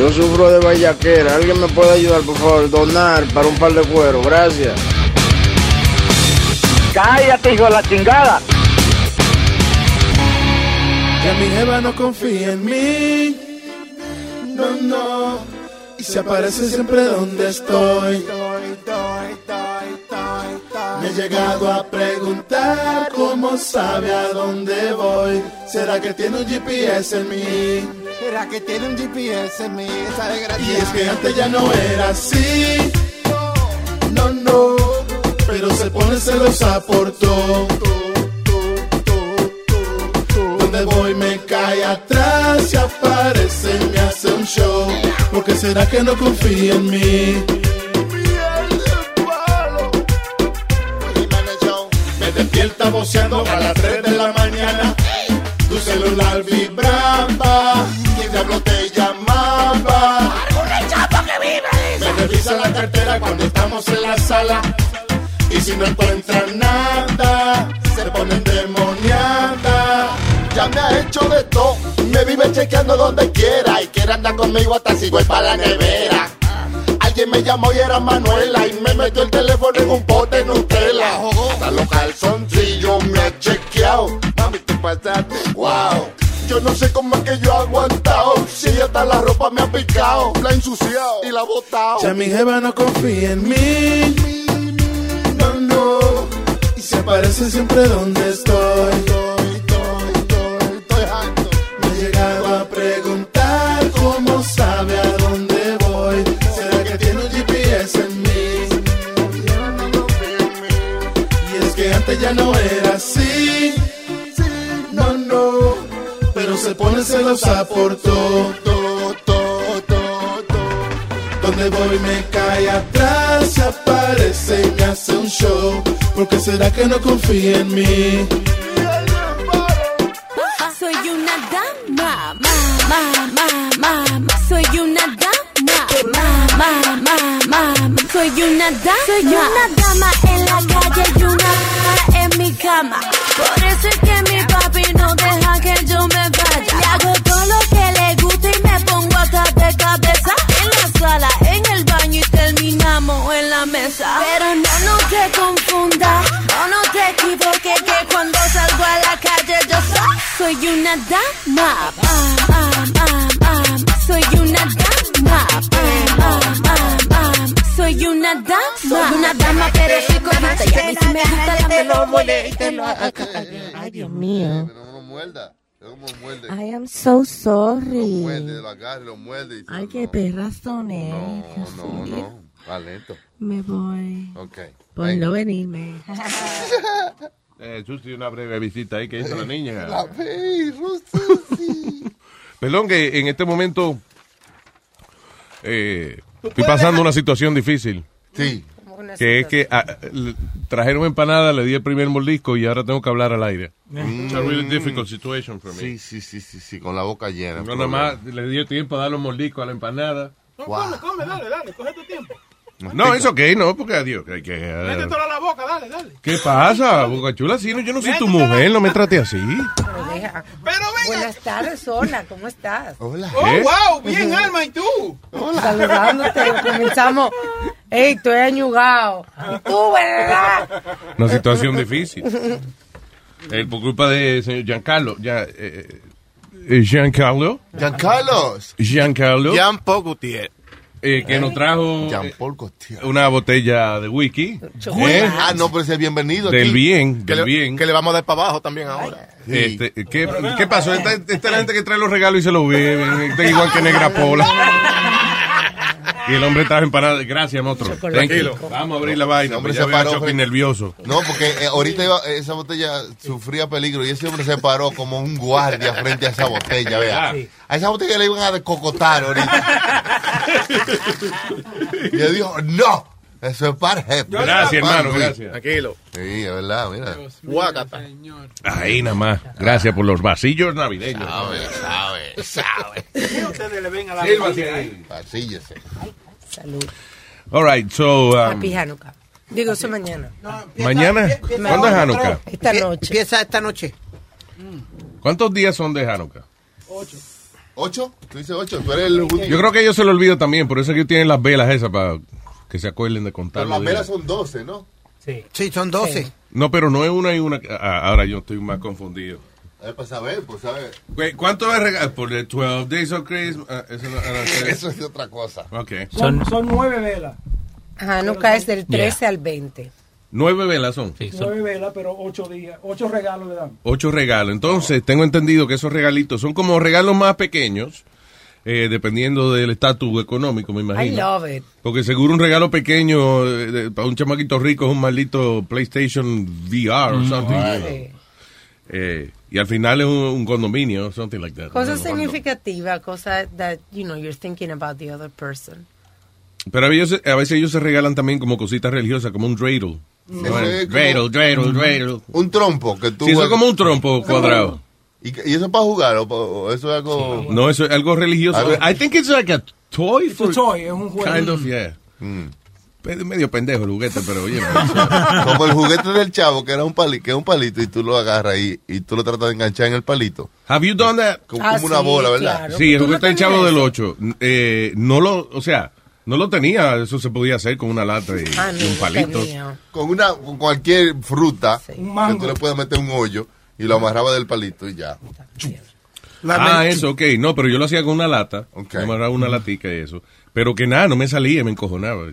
Yo sufro de vallaquera. ¿Alguien me puede ayudar, por favor? Donar para un par de cuero. Gracias. Cállate, hijo de la chingada. Que mi jeva no confía en mí. No, no. Y se aparece siempre donde estoy. Me he llegado a preguntar cómo sabe a dónde voy. ¿Será que tiene un GPS en mí? ¿Será que tiene un GPS en mí? Esa Y es que antes ya no era así. No, no. Pero se pone celosa por todo. Voy me cae atrás, se aparece y me hace un show. Porque será que no confía en mí? Me despierta voceando a las 3 de la mañana. Tu celular vibraba. ¿Quién diablo te llamaba? Me revisa la cartera cuando estamos en la sala. Y si no encuentra nada, se pone endemoniada. Ya me ha hecho de todo. Me vive chequeando donde quiera. Y quiere andar conmigo hasta si voy para la nevera. Alguien me llamó y era Manuela. Y me metió el teléfono en un pote Nutella. Hasta los calzoncillos me ha chequeado. Mami, te pasaste. Wow. Yo no sé cómo es que yo he aguantado. Si hasta la ropa me ha picado. La he ensuciado y la he botado. Ya mi jeva no confía en mí. No, no. Y se aparece siempre donde estoy. Llegado a preguntar cómo sabe a dónde voy. ¿Será que tiene un GPS en mí? Y es que antes ya no era así. No, no. Pero se pone celosa por todo. Donde voy me cae atrás, se aparece y me hace un show. Porque será que no confía en mí? Soy una dama, ma, ma, ma, ma. Soy una dama, ma, ma, ma, ma, ma. Soy una dama, soy una dama en la calle y una dama en mi cama. Por eso es que mi papi no deja que yo me vaya. Le hago todo lo que le gusta y me pongo hasta de cabeza en la sala, en el baño y terminamos en la mesa. Pero no, soy, una dama. Ah, ah, ah. Soy una dama. Soy una dama. Soy una dama, pero soy coqueta y a mí sí me gusta la te lo muele y te lo Ay, Dios mío. Pero no lo muerda. I am so Lo sorry. muerde, lo agarra, lo muerde. Ay, no, qué eh. Dios No, mío. no. Va lento. Me voy. Ok. Por no venirme. Eh, Susi, una breve visita ahí que hizo la niña. La perro, Susi. Perdón que en este momento eh, estoy pasando una situación difícil. Sí. Que es que ah, trajeron empanada, le di el primer mordisco y ahora tengo que hablar al aire. It's a really difficult situation for me. Sí, sí, sí, sí, sí, con la boca llena. No, nada más le dio tiempo a dar los mordiscos a la empanada. No, come, come, dale, dale, coge tu tiempo. No, es ok, no, porque adiós. que hay que, Mete toda la boca, dale, dale. ¿Qué pasa, Boca Chula? Sí, no, yo no soy tu mujer, no me trate así. Pero deja. Buenas tardes, hola, ¿cómo estás? Hola. Oh, ¿Eh? wow, bien, Alma, ¿y tú? Saludándote, comenzamos. Ey, estoy añugado. ¿Y tú, verdad? Una situación difícil. Eh, por culpa de señor Giancarlo. Ya, eh, eh, Giancarlo. Giancarlos. Giancarlo. Jean Paul Gaultier. Eh, que nos trajo Jean eh, Paul Gaultier. una botella de whisky. ¿Eh? ¿eh? Ah, no, pero ese es bienvenido. Del aquí. bien, Que del le, bien. Que le vamos a dar para abajo también ahora. Sí. Este, ¿qué, ¿Qué pasó? Esta, esta es la gente que trae los regalos y se los es igual que Negra Pola. Y el hombre trajo empanadas. Gracias, monstruo. Tranquilo. Vamos a abrir la vaina. El hombre se paró, nervioso. No, porque eh, ahorita iba- esa botella sufría peligro y ese hombre se paró como un guardia frente a esa botella, vea. Sí. A esa botella le iban a descocotar ahorita. y él dijo, no, eso es para jefe. Gracias, hermano, gracias. Tranquilo. Sí, es verdad, mira. Guácata. Ahí nada más. Gracias por los vasillos navideños. Sabe, sabe, sabe. ¿Qué ustedes le ven a la comida? ahí. Pasíllese. Salud. All right, so. um, Happy Hanukkah. Digo, eso mañana. mañana. ¿Cuándo es Hanukkah? Esta noche. Empieza esta noche. ¿Cuántos días son de Hanukkah? ¿Ocho? ¿Tú dices ocho? ¿Tú eres el judío? Yo creo que ellos se lo olvidan también, por eso es que tienen las velas esas para que se acuerden de contar. Pero las velas son doce, ¿no? Sí. Sí, son 12. No, pero no es una y una. ah, ahora yo estoy más confundido. Es para saber, pues saber. Güey, ¿Cuánto es regalo? Por the 12 Days of Christmas. ah, eso es otra cosa. Ok. Son, son nueve velas. Hanukkah es del 13 al 20. Nueve velas son. Nueve velas, pero ocho días. Ocho regalos le dan. Ocho regalos. Entonces, tengo entendido que esos regalitos son como regalos más pequeños, eh, dependiendo del estatus económico, me I imagino. love it. Porque seguro un regalo pequeño eh, de- para un chamaquito rico es un maldito PlayStation VR o something. Sí. Eh, y al final es un, un condominio, something like that. Cosas No, no. significativas, cosas that, you know, you're thinking about the other person. Pero a veces, a veces ellos se regalan también como cositas religiosas, como un dreidel. No, es dreidel, dreidel, dreidel. Un trompo que tú Sí, eso es como un trompo cuadrado. ¿Y, y eso es para jugar o, o eso es algo...? No, eso es algo religioso. I think it's like a toy It's a for... toy, es un juego. Kind of, yeah. Pe- Medio pendejo el juguete, pero oye. Como el juguete del chavo, que era un palito, que es un palito y tú lo agarras y, y tú lo tratas de enganchar en el palito. Have you done that? Como, Ah, como una sí, bola, ¿verdad? claro. Sí, el ¿Tú no juguete del chavo del eso? 8. Eh, no lo, o sea, no lo tenía. Eso se podía hacer con una lata y, Ah, y un palito. tenía. Con una con cualquier fruta Sí. Que mango. tú le puedes meter un hoyo y lo amarraba del palito y ya. Ah, eso, ok. No, pero yo lo hacía con una lata. Ok. Me amarraba una latica y eso. Pero que nada, no me salía, me encojonaba.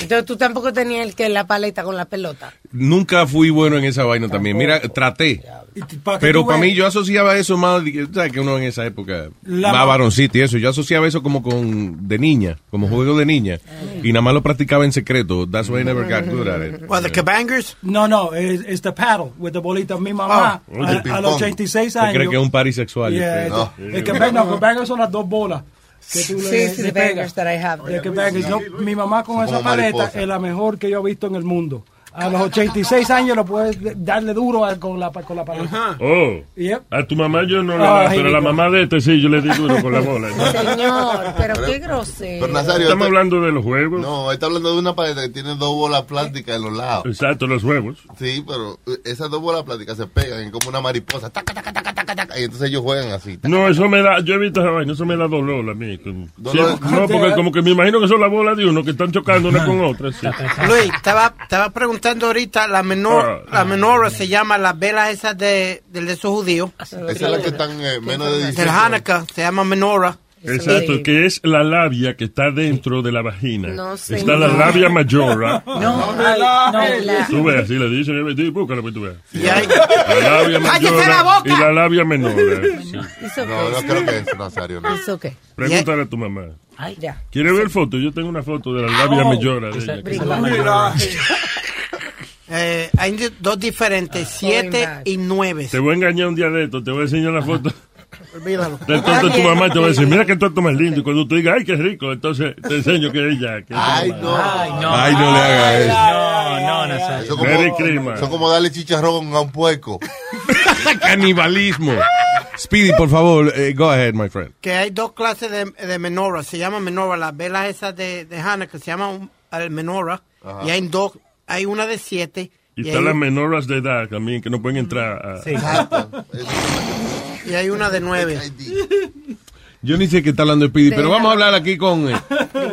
Entonces tú tampoco tenías el que la paleta con la pelota. Nunca fui bueno en esa vaina también. Mira, traté. Pero para mí yo asociaba eso más, sabes que uno en esa época, La- más varoncito y eso, yo asociaba eso como con, de niña, como juego de niña, y nada más lo practicaba en secreto, that's why I never got good at it. Well, the Kabangers. No, no, es the paddle with the bolita. Mi mamá, Ah, el a, los 86 Se años. cree que es un party sexual. Yeah, este. No. el que venga, los bangers son las dos bolas. Que tú Sí, le, sí, le the pegas. bangers that I have. El que bangers. Yo- mi mamá con esa paleta es la mejor que yo he visto en el mundo. A los 86 años lo puedes darle duro a- con la, con la paleta. Oh, Yep. a tu mamá yo no le Ah, da, pero a la mamá de este sí yo le di duro con la bola. Señor, pero qué grosero. Pero Nazario, Estamos hablando de los juegos. no, está hablando de una paleta que tiene dos bolas plásticas en los lados. Exacto, los huevos. Sí, pero eh, esas dos bolas plásticas se pegan como una mariposa. Taca, taca, taca, taca, taca, y entonces ellos juegan así. No, eso me da, yo he visto esa vaina, eso me da dolor a mí. como- Dolor. Sí, no, porque como que me imagino que son las bolas de uno que están chocando una con otra. sí. Luis, estaba, estaba preguntando ahorita, la menor, Ah. la menora se llama las velas esas de, del de esos judíos. Esa es la que están eh, menos de Del 18. Hanukkah, se llama menora. Exacto, Sí. que es la labia que está dentro de la vagina. No, está señor. la labia mayora. No, no, la- Tú ves, así le dicen, eh, búscalo que tú veas. Y hay, La labia ¡Cállese la mayora boca! y la labia menor. sí. Okay. No, no creo que es Nazario. No. It's okay. Pregúntale a tu mamá. Ay, ya. ¿Quieres ver foto? Yo tengo una foto de la labia mayora de ella. que se llama- Mira. eh, hay dos diferentes, siete y nueve. Te voy a engañar un día de esto, te voy a enseñar la foto Olvídalo. de tu mamá te voy a decir, mira qué tonto más lindo. Y cuando tú digas, ay, qué rico, entonces te enseño que ella. Que Ay, tu mamá. no. Ay, no le haga eso. No, no, Nazario. Eso como, son como darle chicharrón a un puerco. Canibalismo. Speedy, por favor, eh, go ahead, my friend. Que hay dos clases de, de menorah, se llaman menorah, las velas esas de, de Hanukkah se llaman el menorah, Ajá. y hay dos, hay una de siete, Y y, están hay, las menoras de edad también que no pueden entrar a... y hay una de nueve. Yo ni sé qué está hablando Speedy, pero vamos a hablar aquí con eh,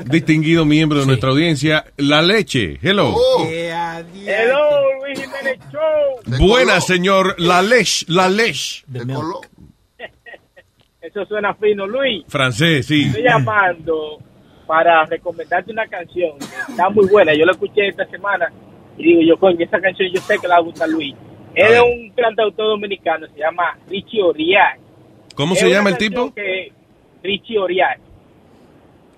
distinguido miembro de nuestra audiencia, la leche. Hello. Oh, Hello, Luis Jiménez Show. Buena, señor, la leche, la leche. Eso suena fino, Luis. Francés, sí. Estoy llamando para recomendarte una canción. que Está muy buena. Yo la escuché esta semana y digo, yo, coño, esta canción yo sé que le va a gustar Luis. Es de un cantautor dominicano, se llama Richie Oriach. ¿Cómo Es se llama el tipo? que- Richie Oriach.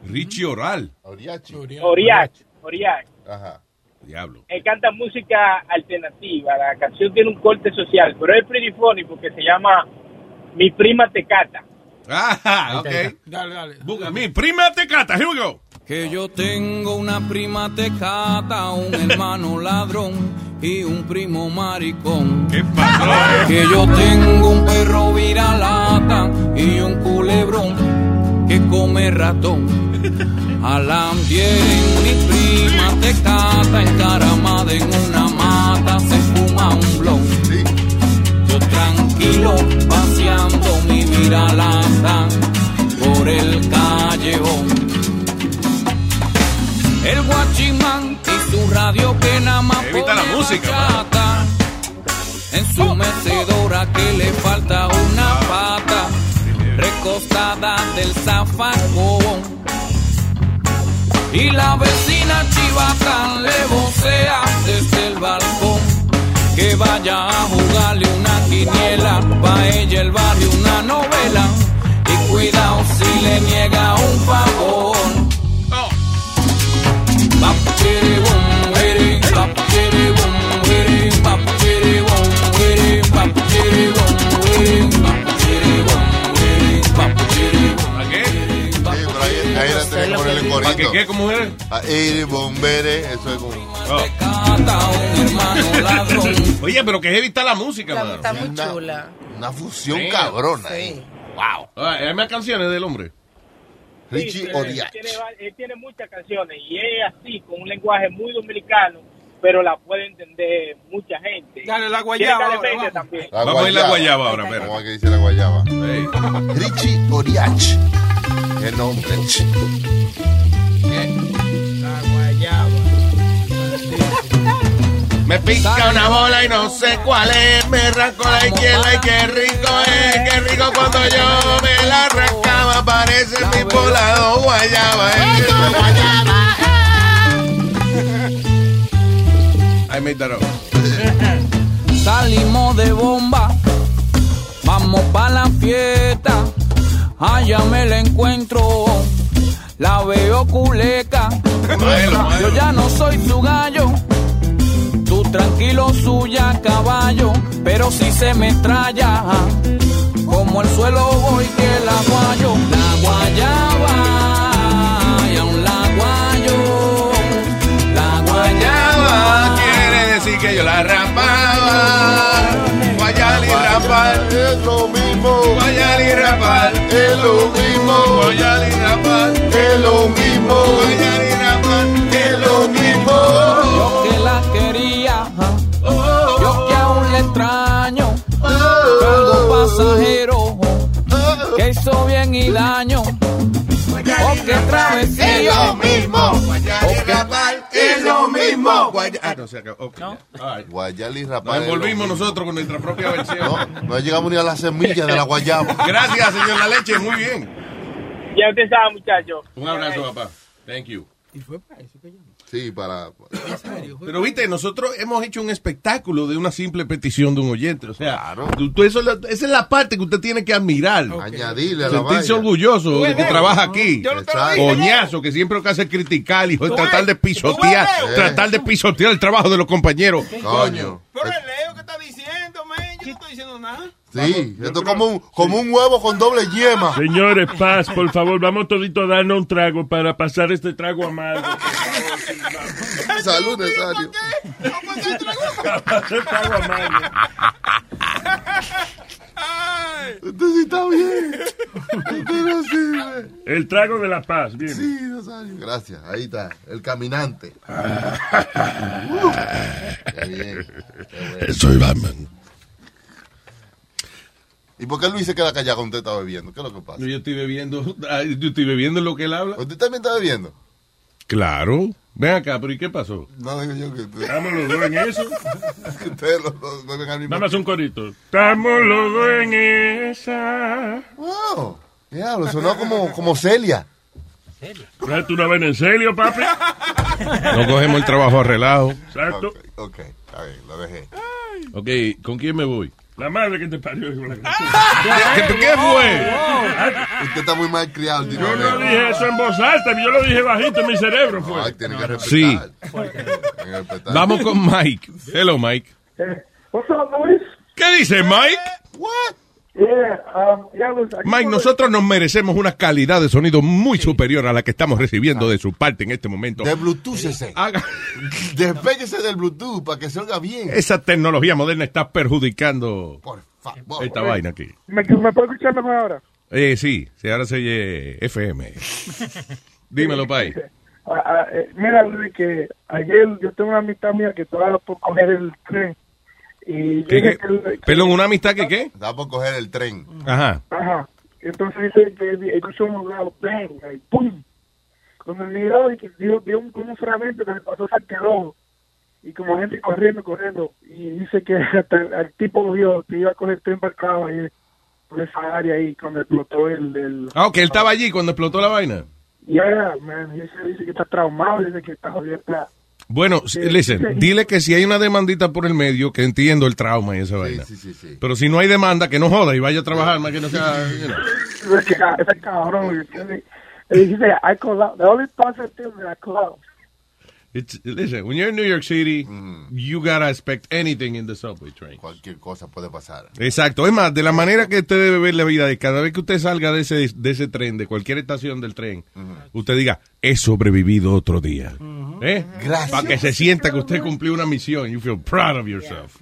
Richie Oral. Oriachi. Oriach, Oriach. Ajá. Diablo. Él canta música alternativa. La canción tiene un corte social, pero es pretty funny porque se llama Mi prima te cata. Ah, ok. Dale, dale. Busca mi prima tecata. Here we go. Que yo tengo una prima tecata, un hermano ladrón y un primo maricón. ¿Qué pasó? Que yo tengo un perro viralata y un culebrón que come ratón. Alan bien, mi prima tecata, encaramada en una mata, se fuma un blon. Yo tranquilo, paseando mi viralata por el callejón. El guachimán y su radio que nada más Evita la música, bachata. En su mecedora que le falta una pata Recostada del zafacón. Y la vecina chivata le vocea desde el balcón Que vaya a jugarle una quiniela. Pa' ella el barrio una novela Y cuidado si le niega un favor ponerle ¿Para qué qué? ¿Cómo es? A ir bombere, eso es como. ladrón. Oye, pero que heavy está la música, Está, mano. está muy Una- chula. Una fusión Sí. cabrona. Sí. eh. Wow. Ah, Hay más canciones del hombre. Richie Sí, pero él Oriach. tiene, va- él tiene muchas canciones y es así, con un lenguaje muy dominicano, pero la puede entender mucha gente. Dale la guayaba. ahora, vamos. también. La Vamos a ir la guayaba ahora, ¿Cómo espera. es que dice la guayaba? Richie Oriach. El nombre. Guayaba. Me pica una bola y no sé cuál es. Me arranco la izquierda y qué rico es. Qué rico cuando yo me la arrancaba. Parece mi volado guayaba. eh. I made that up. Salimos de bomba, vamos pa' la fiesta. Allá me la encuentro, la veo culeca. Yo ya no soy tu gallo, tú tranquilo suya caballo, pero si se me traya, como el suelo voy que la guayo. La guayaba, y aún la guayo, la guayaba. Quiere decir que yo la rapaba. Guayal y rapar. Es lo mismo. Guayal y rapar. Es lo mismo. Guayal y rapar. Es lo mismo. Guayal y rapar. Es lo mismo. Yo que la quería, yo que aún la extraño, algo pasajero, que hizo bien y daño, o que travesía, Guayal y Es lo mismo. Guayal. Ah, no se acabó. Ok. All right. Guayal y Nos es lo envolvimos mismo. nosotros con nuestra propia versión. No, no llegamos ni a la semilla de la guayaba. Gracias, señor La Leche. Muy bien. Ya usted sabe, muchachos. Un abrazo, papá. Thank you. Y fue para eso que llamó. Sí, para. Pero viste, nosotros hemos hecho un espectáculo de una simple petición de un oyente. O sea, Claro. tú- eso esa es la parte que usted tiene que admirar. Añadirle a la Sentirse orgulloso de que trabaja aquí. yo no te lo Exacto. dije. Coñazo, que siempre lo que hace es criticar y Tú tratar de pisotear, tratar de pisotear el trabajo de los compañeros. Coño. Pero el Leo que está diciendo, man, estoy diciendo nada. Sí, esto es como un, como un huevo con doble yema. Señores, paz, por favor, vamos todito a darnos un trago para pasar este trago amargo. Salud, Nazario. Este trago amargo. Esto sí está bien. Esto no sirve. El trago de la paz, bien. Sí, Nazario. Gracias. Ahí está. El caminante. Qué bien. Qué bueno. Soy Batman. ¿Y por qué Luis se queda callado cuando usted está bebiendo? ¿Qué es lo que pasa? Yo estoy bebiendo, yo estoy bebiendo lo que él habla. ¿Usted también está bebiendo? Claro. Ven acá, pero ¿y qué pasó? No, digo yo que usted, Estamos los dos en eso. ustedes los dos beben al mismo Vamos a hacer un corito. Estamos los dos en esa. Wow. Diablo, sonó como, como Celia. ¿Traes tú una vez en serio, papi? No cogemos el trabajo arreglado. Exacto. Ok, ok. Está bien, lo dejé. Ok, ¿con quién me voy? La madre que te parió. la- ¿Qué, qué fue? Usted está muy mal criado. Yo no dije eso en voz alta, yo lo dije bajito en mi cerebro. Fue. Ay, tiene que respetar. Sí. Tiene que respetar. Vamos con Mike. Hello, Mike. What's up, Luis? ¿Qué dice Mike? Yeah, um, yeah, Mike, nosotros nos merecemos una calidad de sonido muy superior a la que estamos recibiendo de su parte en este momento. De Bluetooth ese. Haga- Despéguese del Bluetooth para que se oiga bien. Esa tecnología moderna está perjudicando Por favor. esta vaina aquí. ¿Me, ¿Me puedo escuchar mejor ahora? Eh, sí, sí, ahora se oye FM. Dímelo, Pai. Ah, ah, eh, mira, Luis, que ayer yo tengo una amistad mía que estaba por coger el tren. Y ¿Qué, dije qué? que el- Perdón, ¿una amistad que qué? Da por coger el tren. Ajá. Ajá. Entonces dice que escuchó un lado, bang, y pum. Cuando miró y que dio, dio un, como un fragmento que le pasó al rojo. Y como gente corriendo, corriendo. Y dice que hasta el, el tipo vio que iba a coger el tren acá ahí, por esa área ahí cuando explotó el... el Ah, ok, él estaba allí cuando explotó la vaina. yeah, man. Dice, dice que está traumado, dice que está jodido. Bueno, Sí, listen, sí. dile que si hay una demandita por el medio, que entiendo el trauma y esa vaina. Pero si no hay demanda, que no joda y vaya a trabajar, más que no sea... you know. Ese ca- ese cabrón. I collapsed. The only positive thing that I collapsed. It's- listen, when you're in New York City, you gotta expect anything in the subway train. Cualquier cosa puede pasar. Exacto. Es más, de la manera que usted debe ver la vida, de cada vez que usted salga de ese, de ese tren, de cualquier estación del tren, usted diga, he sobrevivido otro día. ¿Eh? Gracias. Para que se sienta que usted cumplió una misión. You feel proud of yourself.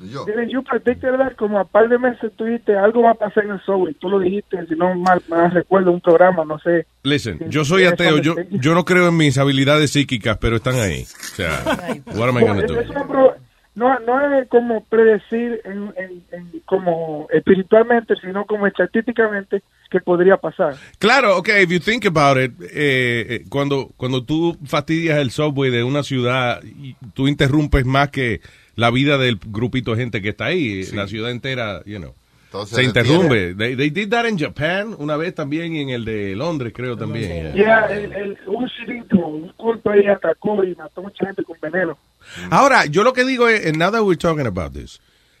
Dile, you predicted that como a par de meses tú dijiste algo va a pasar en el subway. Tú lo dijiste, si no mal, mal recuerdo, un programa, no sé. Listen, yo soy ateo, yo, yo no creo en mis habilidades psíquicas, pero están ahí. O sea, what am I gonna No, do? no, no es como predecir en, en- en- como espiritualmente, sino como estadísticamente que podría pasar. Claro, ok, if you think about it, eh, eh, cuando, cuando tú fastidias el subway de una ciudad, tú interrumpes más que la vida del grupito de gente que está ahí, la ciudad entera, you know, Entonces, se interrumpe. They, they did that in Japan una vez también y en el de Londres, creo también. El, el, un cirito, un culto ahí atacó y mató mucha gente con veneno. Ahora, yo lo que digo es, and now that we're talking about this,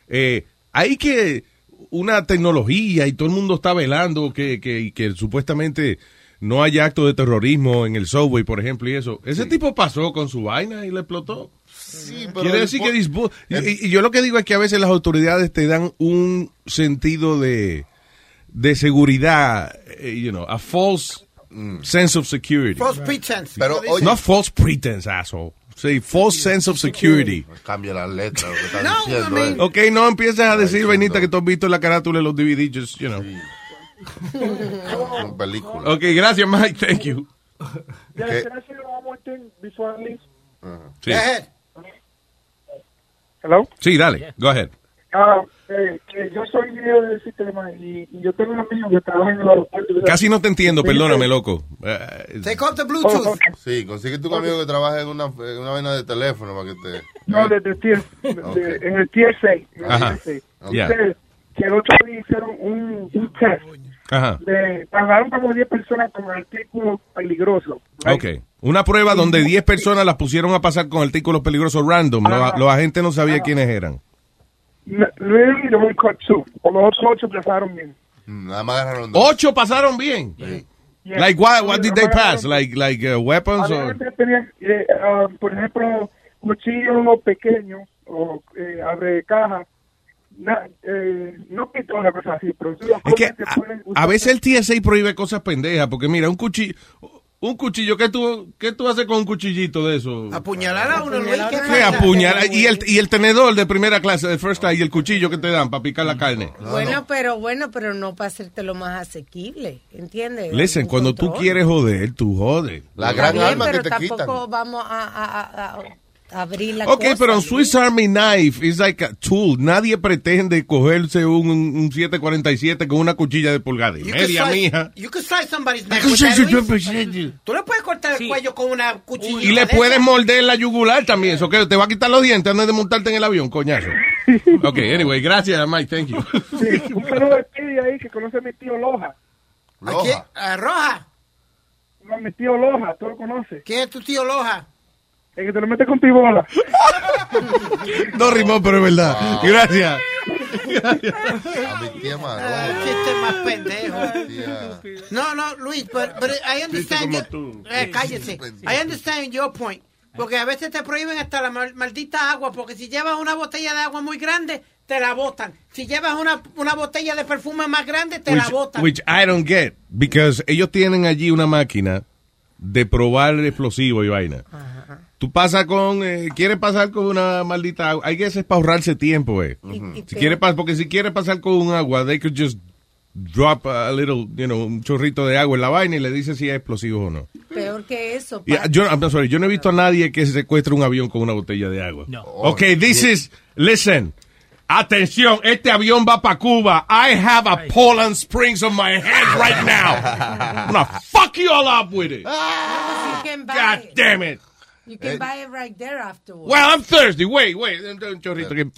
eh, hay que una tecnología y todo el mundo está velando que, que, que supuestamente no haya actos de terrorismo en el subway, por ejemplo, y eso. Ese tipo pasó con su vaina y le explotó. Sí, Quiere decir que this bu- y, y yo lo que digo es que a veces las autoridades te dan un sentido de, de seguridad, eh, you know, a false sense of security. False pretense. Pero, oye- Not false pretense, asshole. Sí, false sense of security. Cambia la letra, lo que están No, diciendo. I mean- eh. Ok, no empieces a decir, vainita, que tú has visto la carátula de los DVD, just, you know. Son películas. Ok, gracias, Mike, thank you. Ya, ¿Qué? can I say one more thing before I leave? Sí, Go ahead. Hello? sí dale, go ahead. Ah, eh, que yo soy ingeniero del sistema y, y yo tengo un amigo que trabaja en el aeropuerto. Casi no te entiendo, perdóname, loco. Eh, Take off the Oh, Bluetooth. ok. Sí, consigue tu amigo que trabaje en una, en una vaina de teléfono para que te... No, de, de tier, de- Ok. en el tier 6. En el Ajá. tier 6. Ya. Entonces, que el otro día hicieron un, un test. Ajá. De, pagaron como 10 personas con artículos peligrosos. Ok. Una prueba donde 10 personas las pusieron a pasar con artículos peligrosos random. Los, los agentes no sabían quiénes eran. Really, they only caught two. O los otros ocho pasaron bien. Mm, Nada más agarraron dos. Ocho pasaron bien. Yeah. Like what, what did they pass? Like, like uh, weapons or... Tenían, eh, ah, por ejemplo, cuchillos pequeños o eh, abre caja. Eh, no pistola, cosas así, pero Es que a, a veces el TSA prohíbe cosas pendejas, porque mira, un cuchillo, un cuchillo, ¿qué tú, qué tú haces con un cuchillito de eso? Apuñalar a uno, Luis. ¿Qué ¿Qué apuñalar? Y el, y el tenedor de primera clase, de first class, y el cuchillo que te dan para picar la carne. Bueno, pero bueno, pero no para hacerte lo más asequible, ¿entiendes? Listen, cuando tú quieres joder, tú jodes. La gran bien, arma que pero te tampoco quitan. vamos a- a- a abrir la Ok, cosa, pero. Swiss Army Knife is like a tool. Nadie pretende cogerse un, un 747 con una cuchilla de pulgada y You media, slice- mija. You could slice somebody's neck. Tú le puedes cortar el cuello con una cuchilla. Y le puedes morder la yugular también. Eso que te va a quitar los dientes antes de montarte en el avión, coñazo. Ok, anyway, gracias, Mike, thank you. Sí, un saludo de Speedy ahí que conoce a mi tío Loja. ¿A quién? ¿A Roja? No, mi tío Loja, tú lo conoces. ¿Quién es tu tío Loja? El que te lo mete con tu bola. No rimó, pero es verdad. Gracias. A mi tía Marona. Chiste más pendejo. No, no, Luis, but I understand. Tú. eh, cállese. I understand your point. Porque a veces te prohíben hasta la mal- maldita agua, porque si llevas una botella de agua muy grande, te la botan. Si llevas una, una botella de perfume más grande, te la botan. which I don't get. Because ellos tienen allí una máquina de probar explosivo y vaina. Tú pasas con, eh, quieres pasar con una maldita agua. Hay que es para ahorrarse tiempo, eh. y Si peor- quiere pas- porque si quiere pasar con un agua, they could just drop a little, you know, un chorrito de agua en la vaina y le dice si es explosivo o no. Peor que eso. Y, pa- yo, I'm sorry, yo no he visto a nadie que se secuestre un avión con una botella de agua. No. Ok, this is, listen. Atención, este avión va para Cuba. I have a Poland Springs on my hand right now. I'm gonna fuck you all up with it. God damn it. You can eh? buy it right there afterwards. Well, I'm thirsty. Wait, wait. Un un chorrito que-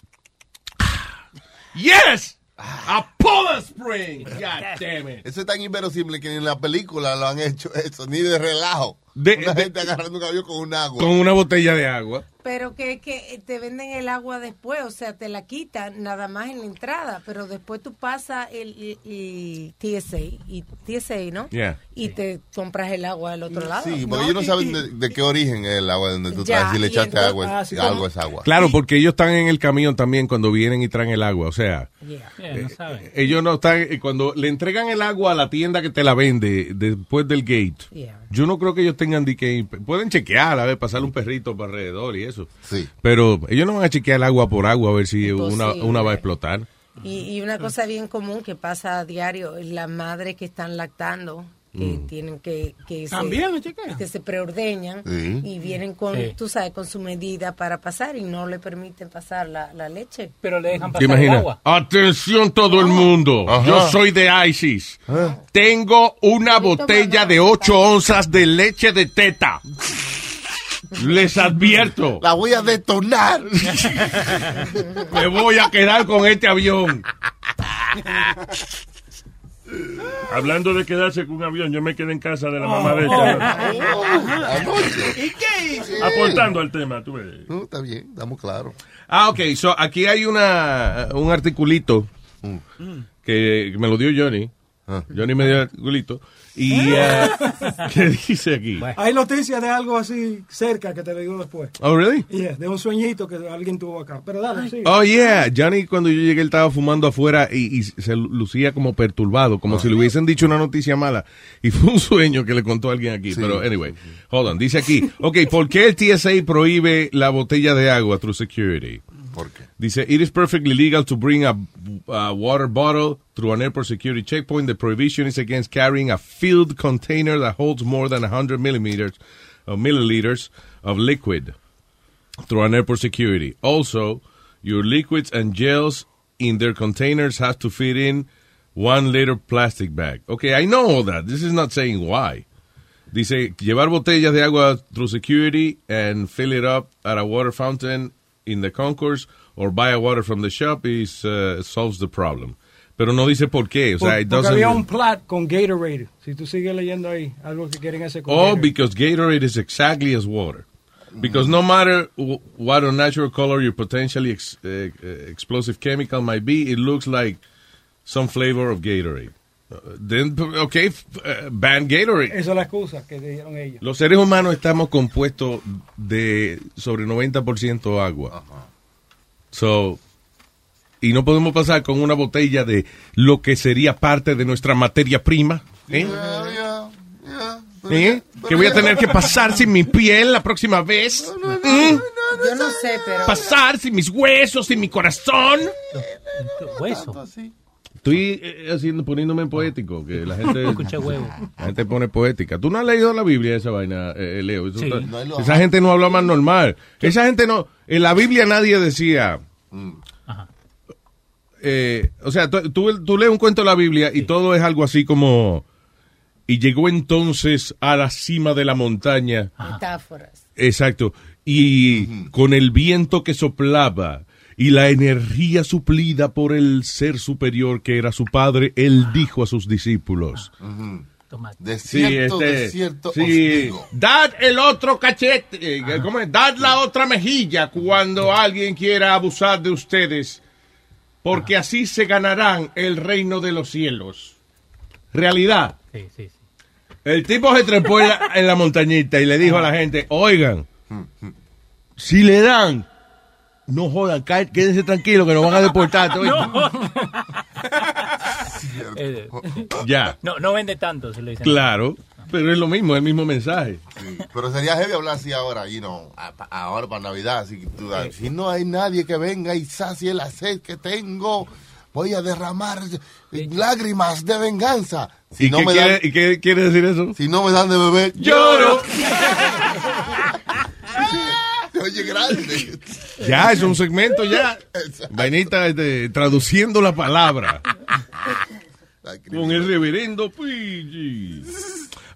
Yes! Ah. A Poland Spring. God damn it. Eso es tan inverosímil que ni en la película lo han hecho eso, ni de relajo. De- Una de- gente agarrando un avión con un agua. Con una botella de agua. Pero que, que te venden el agua después, o sea, te la quitan nada más en la entrada, pero después tú pasas el, el- el TSA, y TSA, ¿no? Yeah. Y te compras el agua del otro lado. Sí, porque ellos no saben de, de qué origen es el agua donde tú Ya, estás. Si le echaste entonces- agua, ah, sí, algo como- es agua. Claro, porque ellos están en el camión también cuando vienen y traen el agua. O sea, Yeah, no saben. Ellos no están. eh, Cuando le entregan el agua a la tienda que te la vende después del gate, Yeah. yo no creo que ellos tengan de que. Pueden chequear, a ver, pasarle un perrito para alrededor y eso. Sí. Pero ellos no van a chequear el agua por agua a ver si una, una va a explotar. Y, y una cosa bien común que pasa a diario es las madres que están lactando, que Mm. tienen que, que También se, que se preordeñan Sí. y vienen con, Sí. tú sabes, con su medida para pasar y no le permiten pasar la, la leche. Pero le dejan ¿Te imaginas? Atención todo el mundo. Ajá. Yo soy de ISIS. Tengo una botella de 8 onzas de leche de teta. Les advierto. La voy a detonar. Me voy a quedar con este avión. Hablando de quedarse con un avión, yo me quedé en casa de la mamá de ella. ¿Y qué hice? Aportando al tema, tú ves. No, está bien, estamos claros. Ah, ok. So, aquí hay una, un articulito que me lo dio Johnny. Johnny me dio el articulito. Y, ah, ¿qué dice aquí? Hay noticias de algo así cerca que te digo después. Oh, really? Yeah, de un sueñito que alguien tuvo acá. Pero dale, sí. Oh, yeah. Johnny, cuando yo llegué, él estaba fumando afuera y, y se lucía como perturbado, como si le hubiesen dicho una noticia mala. Y fue un sueño que le contó alguien aquí. Pero, anyway, hold on. Dice aquí, ok, ¿por qué el TSA prohíbe la botella de agua through security? ¿Por qué? Dice, it is perfectly legal to bring a, a water bottle through an airport security checkpoint. The prohibition is against carrying a filled container that holds more than 100 millimeters of milliliters of liquid through an airport security. Also, your liquids and gels in their containers have to fit in one liter plastic bag. Okay, I know all that. This is not saying why. Dice, llevar botellas de agua through security and fill it up at a water fountain in the concourse or buy a water from the shop is uh, solves the problem. Pero no dice por qué. O sea, Por- it doesn't... había un plat con Gatorade. Si tú sigues leyendo ahí, algo que quieren hacer con Oh, Gatorade. because Gatorade is exactly as water. Because no matter what unnatural color your potentially ex- uh, explosive chemical might be, it looks like some flavor of Gatorade. Uh, f- uh, ban Gatorade. Esa es la excusa que dieron ellos. Los seres humanos estamos compuestos de sobre 90% agua. So, y no podemos pasar con una botella de lo que sería parte de nuestra materia prima. ¿eh? ¿Eh? Que voy a tener que pasar sin mi piel la próxima vez. ¿Mm? Yo no sé, pero... Pasar sin mis huesos, sin mi corazón. Hueso. Estoy eh, haciendo, poniéndome en poético, que la gente, huevo. la gente pone poética. ¿Tú no has leído la Biblia esa vaina, eh, Leo? Eso Sí. está- No, él lo esa ama. gente no habla más normal. Esa gente no... En la Biblia nadie decía... eh, o sea, tú, tú- tú lees un cuento de la Biblia y todo es algo así como... Y llegó entonces a la cima de la montaña. Metáforas. Exacto. Y con el viento que soplaba y la energía suplida por el ser superior que era su padre, él dijo a sus discípulos. Desierto, Sí, este, desierto, os sí. Dad el otro cachete, eh, ¿cómo es? Dad la otra mejilla cuando alguien quiera abusar de ustedes. porque así se ganarán el reino de los cielos. Realidad. Sí, sí, sí. El tipo se trepó en la, en la montañita y le dijo a la gente, oigan, si le dan, no jodan, quédense tranquilos que nos van a deportar. todo esto". Eh, Ya. No, no vende tanto, si lo dicen. Claro, pero es lo mismo, es el mismo mensaje. Pero sería heavy hablar así ahora, you know, a- pa- ahora para Navidad. Así que tú, das, si no hay nadie que venga y sacie la sed que tengo, voy a derramar lágrimas de venganza. Si ¿Y, no qué me quiere, dan, y qué quiere decir eso? si no me dan de beber, Lloro. Oye, grande. Ya, es un segmento ya. Vainita este, traduciendo la palabra. Con el reverendo.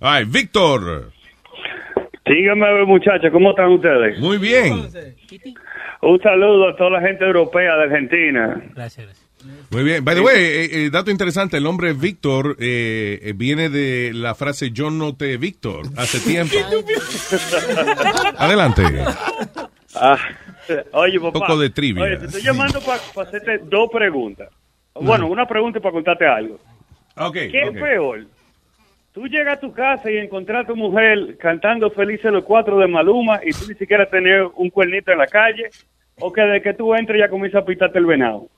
Ay, Víctor. Dígame, muchachos, ¿cómo están ustedes? Muy bien. Un saludo a toda la gente europea de Argentina. Gracias, gracias. Muy bien. By the way, eh, eh, dato interesante, el nombre Víctor eh, eh, viene de la frase yo no te Víctor hace tiempo. Adelante. Ah, oye, papá. Poco de trivia. Oye, te estoy llamando para hacerte dos preguntas. Bueno, una pregunta para contarte algo. Okay, ¿Qué es peor? Tú llegas a tu casa y encontrar a tu mujer cantando Felices los Cuatro de Maluma y tú ni siquiera tener un cuernito en la calle, o que de que tú entres ya comienza a pitarte el venado.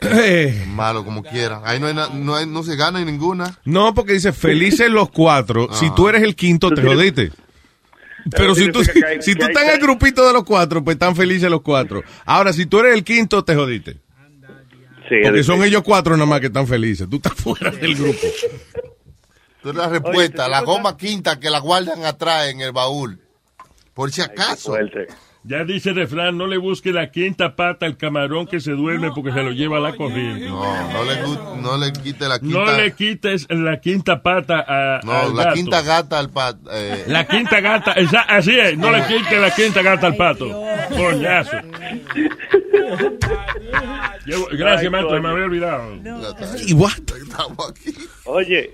Eh, Malo como quiera. Ahí no, hay na- no, hay- no se gana en ninguna. No, porque dice felices los cuatro. Si tú eres el quinto, te jodiste. Pero si tú, significa que hay- si tú estás en el grupito de los cuatro, pues están felices los cuatro. Ahora, si tú eres el quinto, te jodiste. Sí, Porque son ellos cuatro nada más que están felices. Tú estás fuera del grupo. Tú eres la respuesta, la goma quinta que la guardan atrás en el baúl. Por si acaso. Ya dice el refrán, no le busque la quinta pata al camarón que se duerme porque se lo lleva a la corriente. No, no le, no le quite la quinta. No le quites la quinta pata a, No, al la gato. quinta gata al pat. eh, La quinta gata, esa- así es, no le quite la quinta gata al pato. Coñazo. Gracias, maestro, me había olvidado. ¿Y what? Oye,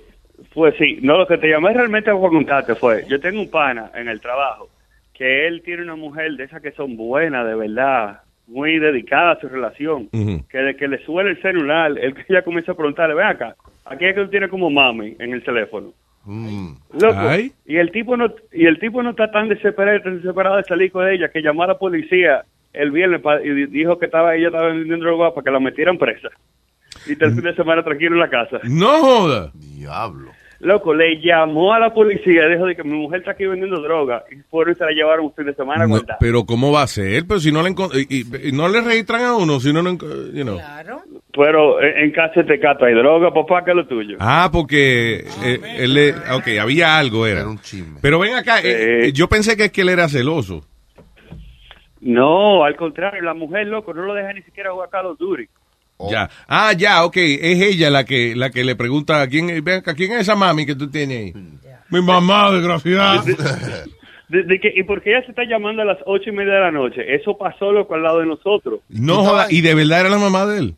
pues sí, no, lo que te llamé realmente para contarte fue, yo tengo un pana en el trabajo, que él tiene una mujer de esas que son buenas, de verdad, muy dedicada a su relación, que de que le suele el celular, él que ya comienza a preguntarle, ven acá, aquí es que tú tienes como mami en el teléfono. Loco, Ay. y el tipo no y el tipo no está tan desesperado, tan desesperado de salir con ella que llamó a la policía el viernes pa- y di- dijo que estaba ella estaba vendiendo droga para que la metieran presa. Y está el fin de semana tranquilo en la casa. No joda. Diablo. Loco, le llamó a la policía, dijo de que mi mujer está aquí vendiendo droga y fueron y se la llevaron un fin de semana a No, guardar. pero ¿cómo va a ser? Pero si no le y, y- y no le registran a uno, si no, no you know. Pero en, en casa de cato hay droga, papá, que es lo tuyo. Ah, porque eh, él le, ok, había algo, era. Pero ven acá, eh, eh, yo pensé que es que él era celoso. No, al contrario, la mujer, loco, no lo deja ni siquiera jugar Call of Duty. Ya. Ah, ya, ok, es ella la que la que le pregunta a quién, ven acá, quién es esa mami que tú tienes ahí. Mi mamá, desgraciada. De, de que, ¿Y por qué ella se está llamando a las ocho y media de la noche? Eso pasó, loco, al lado de nosotros. No joda, y de verdad era la mamá de él.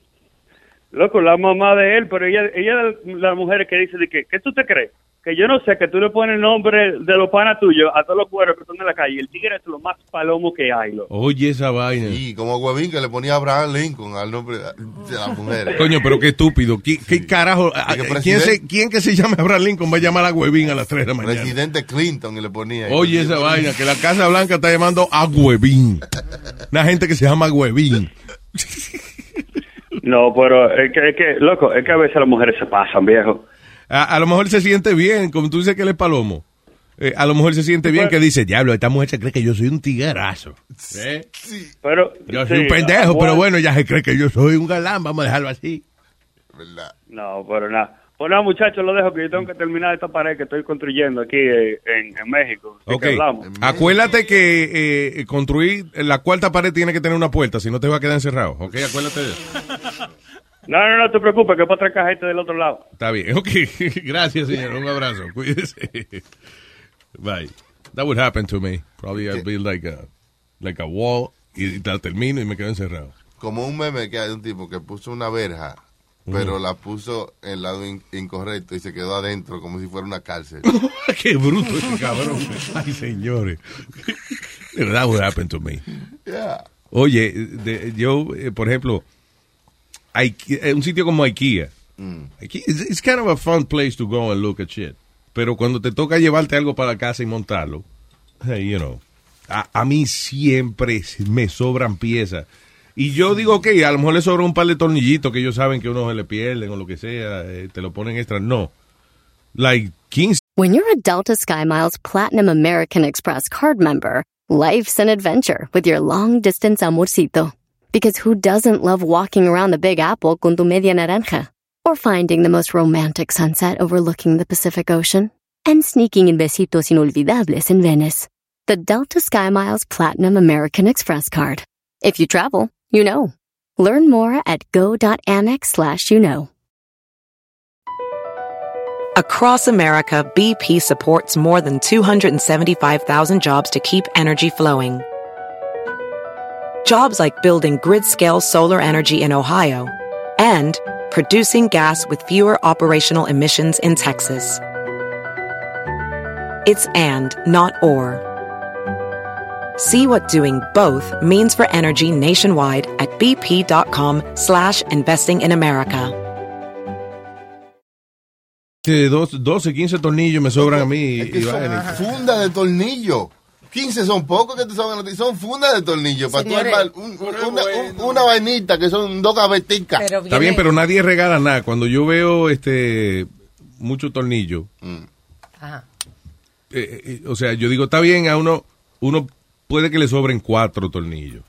Loco, la mamá de él, pero ella, ella es la mujer que dice de que, ¿qué tú te crees? Que yo no sé, que tú le pones el nombre de los panas tuyos a todos los cueros que están en la calle. Y el tigre es lo más palomo que hay, loco. Oye, esa vaina. Y como huevín que le ponía Abraham Lincoln al nombre de la mujer. Coño, pero qué estúpido. ¿Qué, qué carajo? Que ¿Quién, se, ¿Quién que se llame Abraham Lincoln va a llamar a Huevín a las 3 de la mañana? Presidente Clinton y le ponía. Oye, esa vaina, que la Casa Blanca está llamando a Huevín. Una gente que se llama Huevín. No, pero es que, es que, loco, es que a veces las mujeres se pasan, viejo. A, a lo mejor se siente bien, como tú dices que él es palomo. Eh, a lo mejor se siente bien que dice, diablo, esta mujer se cree que yo soy un tiguerazo. ¿Eh? Pero, Yo soy sí, un pendejo, pero bueno, ya se cree que yo soy un galán, vamos a dejarlo así. No, pero nada. Pues nada, muchachos, lo dejo que yo tengo que terminar esta pared que estoy construyendo aquí eh, en, en México. Ok, que hablamos. acuérdate que eh, construir la cuarta pared tiene que tener una puerta, si no te va a quedar encerrado. Ok, acuérdate de eso. No, no, no te preocupes, que para otra gente del otro lado. Está bien, ok. Gracias, señor. Un abrazo. Cuídese. Bye. That would happen to me. Probably I'd be like a, like a wall y la termino y me quedo encerrado. Como un meme que hay de un tipo que puso una verja, pero la puso en el lado in- incorrecto y se quedó adentro como si fuera una cárcel. Qué bruto ese cabrón. Ay, señores. Pero that would happen to me. Yeah. Oye, de- yo, eh, por ejemplo, Ikea- eh, un sitio como IKEA. Mm. IKEA it's, it's kind of a fun place to go and look at shit. Pero cuando te toca llevarte algo para la casa y montarlo, hey, you know, a, a mí siempre me sobran piezas. Y yo digo, ok, a lo mejor le sobra un par de tornillitos que ellos saben que uno se le pierden o lo que sea, eh, te lo ponen extra. No. Like 15 When you're a Delta SkyMiles Platinum American Express card member, life's an adventure with your long distance amorcito. Because who doesn't love walking around the Big Apple con tu media naranja? Or finding the most romantic sunset overlooking the Pacific Ocean? And sneaking in besitos inolvidables in Venice. The Delta SkyMiles Platinum American Express card. If you travel, you know. Learn more at go.amex slash you know. Across America, BP supports more than 275,000 jobs to keep energy flowing. Jobs like building grid-scale solar energy in Ohio and producing gas with fewer operational emissions in Texas. It's and, not or. See what doing both means for energy nationwide at bp.com slash investing in America. de dos- 12, 15 tornillos me sobran a mí. y- Es que y son vaina. fundas de tornillo. 15 son pocos que te ti, son fundas de tornillo. Para tú armar un- un- una, un- una vainita que son dos gaveticas. Está bien, pero nadie regala nada. Cuando yo veo este mucho tornillo, Ajá. eh, eh, o sea, yo digo, está bien, a uno, uno puede que le sobren cuatro tornillos,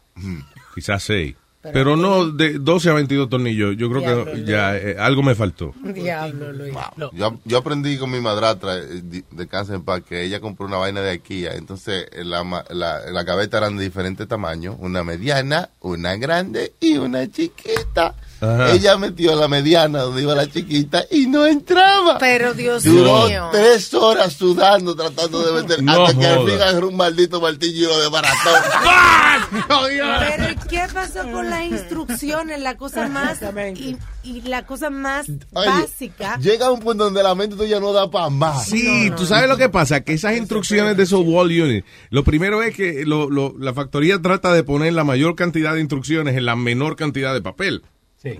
quizás seis. Pero- Pero, no de 12 a 22 tornillos. Yo creo Diablo, que ya eh, algo me faltó. Diablo, Luis. Yo, yo aprendí con mi madrastra eh, de, de casa en paz que ella compró una vaina de IKEA. Entonces, eh, la, la, la gaveta eran de diferentes tamaños: una mediana, una grande y una chiquita. Ajá. Ella metió la mediana donde iba la chiquita y no entraba. Pero Dios Duró mío. tres horas sudando tratando de meter. No hasta que al joda. fin agarró un maldito martillo y lo desbarató. Pero ¿y ¿qué pasó con las instrucciones? La cosa más y, y la cosa más Oye, básica. Llega un punto donde la mente tuya no da para más. Sí, tú sabes lo que pasa, que esas instrucciones de esos wall units, lo primero es que lo- lo- la factoría trata de poner la mayor cantidad de instrucciones en la menor cantidad de papel. Sí.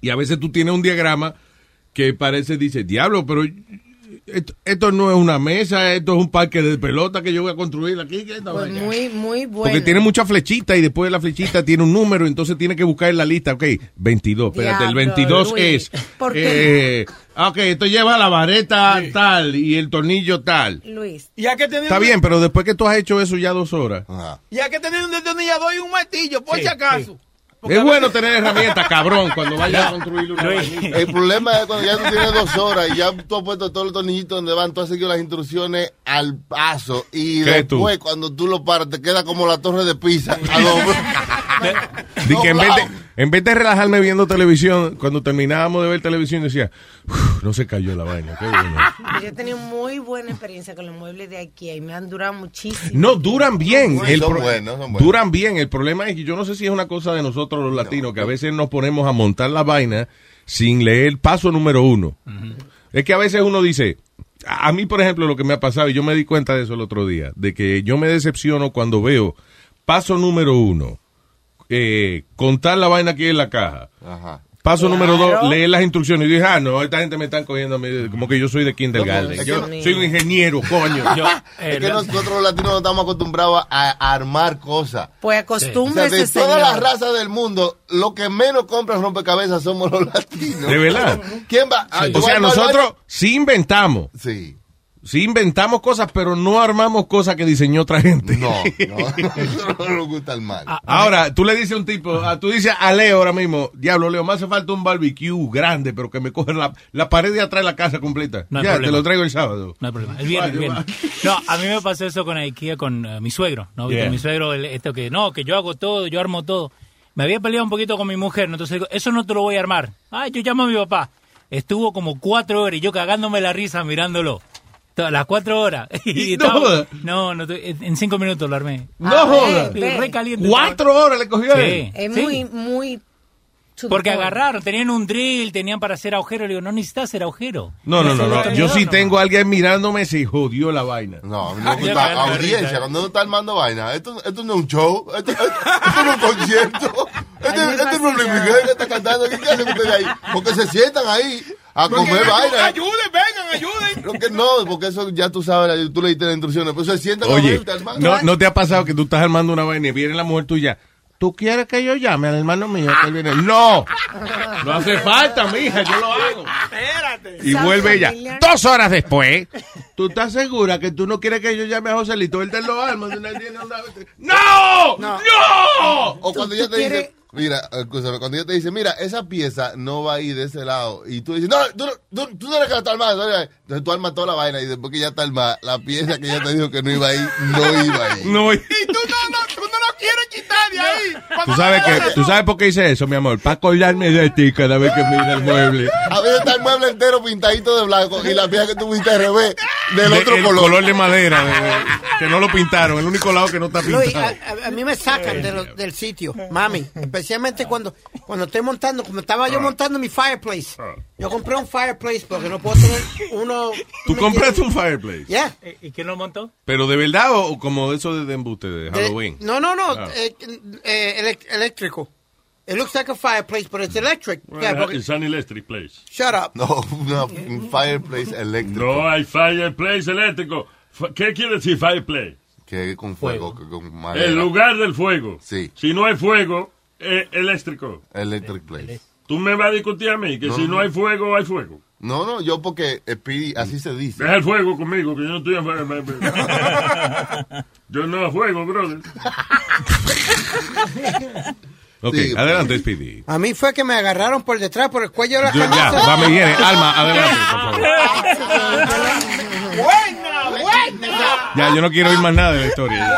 Y a veces tú tienes un diagrama que parece, dice, diablo, pero esto, esto no es una mesa, esto es un parque de pelota que yo voy a construir aquí. ¿qué esta Pues vaina?" muy, muy bueno. Porque tiene muchas flechitas y después de la flechita tiene un número, entonces tiene que buscar en la lista, ok, 22, espérate, el Diablo, 22 Luis. es, ¿Por qué? eh, ok, esto lleva la vareta tal y el tornillo tal. Luis. Ya que Está un- bien, pero después que tú has hecho eso ya dos horas. Ya que tener un destornillador y un martillo, por si acaso. Es bueno tener herramientas, cabrón, cuando vayas a construir una vainita. El problema es cuando ya tú tienes dos horas y ya tú has puesto todos los tornillitos donde van, tú has seguido las instrucciones al paso y ¿Qué tú? después cuando tú lo paras te queda como la torre de Pisa. a lo- Di que en vez, de, en vez de relajarme viendo televisión, cuando terminábamos de ver televisión decía, "Uf, no se cayó la vaina, qué bueno. Yo he tenido muy buena experiencia con los muebles de IKEA y me han durado muchísimo. No, duran bien. Son El buenos, pro- son buenos. Duran bien. El problema es que yo no sé si es una cosa de nosotros los latinos, que a veces nos ponemos a montar la vaina sin leer paso número uno. Es que a veces uno dice, a a mí por ejemplo lo que me ha pasado, y yo me di cuenta de eso el otro día, de que yo me decepciono cuando veo paso número uno, eh, contar la vaina aquí en la caja. Ajá. Paso Claro. número dos, leer las instrucciones. Y dije, ah, no, esta gente me están cogiendo a mí, como que yo soy de kindergarten. No, Yo soy un ingeniero, coño. es que nosotros los latinos no estamos acostumbrados a, a armar cosas. Pues O sea, acostúmbrese, de todas las razas del mundo, lo que menos compran rompecabezas somos los latinos. ¿De verdad? ¿Quién va? Ah, yo O sea, nosotros sí inventamos. Sí. Sí inventamos cosas, pero no armamos cosas que diseñó otra gente. No, no, no nos gusta el mal. Ahora, tú le dices a un tipo, ah, tú dices a Leo ahora mismo, diablo, Leo, me hace falta un barbecue grande, pero que me coge la, la pared de atrás de la casa completa. No hay ya, problema. te lo traigo el sábado. No hay problema. El viernes, el viernes. No, a mí me pasó eso con IKEA, con eh, mi suegro, ¿no? Yeah. Con mi suegro, el- esto que, no, que yo hago todo, yo armo todo. Me había peleado un poquito con mi mujer, ¿no? entonces digo, eso no te lo voy a armar. Ay, yo llamo a mi papá. Estuvo como cuatro horas y yo cagándome la risa mirándolo. Todas las cuatro horas. Y No estaba- no, no, en cinco minutos lo armé. No joda. Sí, re caliente. Cuatro horas le cogió a Sí, él. Es sí. muy, muy... Porque agarraron, tenían un drill, tenían para hacer agujeros. Le digo, no necesitas hacer agujero. No, no, no, no. Yo sí tengo a alguien mirándome, se jodió la vaina. No, a mí me Ah, audiencia, cuando uno está armando vaina. Esto, esto no es un show, esto, esto no es un concierto. Este, este es el problema. ¿Qué está cantando? ¿Qué hacen ustedes ahí? Porque se sientan ahí a comer vaina. Ayuden, vengan, ayuden. Que no, porque eso ya tú sabes, tú le diste las instrucciones. Pues se sientan a Oye, hermano. ¿no, ¿no te ha pasado que tú estás armando una vaina y viene la mujer tuya? ¿Tú quieres que yo llame al hermano mío que él viene? ¡No! No hace falta, mija, yo lo hago. Espérate. Y vuelve ella. Dos horas después. ¿Tú estás segura que tú no quieres que yo llame a Joselito? Él te lo arma. ¡No! ¡No! O cuando ella te dice, mira, escúchame, cuando ella te dice, mira, esa pieza no va a ir de ese lado. Y tú dices, no, tú, no- tú, tú no eres que la está armando. ¿no? Entonces tú armas toda la vaina y después que ya está armada, la pieza que ella te dijo que no iba a ir, no iba a ir. No, Y tú no, no, tú no lo quieres quitar de ahí. ¿Tú sabes, que, ¿Tú sabes por qué hice eso, mi amor? Para acordarme de ti cada vez que mira el mueble. A veces está el mueble entero pintadito de blanco y la pieza que tuviste al revés del De- otro el color. de madera, de- de- que no lo pintaron. El único lado que no está pintado. a, a- a mí me sacan de lo- del sitio, mami. Especialmente cuando, cuando estoy montando, como estaba yo montando mi fireplace. Yo compré un fireplace porque no puedo tener uno. ¿Tú compraste un fireplace? Yeah. ¿Y quién lo montó? ¿Pero de verdad o como eso de, embuste de De- Halloween? no, no, no. Ah. eh, eh, eléctrico. It looks like a fireplace, but it's electric. Yeah, porque- It's an electric place. shut up. No, no, un fireplace eléctrico. No hay fireplace eléctrico. ¿Qué quiere decir fireplace? Que con fuego, que con madera. El lugar del fuego. Sí. Si no hay fuego, es eléctrico. Electric place. Tú me vas a discutir a mí que No, si no no. hay fuego, hay fuego. No, no, yo porque Speedy, así se dice. Deja el fuego conmigo, que yo no estoy a fuego. Yo no a fuego, brother. Ok, adelante, Speedy. A mí fue que me agarraron por detrás, por el cuello de la Yo- ya, camisa. va, me viene. Alma, adelante, por favor. Buena, buena. Ya, yo no quiero oír más nada de la historia.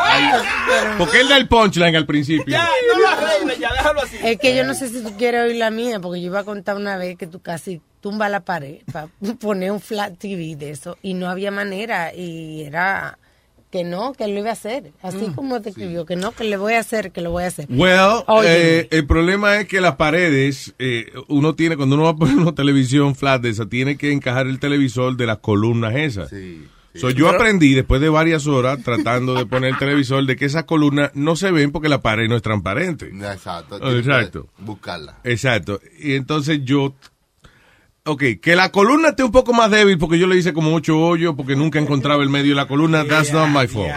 Porque él da el punchline al principio. Ya, no lo arregles, ya, déjalo así. Es que yo no sé si tú quieres oír la mía, porque yo iba a contar una vez que tú casi tumba la pared para poner un flat TV de eso y no había manera y era que no, que lo iba a hacer. Así como te escribió, que no, que le voy a hacer, que lo voy a hacer. Well, eh, el problema es que las paredes, eh, uno tiene, cuando uno va a poner una televisión flat de esa, tiene que encajar el televisor de las columnas esas. So, yo aprendí después de varias horas tratando de poner el televisor de que esas columnas no se ven porque la pared no es transparente. Exacto. Oh, exacto. Buscarla. Exacto. Y entonces yo... Ok, que la columna esté un poco más débil porque yo le hice como ocho hoyos porque nunca encontraba el medio de la columna. That's not my fault.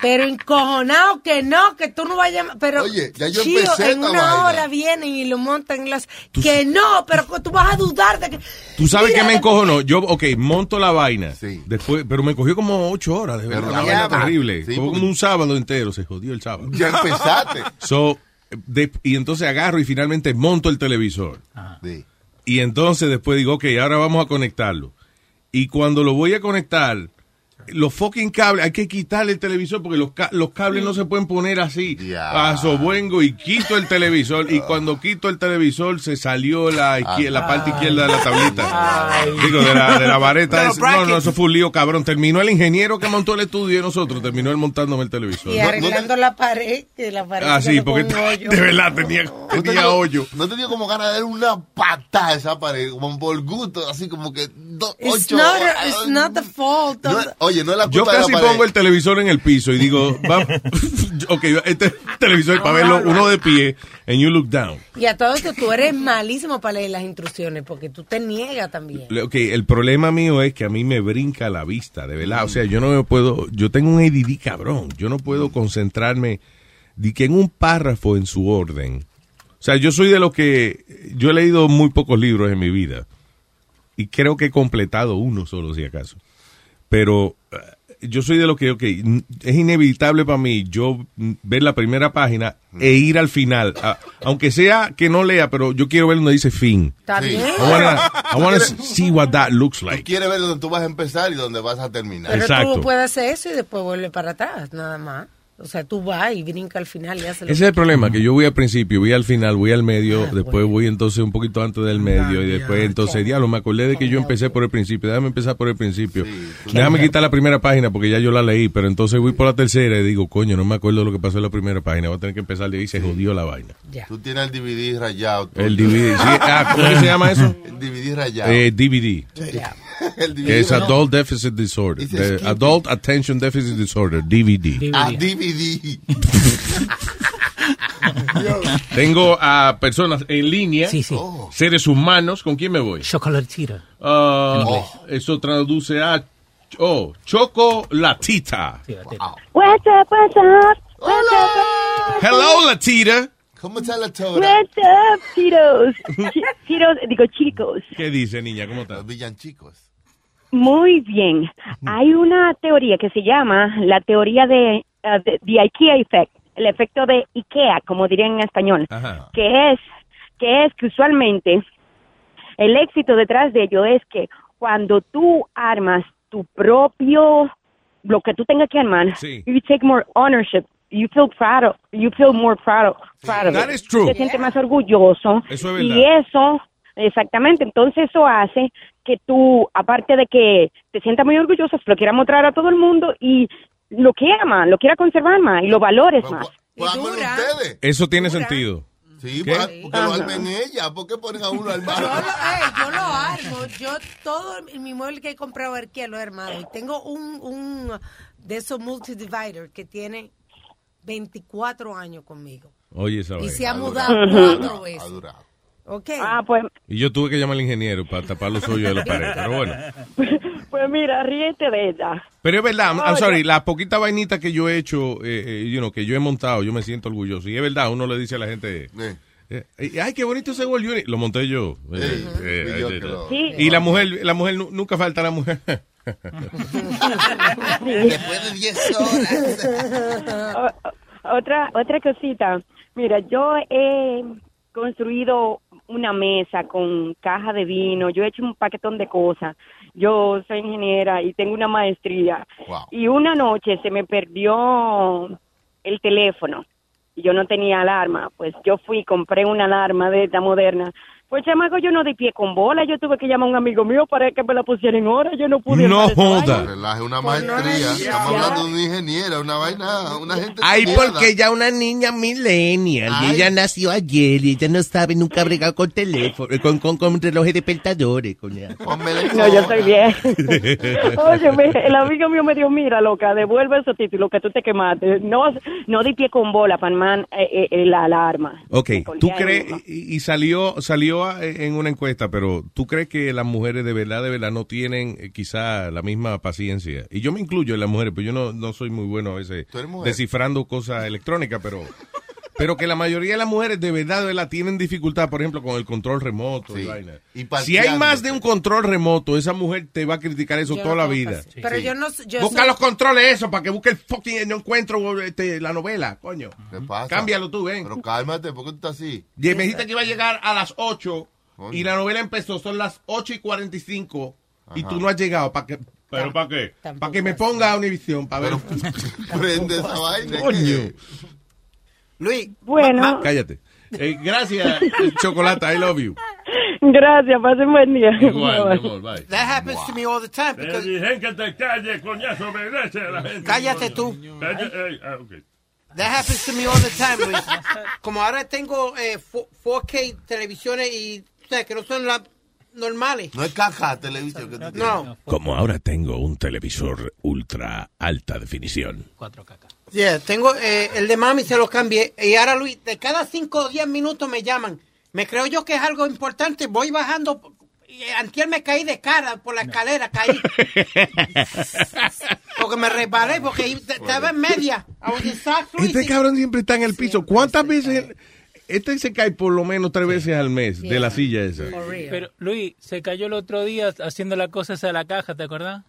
Pero encojonado que no, que tú no vayas a... Pero, Oye, ya yo chío, empecé en una vaina. hora vienen y lo montan en las... Que no, pero que tú vas a dudar de que... ¿Tú sabes Mira, qué me encojonó? Yo, ok, monto la vaina. Después, pero me cogió como ocho horas, de verdad. Pero Una la vaina terrible. Sí, porque- como un sábado entero, se jodió el sábado. Ya empezaste. So, de- y entonces agarro y finalmente monto el televisor. Sí. Y entonces después digo, ok, ahora vamos a conectarlo. Y cuando lo voy a conectar, los fucking cables, hay que quitarle el televisor porque los, ca- los cables no se pueden poner así. A sobuengo y quito el televisor. Y cuando quito el televisor se salió la, la parte izquierda de la tablita. Digo, de la, de la vareta. No, no, eso fue un lío, cabrón. Terminó el ingeniero que montó el estudio de nosotros, terminó él montándome el televisor. Y arreglando la pared, que la pared Ah, sí, porque con un hoyo. de verdad tenía, ¿No te tenía dio- hoyo. ¿No te dio como ganas de dar una patada a esa pared? Como por gusto, así como que do- It's ocho... not, it's not the fault. No oye, no es la Yo culpa de la casi pongo el televisor en el piso y digo, va, ok, este televisor para verlo uno de pie, and you look down. Y a todo esto tú eres malísimo para leer las instrucciones porque tú te niegas también. Ok, el problema mío es que a mí me brinca la vista, de verdad. O sea, yo no me puedo, yo tengo un ADD cabrón. Yo no puedo concentrarme de que en un párrafo en su orden. O sea, yo soy de los que, yo he leído muy pocos libros en mi vida. Y creo que he completado uno solo, si acaso. Pero eh, yo soy de los que, es inevitable para mí yo ver la primera página e ir al final. a- aunque sea que no lea, pero yo quiero ver donde dice fin. Está Sí. bien. I wanna, I wanna see what that looks Tú like. quieres ver dónde tú vas a empezar y dónde vas a terminar. Pero Exacto. tú puedes hacer eso y después vuelve para atrás, nada más. O sea, tú vas y brinca al final y haces lo Ese es el problema, que yo voy al principio, voy al final, voy al medio, después voy entonces un poquito antes del medio y después entonces, diablo, me acordé de que yo empecé por el principio, déjame empezar por el principio. Déjame quitar la primera página porque ya yo la leí, pero entonces voy por la tercera y digo, coño, no me acuerdo de lo que pasó en la primera página, voy a tener que empezar de ahí y se jodió la vaina. Tú tienes el DVD rayado. tú. El DVD, sí, ah, ¿cómo que se llama eso? El DVD rayado. Eh, DVD. El DVD Que es no. Adult Deficit Disorder. The. Adult Attention Deficit Disorder, DVD. Ah, DVD. Tengo a personas en línea, seres humanos. ¿Con quién me voy? Chocolatita. En inglés. Eso traduce a oh, chocolatita. What's up, what's up? What's up? Hello, Latita. ¿Cómo está la What's up, Cheetos? Chi- Cheetos, digo chicos. ¿Qué dice, niña? ¿Cómo estás? Villancicos. Muy bien. Hay una teoría que se llama la teoría de, uh, de- the IKEA effect, el efecto de IKEA, como dirían en español, que es que es que usualmente el éxito detrás de ello es que cuando tú armas tu propio lo que tú tengas que armar, you take more ownership. You feel proud of, you feel more proud of, proud of That it. is true. Te sientes más orgulloso. Eso es y eso, exactamente, entonces eso hace que tú, aparte de que te sientas muy orgulloso, lo quieras mostrar a todo el mundo y lo quiera más, lo quiera conservar más y lo valores más. ustedes. Eso tiene sentido. Sí, ¿Qué? para- porque lo armen ella. ¿Por qué ponen a uno al Yo lo, mar? ey, yo lo armo. Yo todo mi mueble que he comprado aquí lo he armado. Y tengo un, un de esos multidivider que tiene 24 años conmigo. Oye, esa Y se ha mudado cuatro veces. Ok. Ah, pues, Y yo tuve que llamar al ingeniero para tapar los hoyos de la pared. Pero bueno. pues mira, ríete de ella. Pero es verdad, I'm, sorry, la poquita vainita que yo he hecho, eh, eh, you know, que yo he montado, yo me siento orgulloso. Y es verdad, uno le dice a la gente, eh, eh, ay, qué bonito ese World Unit. Lo monté yo. Fui yo que lo- Sí. Y la mujer, la mujer, nu- nunca falta la mujer. Después de 10 horas. O- otra otra cosita. Mira, yo he construido una mesa con caja de vino, yo he hecho un paquetón de cosas. Yo soy ingeniera y tengo una maestría. Y una noche se me perdió el teléfono y yo no tenía alarma. Pues yo fui y compré una alarma de esta moderna. Pues chamaco, yo no di pie con bola, yo tuve que llamar a un amigo mío para que me la pusiera en hora, yo no pude. No joda. Relaje una maestría. Estamos hablando de una ingeniera, una vaina, una gente. Ay, porque ella una niña millennial y ella nació ayer y ella no sabe nunca bregar con teléfono, con, con, con relojes despertadores. coño. No, yo estoy bien. Oye, me- el amigo mío me dijo, mira, loca, devuelve esos títulos que tú te quemaste. No, no di pie con bola, Panman, eh, eh, la alarma. Ok, tú crees, y y salió salió a- en una encuesta, pero tú crees que las mujeres de verdad, de verdad no tienen eh, quizá la misma paciencia. Y yo me incluyo en las mujeres, pues yo no, no soy muy bueno a veces descifrando cosas electrónicas, pero pero que la mayoría de las mujeres de verdad, de verdad tienen dificultad, por ejemplo, con el control remoto y vaina. Y Si hay más de un control remoto, esa mujer te va a criticar eso Yo toda no la vida. Pero yo no yo Busca soy- los controles eso para que busque el fucking no encuentro este, la novela, coño. ¿Qué pasa? Cámbialo tú, ven. Pero cálmate, ¿por qué tú estás así? Y me dijiste que iba a llegar a las 8 y la novela empezó, son las 8 y 45 y Ajá. tú no has llegado. ¿Para qué? ¿Pero para qué? Para que me ponga a Univision, para ver. Prende esa vaina. Coño. Luis. Bueno, Cállate. Eh, gracias, Chocolata, I love you. gracias, pasen buen día. Igual, Bye. mi amor, bye. That happens to me all the time. Because que te calles, coñazo, obedece a la gente. Cállate tú. Cállate, ah. That happens to me all the time, Luis. Como ahora tengo eh, 4K televisiones y o sea, que no son las normales. No es caja televisión que tú tienes. No. Como ahora tengo un televisor ultra alta definición. Yeah, tengo eh, el de mami se lo cambié y ahora Luis, de cada 5 o 10 minutos me llaman. Me creo yo que es algo importante, voy bajando y antier me caí de cara por la escalera, caí. porque me resbalé porque estaba en media. Este cabrón siempre está en el piso. ¿Cuántas veces? Este se cae por lo menos tres veces al mes de la silla esa. Pero Luis, se cayó el otro día haciendo la cosa esa de la caja, ¿te acordás?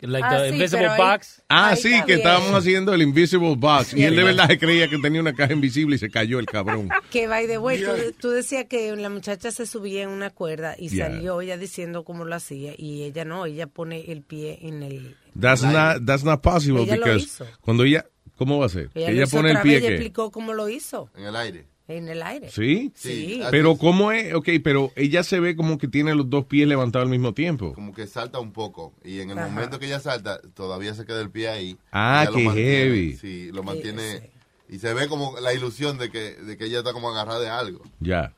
Like Ah, the sí, invisible ahí- box. Ah, Ahí sí, está que estábamos haciendo el Invisible Box. Y él de verdad. creía que tenía una caja invisible y se cayó el cabrón. Que by the way, tú, tú decías que la muchacha se subía en una cuerda y Yeah. salió ella diciendo cómo lo hacía y ella no, ella pone el pie en el... That's not, that's not possible Ella lo because hizo. cuando ella, ¿cómo va a ser? Ella, ella hizo pone el pie vez, ella que. explicó cómo lo hizo En el aire. En el aire. ¿Sí? Sí. Pero ¿cómo es? Ok, pero ella se ve como que tiene los dos pies levantados al mismo tiempo. Como que salta un poco. Y en el Ajá. momento que ella salta, todavía se queda el pie ahí. Ah, qué mantiene, heavy. Sí, lo mantiene. Y se ve como la ilusión de que, de que ella está como agarrada de algo. Ya.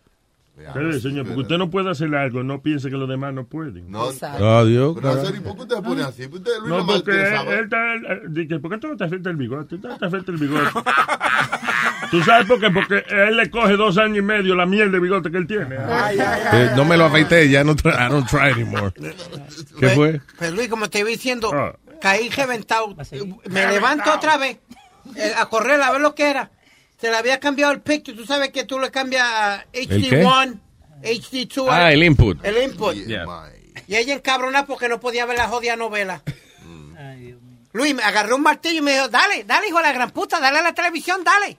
Pero, señor, porque usted no puede hacer algo, no piense que los demás no pueden. No, Adiós, Pero, carajo. ¿y ¿por qué usted se pone así? Usted, Luis, No, porque él, él está... él- dice, ¿Por qué tú no te afecta el bigote? Tú te afecta el bigote. ¿Tú sabes por qué? Porque él le coge dos años y medio la miel de bigote que él tiene. Eh, no me lo afeité, ya no I don't try anymore. ¿Qué fue? Pues Luis, como te iba diciendo, Ah. caí reventado. Me levanto otra vez eh, a correr a ver lo que era. Se le había cambiado el picture. Tú sabes que tú le cambias a HD1, HD2. Ah, el input. El input. Yeah. Y ella encabronada porque no podía ver la jodida novela. Luis me agarró un martillo y me dijo, dale, dale, hijo de la gran puta, dale a la televisión, dale.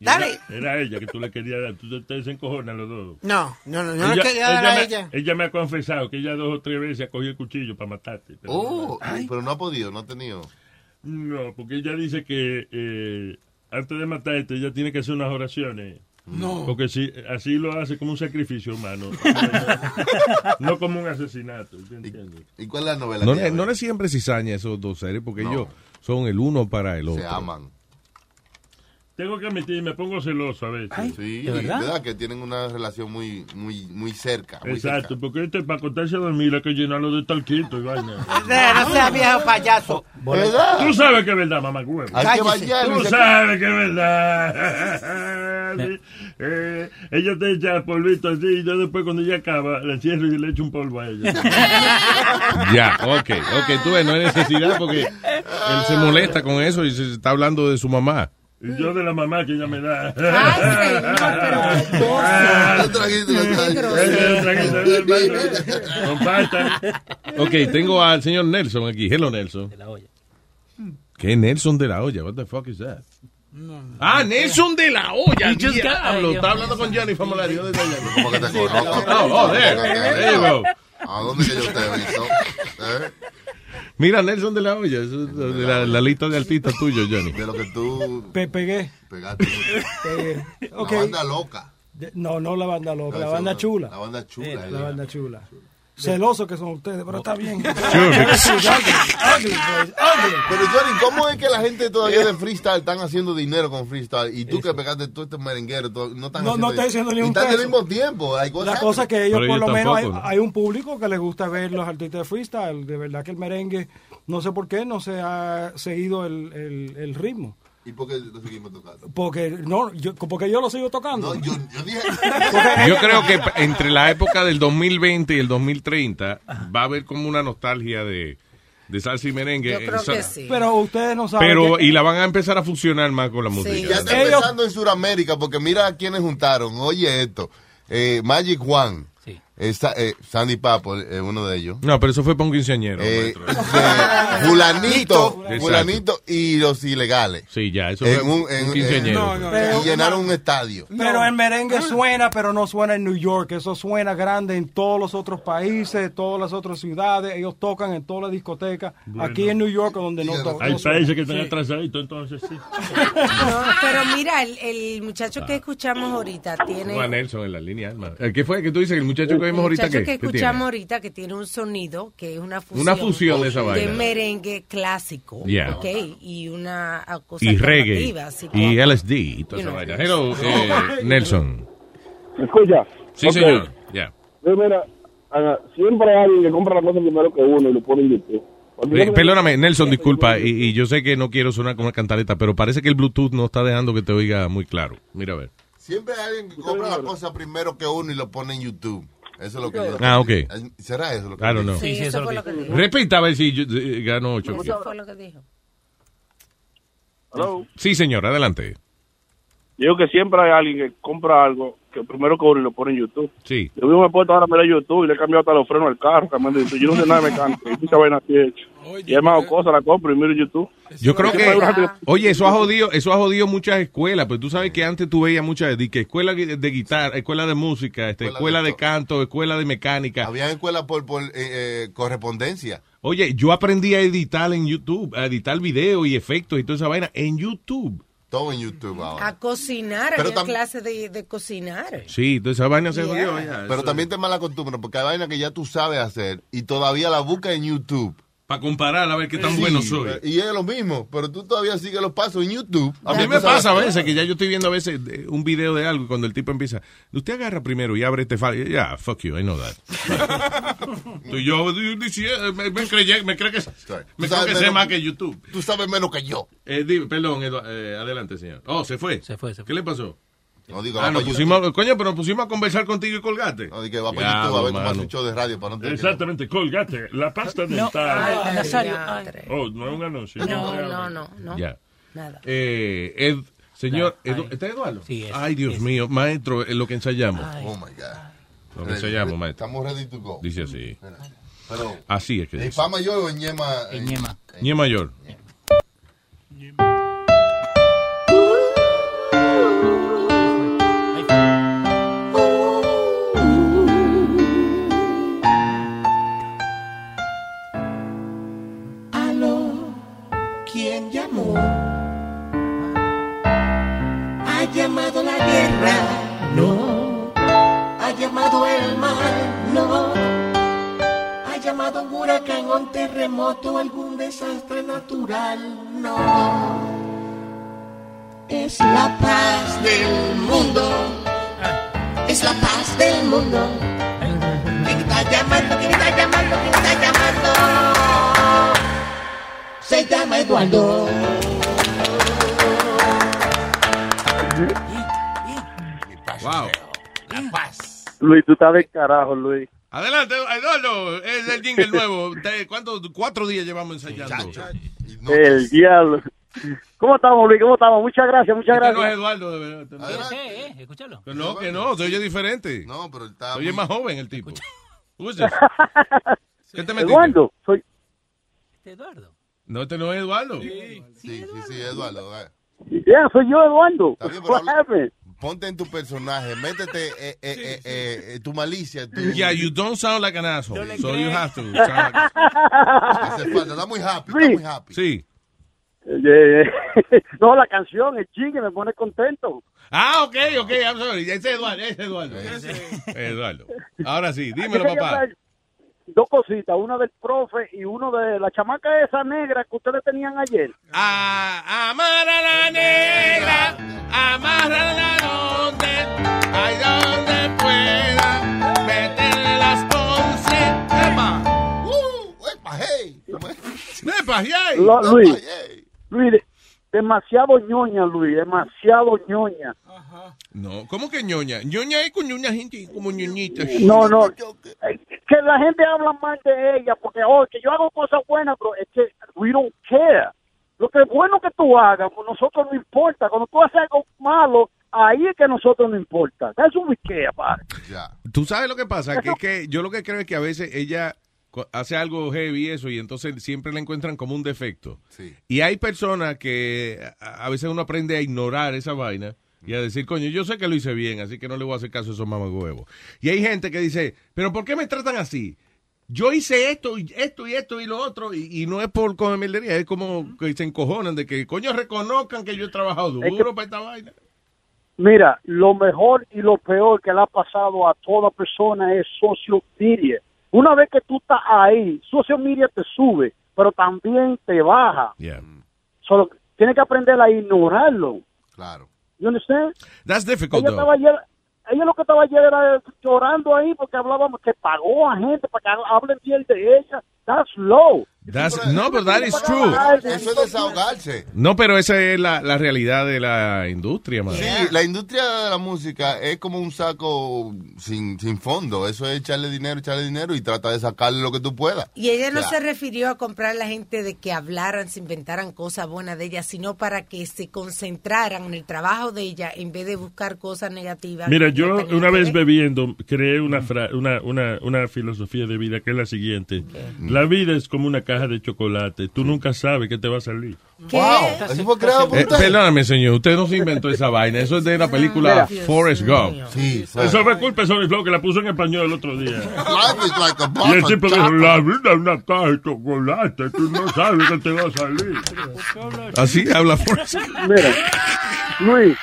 Y Dale. Era, era ella que tú le querías dar. Tú te desencojonas los dos. No, no, no, no le quería dar a me, ella. ella me ha confesado que ella dos o tres veces ha cogido el cuchillo para matarte. pero- Oh, pero no ha podido, no ha tenido. No, porque ella dice que eh, antes de matarte ella tiene que hacer unas oraciones. No. Porque si, así lo hace como un sacrificio humano. no como un asesinato. ¿te entiendes? ¿Y cuál es la novela? No le, no le siempre cizaña esos dos seres porque No. ellos son el uno para el otro. Se aman. Tengo que admitir, me pongo celoso a veces. Sí, verdad? que tienen una relación muy, muy, muy cerca. Muy Exacto, porque este para acostarse a dormir hay que llenarlo de talquito y vaina. No seas viejo payaso. ¿Verdad? Tú sabes que es verdad, mamá huevo. Hay que bañarlo y Tú sabes que es verdad. Sí. Eh, ella te echa polvito así y yo después cuando ella acaba la encierro y le echo un polvo a ella. Ya, ok, ok, tú ves, no hay necesidad porque él se molesta con eso y se está hablando de su mamá. Y yo de la mamá que ella me da. Eh, eh. Ok, tengo al señor Nelson aquí. Hello, Nelson. De la olla. ¿Qué Nelson de la olla? What the fuck is that? Ah, Nelson de la olla. Ay, Está hablando con. ¿Dónde está Jennifer? ¿Cómo que te conozco? Oh, oh, there. ¿A dónde que yo te he visto? ¿Eh? Mira, Nelson de la olla. eso es de la, la lista de artistas tuyo, Johnny. De lo que tú Pe- pegué. pegaste. pegué. La banda loca. De- No, no la banda loca, la banda chula. La banda chula. La banda chula. Celosos que son ustedes, pero está bien. Pero Johnny, ¿cómo es que la gente todavía de freestyle están haciendo dinero con freestyle? Y tú que pegaste todo este merenguero, todo- no están No, haciendo no estoy haciendo ni un están al peso. mismo tiempo. Hay cosas La cosa es que ellos, Pero por ellos lo menos, hay, hay un público que les gusta ver los artistas de freestyle. De verdad que el merengue, no sé por qué, no se ha seguido el, el- el ritmo. ¿Y por qué lo seguimos tocando? Porque no, yo, porque yo lo sigo tocando. yo, dije... Yo creo que entre la época del 2020 y el 2030 va a haber como una nostalgia de, de salsa y merengue. Yo creo que sí. Pero ustedes no saben. Pero, que- y la van a empezar a fusionar más con la música. Ya está empezando en Sudamérica, porque mira a quienes juntaron. Oye esto, eh, Magic One, esa, eh, Sandy Papo, eh, uno de ellos. No, pero eso fue para un quinceañero. Eh, fulanito, y los ilegales. Sí, ya, eso En fue un, un quinceañero. en- No, no, y llenaron un estadio. Pero el merengue suena, pero no suena en New York. Eso suena grande en todos los otros países, todas las otras ciudades. Ellos tocan en todas las discotecas. Bueno. Aquí en New York, donde no tocan. Hay países que están atrasaditos, entonces sí. No, pero mira, el, el muchacho que escuchamos ahorita tiene... A Nelson en la línea, Alma. ¿El qué fue que tú dices? ¿El muchacho que El vimos ahorita que ¿Qué escuchamos tiene? ahorita que tiene un sonido que es una fusión, Una fusión de esa vaina. merengue clásico, Yeah. ¿ok? Y una cosa Y reggae. así que- Y LSD y toda You esa know. vaina. Hello, eh, Nelson. ¿Me escucha? Sí, Ok. señor. Ya. Pues mira, ah, siempre hay alguien que compra la cosa primero que uno y lo pone en YouTube. Eh, yo- perdóname, Nelson, disculpa, y, y yo sé que no quiero sonar como una cantaleta, pero parece que el Bluetooth no está dejando que te oiga muy claro. Mira a ver. Siempre hay alguien que compra la cosa primero que uno y lo pone en YouTube. Eso es lo que yo Ah, ok. ¿Será eso lo que I don't know. Sí, eso fue lo que dijo. Repita a ver si yo, eh, gano ocho. Eso fue lo que dijo. Hello. Sí, señor, adelante. Digo que siempre hay alguien que compra algo que primero que uno y lo pone en YouTube. Sí. Yo mismo me he puesto ahora a mirar YouTube y le he cambiado hasta los frenos al carro. cambiando YouTube. Yo no sé nada de mecánica. Y mucha vaina así hecha. Y he más cosas, la compro y miro en YouTube. Yo creo que, oye, eso ha jodido, eso ha jodido muchas escuelas, pero tú sabes que antes tú veías muchas de que escuela de guitarra, escuela de música, este, escuela de canto, escuela de mecánica. Había escuela por, por eh, eh, correspondencia. Oye, yo aprendí a editar en YouTube, a editar video y efectos y toda esa vaina en YouTube. Todo en YouTube ahora. A cocinar, Pero había clases de, de cocinar. Sí, toda esa vaina se Yeah. jodió ya. Pero también te mala costumbre porque hay vaina que ya tú sabes hacer y todavía la buscas en YouTube. Para comparar a ver qué tan Sí, bueno soy. Y es lo mismo, pero tú todavía sigues los pasos en YouTube. A mí me pasa a veces que ya yo estoy viendo a veces eh, un video de algo y cuando el tipo empieza, usted agarra primero y abre este file. Ya, fuck you, I know that. Estoy yo diciendo, me, me, creye- me cree que, me creo sabes que sé más que YouTube. Tú sabes menos que yo. Eh, di- perdón, Edu- eh, adelante, señor. Oh, se fue. Se fue, ¿Qué le pasó? No digo, ah, nos pusimos, coño, pero nos pusimos a conversar contigo y colgate. No, di que va para YouTube a ver cómo hace un show de radio para no tener que- Exactamente, colgate, la pasta No, dental. ay, Nazario, ay. Oh, no es un anuncio. No, no, no, no. Ya. Nada. Eh, Ed, señor, Edu- ¿está Eduardo? Ay, Dios mío, maestro, es lo que ensayamos. Oh my God. Lo que ensayamos, maestro. Estamos ready to go. Dice así. Pero, Así es que ¿en dice. fa mayor o en ñema? En ñema. Ñe mayor. Huracán, un terremoto, algún desastre natural, no. Es la paz del mundo. Es la paz del mundo. ¿Quién está llamando? ¿Quién está llamando? ¿Quién está llamando? Se llama Eduardo. Wow. La paz. Luis, tú estás de carajo, Luis. Adelante, Eduardo, es el jingle nuevo. ¿Cuántos, cuatro días llevamos ensayando? El diablo. ¿Cómo estamos, Luis? ¿Cómo estamos? Muchas gracias, muchas Este no es gracias. Eduardo, de verdad. Este no es. Eh, eh, escúchalo. Que no, que no, se oye diferente. No, pero está. Se oye muy- más joven el tipo. ¿Qué te metiste? Eduardo, soy... No, este no es Eduardo. Sí, sí, sí, Eduardo. eh. Ya, soy yo, Eduardo. Está bien, pero What happened? Ponte en tu personaje, métete eh, eh, eh, eh, eh, tu malicia. Tu... Yeah, you don't sound like an asshole, le so you have to. sound like- Hace falta, está muy happy, Luis. está muy happy. Sí. Eh, no, la canción, el chingue me pone contento. Ah, ok, ok, I'm sorry. Ese es Eduardo, ese es Eduardo. Eduardo. Ahora sí, dímelo, papá. Dos cositas, una del profe y uno de la chamaca esa negra que ustedes tenían ayer. Ah, amar a la negra, amárrala donde, ay, donde pueda, meterle las once, epa, uh, epa, hey, epa. Lo- Luis, Luis, demasiado ñoña, Luis, demasiado ñoña. No, ¿cómo que ñoña? Ñoña es con ñoña gente como ñoñita. No, no, que la gente habla mal de ella porque, oh, que yo hago cosas buenas, pero es que we don't care. Lo que es bueno que tú hagas, pues nosotros no importa. Cuando tú haces algo malo, ahí es que a nosotros no importa. That's what we care about. Tú sabes lo que pasa, que es que yo lo que creo es que a veces ella hace algo heavy y eso y entonces siempre la encuentran como un defecto. Y hay personas que a veces uno aprende a ignorar esa vaina y a decir, coño, yo sé que lo hice bien, así que no le voy a hacer caso a esos mamagüevos. Y hay gente que dice, pero ¿por qué me tratan así? Yo hice esto y esto y esto y lo otro y, y no es por comer mierdería, es como que se encojonan de que, coño, reconozcan que yo he trabajado duro Es que- para esta vaina. Mira, lo mejor y lo peor que le ha pasado a toda persona es social media. Una vez que tú estás ahí, social media te sube, pero también te baja. Solo tienes que aprender a ignorarlo. Claro. You understand? That's difficult, Ella though. estaba ayer, ella lo que estaba ayer era llorando ahí porque hablábamos que pagó a gente para que hablen bien de ella. That's low. That's- no, but that is true. Eso es desahogarse. No, pero esa es la, la realidad de la industria, man. Sí, la industria de la música es como un saco sin, sin fondo. Eso es echarle dinero, echarle dinero y trata de sacarle lo que tú puedas. Y ella no Ya. se refirió a comprar a la gente de que hablaran, se inventaran cosas buenas de ella, sino para que se concentraran en el trabajo de ella en vez de buscar cosas negativas. Mira, yo una vez ver. bebiendo creé una, fra- una, una, una filosofía de vida que es la siguiente. La vida es como una caja de chocolate. Tú nunca sabes qué te va a salir. ¿Qué? Eso fue creado por Eh, usted. perdóname, señor, usted no se inventó esa vaina. Eso es de la película Mira. Forrest Gump. Sí, Eso fue culpa de Sony Flow que la puso en español el otro día. Life is like a Y el tipo dijo, chocolate. la vida es una caja de chocolate. Tú no sabes qué te va a salir. Así habla Forrest Gump. Mira, Luis,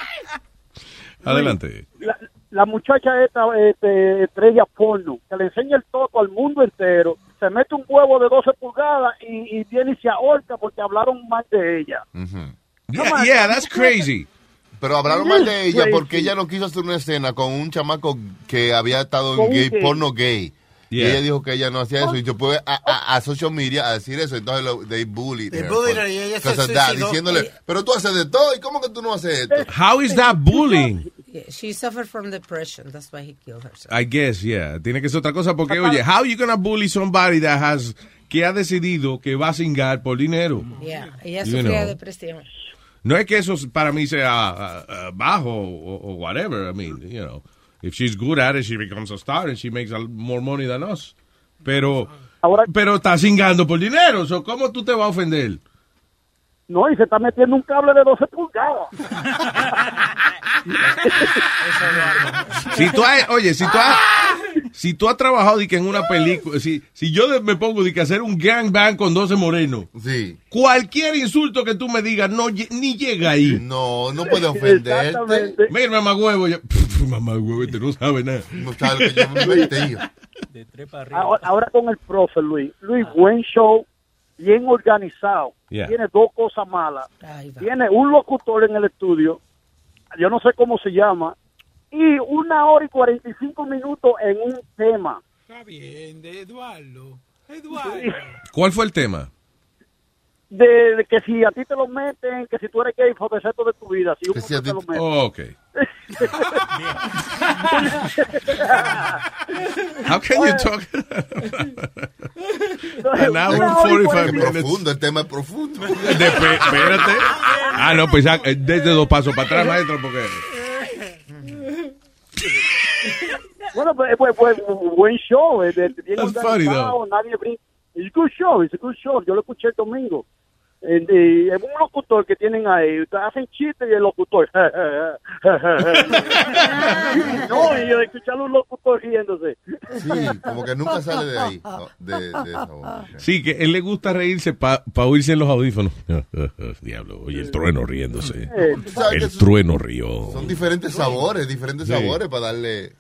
Adelante. la, la muchacha esta este, estrella porno, que le enseña el toto al mundo entero, se mete un huevo de 12 pulgadas y, y viene y se ahorca porque hablaron mal de ella. Yeah, yeah, that's crazy. Pero hablaron mal de ella Crazy. porque ella no quiso hacer una escena con un chamaco que había estado en gay, gay. porno gay. Y ella dijo que ella no hacía eso. Y yo pude a, a, a social media a decir eso. Entonces lo, they bullied They bullied her y ella se suicidó. diciéndole, pero tú haces de todo. ¿Y cómo que tú no haces esto? How is that bullying? Yeah, she suffered from depression. That's why he killed herself. I guess, yeah. Tiene que ser otra cosa porque, oye, how you gonna bully somebody that has, que ha decidido que va a cingar por dinero? Yeah, ella You sufría know. depresión. No es que eso para mí sea uh, uh, bajo o, o whatever. I mean, you know, if she's good at it, she becomes a star and she makes a, more money than us. Pero, pero está cingando por dinero. So, ¿Cómo tú te vas a ofender? No, y se está metiendo un cable de 12 pulgadas. Si tú has, oye, si tú has, si tú has trabajado de que en una película, si, si yo de- me pongo de que hacer un gangbang con 12 morenos, sí. cualquier insulto que tú me digas no ni llega ahí. No, no puede ofenderte. Mira, mamá huevo, yo, pff, mamá huevo, este no sabe nada. No sabe lo que yo me metí. Ahora, ahora con el profe Luis. Luis, buen show, bien organizado. Yeah. Tiene dos cosas malas. Tiene un locutor en el estudio, yo no sé cómo se llama, y una hora y 45 minutos en un tema. Está bien, de Eduardo. Eduardo. ¿Cuál fue el tema? De, de que si a ti te lo meten, que si tú eres gay, fue el resto de tu vida. Si un Que si a hombre te ti- lo meten. Oh, ok. How can you talk? An hour and 45 Es minutes. profundo, el tema es profundo. Espérate. Ah, no, pues ya, eh, desde dos pasos para atrás, maestro, porque... Bueno, pues, pues, pues, buen show, eh, bien That's funny, organizado, nadie brinca. A good show, a good show. Yo lo escuché el domingo. Eh, es un locutor que tienen ahí, hacen chistes y el locutor. no, y yo escuchar a un locutor riéndose. Sí, como que nunca sale de ahí. no, de, de esa. Sí, que él le gusta reírse para oírse en los audífonos. Diablo, oye, el trueno riéndose. Eh, El trueno rió. Son diferentes sabores, diferentes Sí. sabores para darle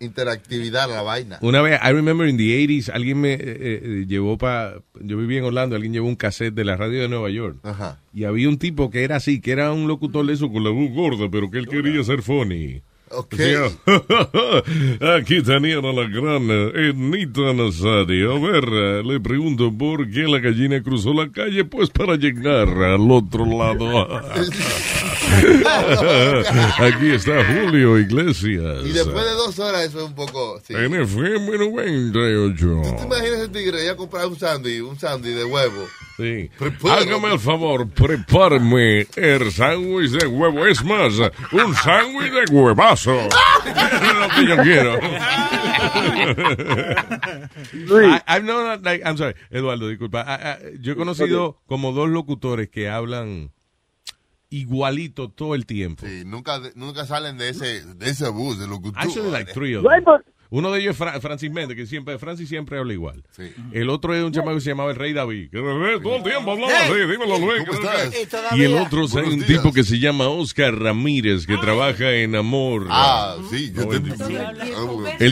interactividad a la vaina. Una vez, I remember in the 80s, alguien me eh, eh, llevó para. Yo vivía en Orlando, alguien llevó un cassette de la radio de Nueva York. Ajá. Y había un tipo que era así, que era un locutor de eso con la voz gorda, pero que él quería ser funny. Ok. Aquí tenían a la gran Ednita Nazario. A ver, le pregunto por qué la gallina cruzó la calle, pues para llegar al otro lado. Aquí está Julio Iglesias. Y después de dos horas eso es un poco... Sí. NFM 98. ¿Te imaginas ese tigre ya comprar un sándwich, un sándwich de huevo? Sí. Hágame el favor, prepárame el sándwich de huevo. Es más, un sándwich de huevazo. Es lo que yo quiero. I- I'm not, like, I'm sorry, Eduardo, disculpa. I- I- yo he conocido como dos locutores que hablan igualito todo el tiempo. Sí, nunca, nunca salen de ese, de ese bus, de locutor. Actually, like three of Right, them. Uno de ellos es Fra- Francis Méndez, que siempre, Francis siempre habla igual. Sí. El otro es un chamaco que se llamaba el Rey David. Que eh, todo el tiempo hablaba así, dímelo Luis. ¿Cómo estás? Y el otro es un tipo que se llama Oscar Ramírez, que trabaja en Amor. Ah, sí, yo te... él-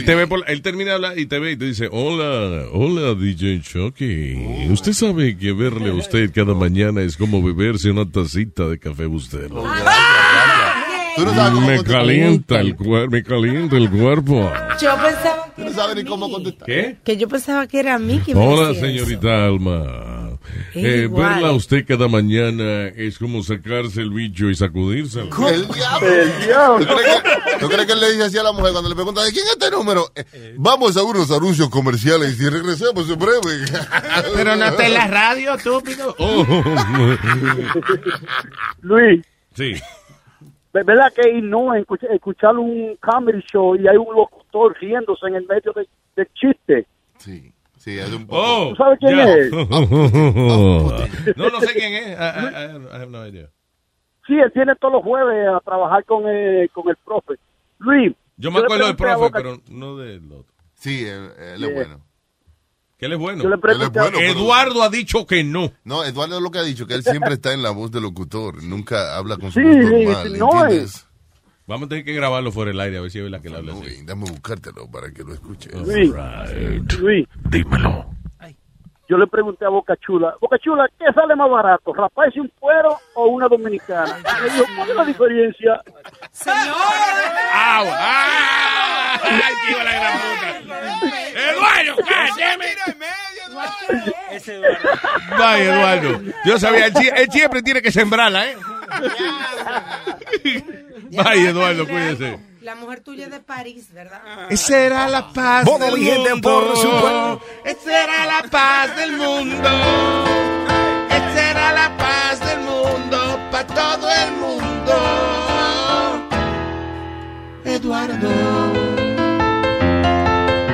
Ah, te ve por, él termina de hablar y te ve y te dice, hola, hola DJ Chucky. Usted sabe que verle a usted cada mañana es como beberse una tacita de café bustelo. Gracias. Tú no sabes cómo Me contestar. calienta el cuerpo, me calienta el cuerpo. Yo pensaba Tú no sabes ni cómo contestar. ¿Qué? que yo pensaba que era a mí que me Hola, señorita Alma. Eh, verla a usted cada mañana es como sacarse el bicho y sacudírselo. El diablo. El diablo. ¿Tú crees, que, tú crees que él le dice así a la mujer cuando le pregunta de quién es este número? Eh, vamos a unos anuncios comerciales y regresemos en breve. Pero no está en la radio, estúpido. Oh. Luis, Sí. ¿De ¿verdad que no escuch- escuchar un comedy show y hay un locutor riéndose en el medio de- del chiste? Sí, sí, es un poco... Oh, ¿Tú sabes quién es? no, no sé quién es. I, I- I have no idea. Sí, él tiene todos los jueves a trabajar con, eh, con el profe. Luis. Yo me acuerdo del profe, Boca- pero no del otro. Sí, él, él es bueno. Que él es bueno. Yo le Él es bueno, pero- Eduardo ha dicho que no. No, Eduardo lo que ha dicho, que él siempre está en la voz del locutor, nunca habla con su Sí, voz sí, normal, sí, no ¿entiendes? Vamos a tener que grabarlo fuera del aire a ver si es verdad que le habla así. Dame buscártelo para que lo escuche. Luis, Luis, Dímelo. Yo le pregunté a Boca Chula, Boca Chula, ¿qué sale más barato, raparse un cuero o una dominicana? Me dijo, ¿cuál es la diferencia? ¡Au! ¡Ah! ¡Ay, tío, la gran puta! ¡Eduardo, cállate! Vaya, Eduardo. Yo sabía, él siempre tiene que sembrarla, ¿eh? Vaya, Eduardo, cuídese. La mujer tuya es de París, ¿verdad? Esa era la paz del vigente mundo. por. Esa era la paz del mundo. Esa era la paz del mundo para todo el mundo. Eduardo,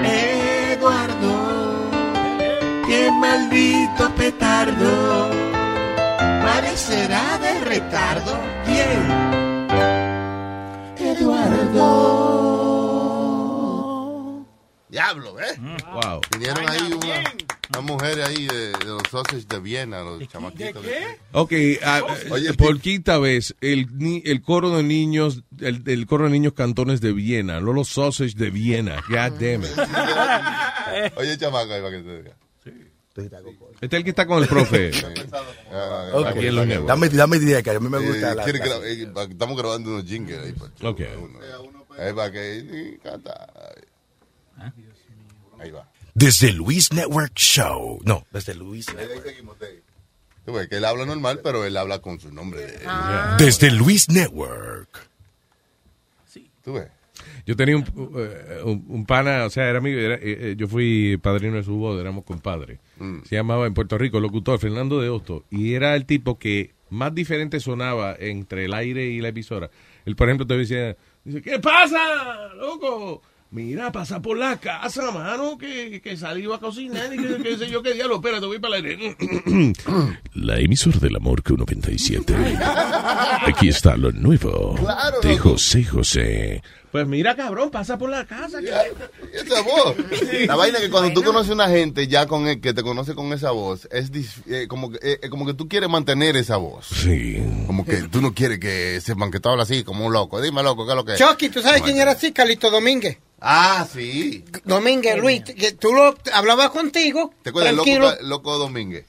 Eduardo, qué maldito petardo, parecerá de retardo. ¿Quién? Eduardo. Diablo, ¿eh? Wow. Vinieron ahí una, una mujer ahí de, de los sausages de Viena, los chamaquitos. de- Ok, ah, eh, por quinta vez, el, el coro de niños, el, el coro de niños cantones de Viena, no los sausage de Viena. God damn it. Oye, chamaco, ahí para que te diga. Este es el que está con el profe. Ah. Aquí en los. Dame, dame idea, que a mí me gusta Eh, la... quiere la- gra- eh, pa- estamos grabando unos jingles ahí. pa- Ok. uno. Ahí va que canta. Ahí va. Desde Luis Network Show. No, desde Luis Network. Tú ves que él habla normal, pero él habla con su nombre. de- Desde Luis Network. Tú ves. Yo tenía un, eh, un, un pana, o sea, era amigo, era- eh, eh, yo fui padrino de su boda, éramos compadres. Se llamaba en Puerto Rico, locutor, Fernando de Hosto, y era el tipo que más diferente sonaba entre el aire y la emisora. Él, por ejemplo, te decía, dice, ¿qué pasa, loco? Mira, pasa por la casa, mano, que, que salí a cocinar y que, que sé yo qué diablo, espérate, voy para el aire. La emisora del amor que 97. Aquí está lo nuevo Claro, de loco. José José. Pues mira, cabrón, pasa por la casa. Esa voz. La vaina que cuando tú conoces a una gente ya con el, que te conoce con esa voz, es eh, como, que, eh, como que tú quieres mantener esa voz. Sí. Como que tú no quieres que sepan que tú hablas así como un loco. Dime, loco, ¿qué es lo que es? Chucky, ¿tú sabes quién era así? Carlito Domínguez. Ah, sí. Domínguez, Luis, que tú lo hablabas contigo, ¿Te acuerdas del tranquilo. loco, loco Domínguez?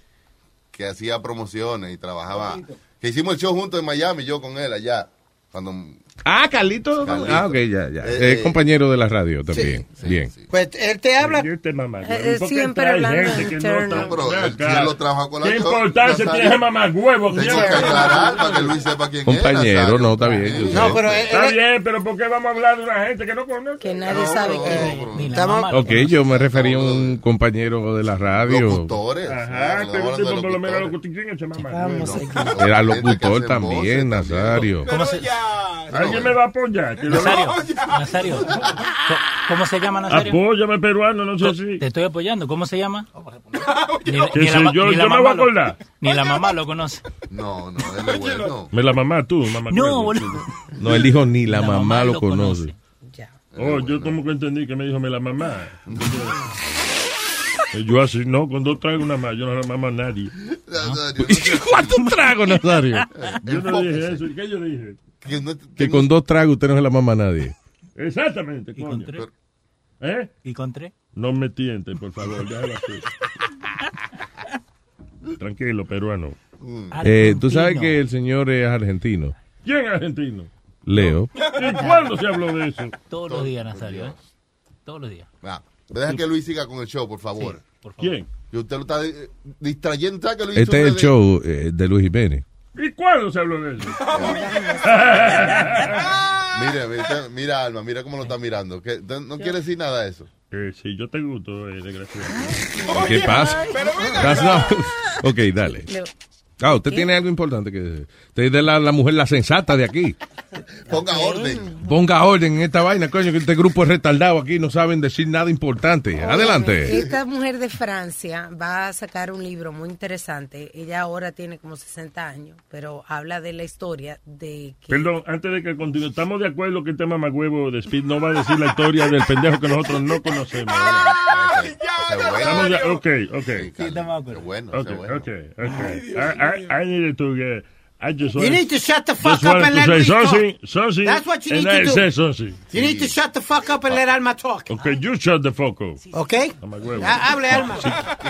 Que hacía promociones y trabajaba. Que hicimos el show juntos en Miami, yo con él allá. Cuando Ah, Carlito. Carlito. Ah, ok, ya, ya. Eh, es eh, compañero de la radio también. Bien. Pues él te habla. Mamá. Eh, eh, siempre hablando él lo trabaja con la ¿Qué importancia tiene mamá huevo? Tengo que aclarar para que Luis sepa quién Compañero, es. Nazario. no, está bien. No, pero Está bien, pero ¿por qué vamos a hablar de una gente que no conoce? Que nadie sabe quién es. Estamos- Ok, yo me refería a un compañero de la radio. Locutores. Ajá, pero tipo, por lo menos locutor. ¿Quién es ese mamá? Era locutor también, Nazario. ¿Cómo se, ¿Alguien me va a apoyar? Lo- Nazario, Nazario, ¿cómo- ¿cómo se llama Nazario? Apóyame, peruano, no sé si. Te estoy apoyando, ¿cómo se llama? Ni, la- ¿Qué ni la yo? ni la Yo me mamá voy a lo- acordar. Ni la mamá lo conoce. No, no, él es bueno. Me la mamá tú, mamá. No, boludo. No, él dijo ni la, mamá, lo conoce. Oh, yo como que entendí que me dijo me la mamá. Yo así, no, cuando traigo una mamá, yo no la mamá a nadie. ¿Cuánto trago, Nazario? Yo no dije eso. ¿Qué yo dije? Que no- Que con dos tragos usted no se la mama a nadie. Exactamente, ¿Y coño. con tres? ¿Eh? ¿Y con tres? No me tienten, por favor, déjalo así. Tranquilo, peruano. Eh, Tú sabes que el señor es argentino. ¿Quién es argentino? Leo. ¿Y cuándo se habló de eso? Todos los días, Nazario, ¿eh? Todos los días. Ah, deja que Luis siga con el show, por favor. Por favor. ¿Quién? Que usted lo está eh, distrayendo. ¿Sabe que Luis Este es el de- show eh, de Luis Jiménez. ¿Y cuándo se habló de eso? Mira, mira, mira, Alma, mira cómo lo está mirando. Que no quiere decir nada de eso. Eh, sí, yo te gusto, eh, desgraciado. ¿Qué pasa? That's not- Ok, dale. Ah, usted tiene algo importante que decir. Usted es de la, la mujer la sensata de aquí. Ponga orden. Ponga orden en esta vaina, coño, que este grupo es retardado aquí, no saben decir nada importante. Adelante. Esta mujer de Francia va a sacar un libro muy interesante. Ella ahora tiene como 60 años, pero habla de la historia de que Perdón, antes de que continúe, estamos de acuerdo que este mamagüevo de Speed no va a decir la historia del pendejo que nosotros no conocemos. ¿verdad? Estamos de- ok, ok. Sí, estamos de acuerdo. bueno, Ok, ese bueno. ok, ok. I, I, I needed to get, I just You want- need to shut the fuck up and let say me talk. That's what you need to do. You need to shut the fuck up and let Alma talk. Okay, you shut the fuck up. Okay? Hable, Alma.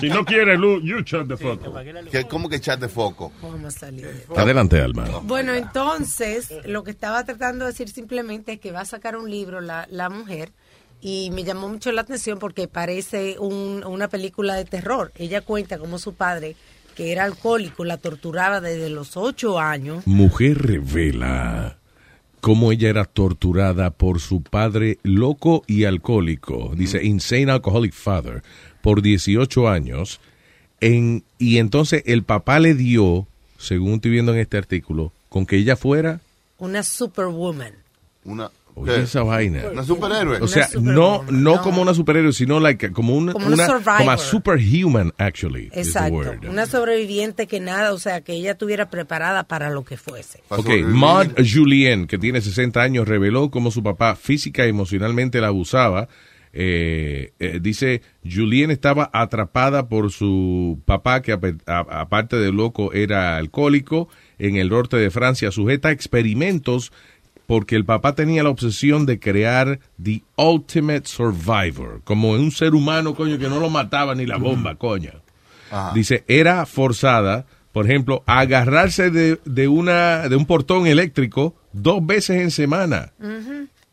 Si no quieres luz, you shut the fuck up. ¿Qué- ¿Cómo que foco? Vamos a salir. Adelante, Alma. Bueno, entonces, lo que estaba tratando de decir simplemente es que va a sacar un libro la, la mujer y me llamó mucho la atención porque parece un- una película de terror. Ella cuenta cómo su padre, que era alcohólico, la torturaba desde los ocho años. Mujer revela cómo ella era torturada por su padre loco y alcohólico. Dice, insane alcoholic father, por 18 años. En, y entonces el papá le dio, según estoy viendo en este artículo, con que ella fuera Una superwoman. Una, Oye, esa vaina. ¿Una superhéroe? O sea, no, no, no. como una superhéroe, sino like, como una, Como una una- survivor. como a superhuman, actually. is the Exacto. word. Una sobreviviente que nada, o sea, que ella estuviera preparada para lo que fuese. Ok, Maud Julien, que tiene 60 años, reveló cómo su papá física y emocionalmente la abusaba. Eh, eh, dice, Julien estaba atrapada por su papá, que aparte de loco era alcohólico, en el norte de Francia, sujeta a experimentos porque el papá tenía la obsesión de crear the ultimate survivor, como un ser humano, coño, que no lo mataba ni la bomba, coño. Dice, era forzada, por ejemplo, a agarrarse de, de, una, de un portón eléctrico dos veces en semana.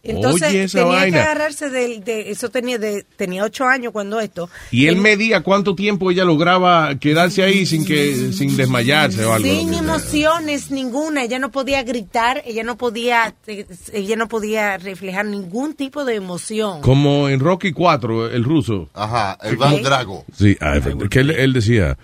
Entonces Oye, esa tenía vaina. que agarrarse del- de, eso tenía de, tenía ocho años cuando esto. Y él medía cuánto tiempo ella lograba quedarse ahí sin que sin desmayarse o algo. sin emociones ninguna, ella no podía gritar, ella no podía, ella no podía reflejar ningún tipo de emoción. Como en Rocky 4, el ruso. Ajá, el Van Drago. Sí, will- que él, él decía,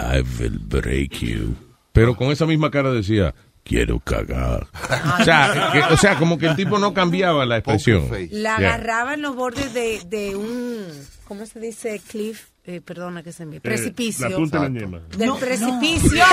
I will break you. Pero con esa misma cara decía, quiero cagar. o, sea, que- o sea, como que el tipo no cambiaba la expresión. La Yeah. agarraba en los bordes de, de un, ¿cómo se dice? Cliff, eh, perdona que se me... Precipicio. la punta de la ñema. Del precipicio.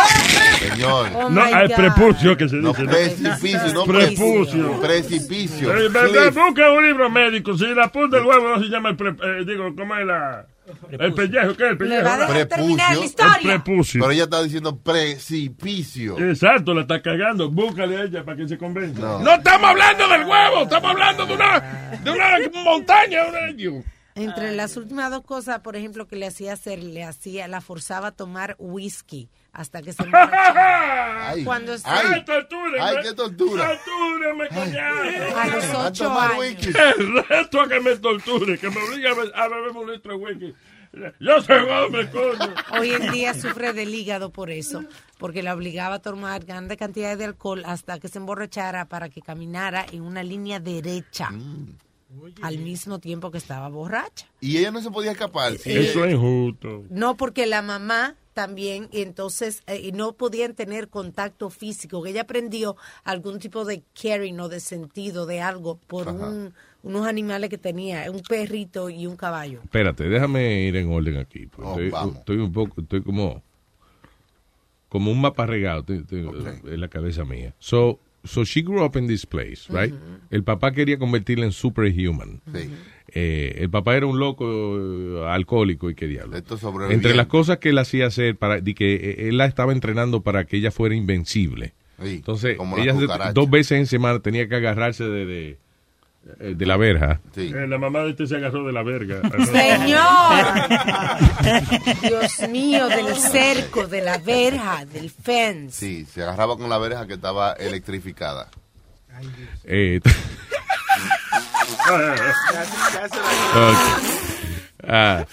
Señor. Oh no, my hay God. prepucio que se No, dice. precipicio, no prepucio. Precipicio. Eh, busca un libro médico. Si la punta del huevo no se llama el pre, eh, digo, ¿cómo es la? El pellejo, ¿qué es el pellejo? va a dejar terminar la historia. El prepucio. Pero ella está diciendo precipicio. Exacto, la está cagando. Búscale a ella para que se convenza. No estamos hablando del huevo, estamos hablando de una, de una montaña. una- Entre las últimas dos cosas, por ejemplo, que le hacía hacer, le hacía, la forzaba a tomar whisky hasta que se emborrachara. Ay, Cuando ay, ¡Ay, tortura! ay, qué tortura. ¡Tortúreme, coñazo! A los A ocho tomar años. El resto a que me torture, que me obligue a, be- a beber un litro de whisky. Yo soy hombre, coño. Hoy en día sufre del hígado por eso, porque la obligaba a tomar grandes cantidades de alcohol hasta que se emborrachara para que caminara en una línea derecha al mismo tiempo que estaba borracha. Y ella no se podía escapar. sí. Eso es injusto. No, porque la mamá también, y entonces eh, y no podían tener contacto físico, que ella aprendió algún tipo de caring o de sentido de algo por un- unos animales que tenía, un perrito y un caballo. Espérate, déjame ir en orden aquí. porque Oh, estoy, vamos. estoy un poco, estoy como, como un mapa regado estoy- estoy en la cabeza mía. So, so she grew up in this place, right? El papá quería convertirla en superhuman. Sí. Eh, el papá era un loco eh, alcohólico y qué diablo. Entre las cosas que él hacía hacer para di que eh, él la estaba entrenando para que ella fuera invencible. Sí, Entonces, ella se- dos veces en semana tenía que agarrarse de, de, eh, de la verja. Sí. Eh, la mamá de este se agarró de la verga. Señor, Dios mío, del cerco, de la verja, del fence. Sí, se agarraba con la verja que estaba electrificada. Eh, Ok. Ah,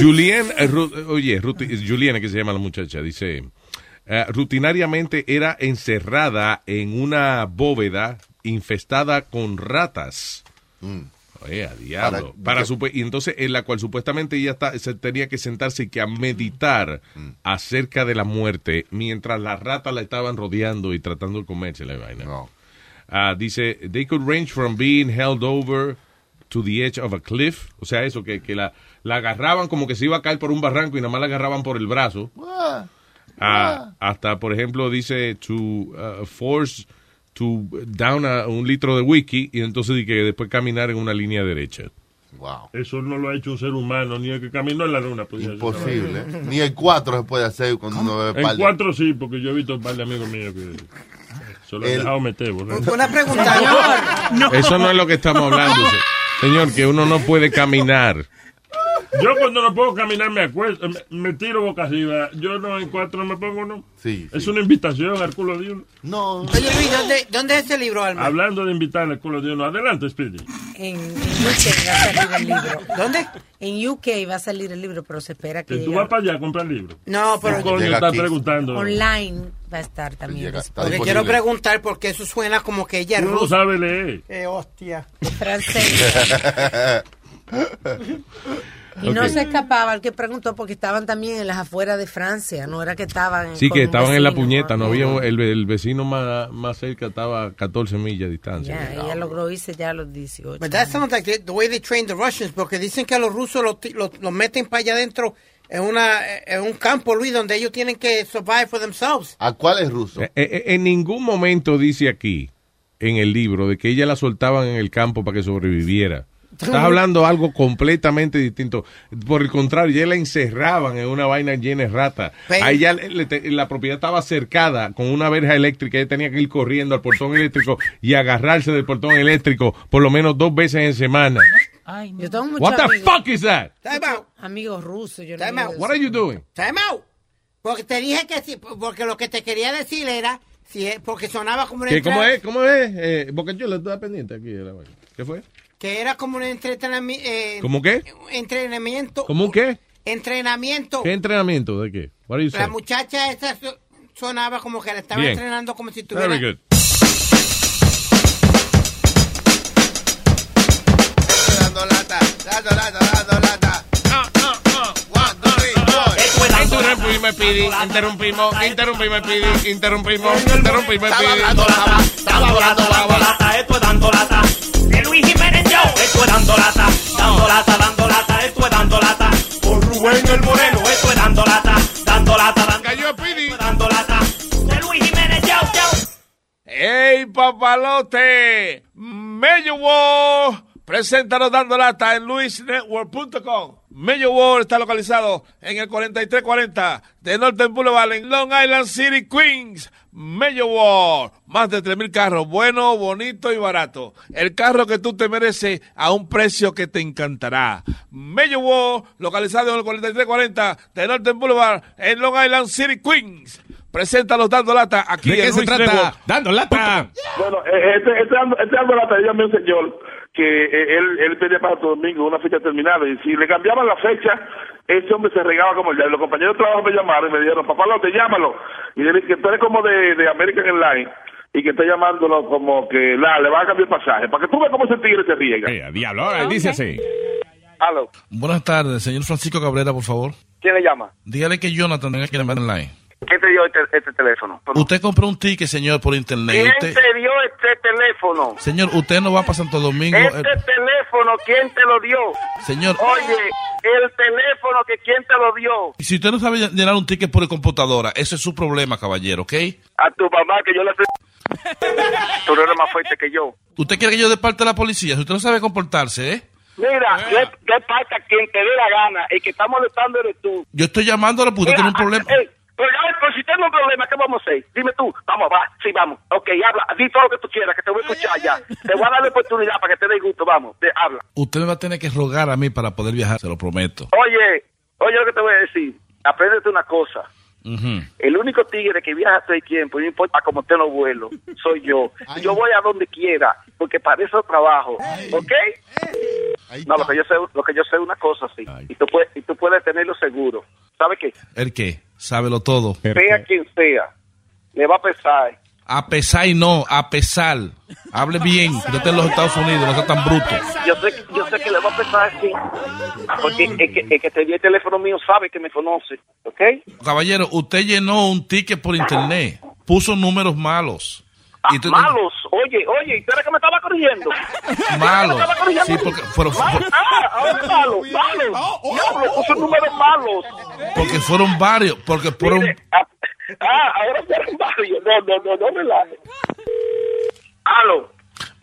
Julien, eh, Ru- oye, Ruti- Juliana, que se llama la muchacha, dice, eh, rutinariamente era encerrada en una bóveda infestada con ratas. Mm. Oye, a diablo. Para- y entonces en la cual supuestamente ella está, se tenía que sentarse y que a meditar Mm. acerca de la muerte mientras las ratas la estaban rodeando y tratando de comerse la vaina. Ah, dice, they could range from being held over to the edge of a cliff. O sea, eso, que, que la, la agarraban como que se iba a caer por un barranco y nada más la agarraban por el brazo. Ah, hasta, por ejemplo, dice to uh, force to down a un litro de whisky y entonces di que después caminar en una línea derecha. Eso no lo ha hecho un ser humano, ni el que caminó en la luna. hacer. Imposible. Ni el 4 se puede hacer cuando uno ve de- cuatro sí, porque yo he visto un par de amigos míos que se lo han El- dejado meter. borracho. Una pregunta, Eso no es lo que estamos hablando. se- Señor, que uno no puede caminar. Yo cuando no puedo caminar me acuesto, me, me tiro boca arriba. Yo no en cuatro me pongo, ¿no? Sí. Es una invitación al culo de uno. No. Oye, Luis, ¿dónde, ¿dónde es ese libro, Alma? Hablando de invitar al culo de uno. Adelante, Speedy. En, en UK va a salir el libro. ¿Dónde? En UK va a salir el libro, pero se espera que Que tú llegue vas para allá a comprar libros. No, pero- ¿Qué coño Llega estás aquí. preguntando? online. Va a estar también. Porque quiero preguntar porque eso suena como que ella Tú no sabes leer. Eh, hostia. francés. Y no Ok. se escapaba el que preguntó porque estaban también en las afueras de Francia, no era que estaban Sí, que estaban en la vecino, puñeta. No ¿no? había el, el vecino más, más cerca estaba a 14 millas de distancia. Ya, ella logró irse ya a los 18. But that sounds like the, the way they train the Russians, porque dicen que a los rusos los lo, lo meten para allá adentro en, una, en un campo, Luis, donde ellos tienen que survive for themselves. ¿A cuál es ruso? Eh, eh, en ningún momento dice aquí, en el libro, de que ella la soltaban en el campo para que sobreviviera. Estás hablando algo completamente distinto. Por el contrario, ya la encerraban en una vaina llena de ratas. Pero- A ella le- le te- la propiedad estaba cercada con una verja eléctrica. Ella tenía que ir corriendo al portón eléctrico y agarrarse del portón eléctrico por lo menos dos veces en semana. Yo tengo What the amigos, fuck is that? Time out. amigos rusos. Yo no Time out. What are you doing? Time out. Porque te dije que sí, porque lo que te quería decir era, si es- porque sonaba como una ¿Qué, ¿Cómo es? ¿Cómo es? Eh, porque yo le estaba pendiente aquí. de la vaina. ¿Qué fue? Que era como un entrenamiento. ¿Cómo qué? Entrenamiento. ¿Cómo un qué? Entrenamiento. ¿Qué entrenamiento? ¿De qué? What La saying? muchacha esa so- sonaba como que la estaba Bien. entrenando como si tuviera. Very good. Dando lata, dando lata, dando lata. Interrumpimos, Pidi. Interrumpimos, interrumpimos, Pidi. Interrumpimos, interrumpimos, Estaba Pidi. hablando lata, estaba hablando dando lata, esto es dando lata. Dando lata, dando lata, dando lata, esto es dando lata. Por Rubén el Moreno, esto es dando lata, dando lata, dando Cayó Pidi. dando lata. De Luis Jiménez Show, show. ¡Ey, papalote! Presenta los dando lata en luisnetwork.com. Mello World está localizado en el 4340 de Northern Boulevard en Long Island City, Queens. Mello World, más de 3.000 carros, bueno, bonito y barato. El carro que tú te mereces a un precio que te encantará. Mello World, localizado en el 4340 de Northern Boulevard en Long Island City, Queens. Presenta los dando lata aquí ¿De qué se trata? Network. Dando lata. Bueno, eh, este, este, ando- este ando la tarea un señor que eh, él, él pedía para Santo Domingo una fecha terminada y si le cambiaban la fecha, ese hombre se regaba como diablo. Los compañeros de trabajo me llamaron y me dijeron, papá, te llámalo. Y le dije que tú eres como de, de American Airlines y que está llamándolo como que la, le va a cambiar el pasaje. Para que tú veas cómo ese tigre se riega. Eh, diablo, ahora dice así. Aló, Buenas tardes, señor Francisco Cabrera, por favor. ¿quién le llama? Dígale que Jonathan tenga que llamar online. ¿Quién te dio este, este teléfono? Usted compró un ticket, señor, por internet. ¿Quién Usted- te dio este teléfono? Señor, usted no va para Santo Domingo. Este eh, teléfono, ¿quién te lo dio? señor, Oye, el teléfono que quién te lo dio. si usted no sabe llenar un ticket por computadora, ese es su problema, caballero, ¿ok? A tu mamá que yo le... Tú no eres más fuerte que yo. Usted quiere que yo de parte de la policía, si usted no sabe comportarse, ¿eh? Mira, ¿qué, qué pasa? Quien te dé la gana, el que está molestando eres tú. Yo estoy llamándole porque usted tiene un problema. Ey, pero si tengo un problema, ¿qué vamos a hacer? Dime tú, vamos, va, sí, vamos. Ok, habla, di todo lo que tú quieras, que te voy a escuchar ya. Te voy a dar la oportunidad para que te dé gusto, vamos, de, habla. Usted me va a tener que rogar a mí para poder viajar, se lo prometo. Oye, oye lo que te voy a decir. Apréndete una cosa. El único tigre que viaja todo el tiempo, no importa cómo esté los vuelos, soy yo. Yo voy a donde quiera, porque para eso trabajo, ¿ok? No, lo que yo sé, lo que yo sé es una cosa, sí. Y tú puedes, y tú puedes tenerlo seguro. ¿Sabe qué? ¿El qué? Sábelo todo. Sea quien sea, le va a pesar. A pesar y no, a pesar. Hable bien, usted está en los Estados Unidos, no sea tan bruto. Yo sé, yo sé que le va a pesar, sí. Porque el que, el que te dio el teléfono mío sabe que me conoce, ¿ok? Caballero, usted llenó un ticket por internet, puso números malos. Ah, Y tú- malos, oye, oye, ¿y tú eres que me estaba corrigiendo? Malos. ¿Me estaba corrigiendo? Sí, porque fueron, Ah, ahora malos, malos. Diablo, puso números malos. porque fueron varios, porque fueron... Ah, ahora fueron varios. No, no, no, no relajes. Aló.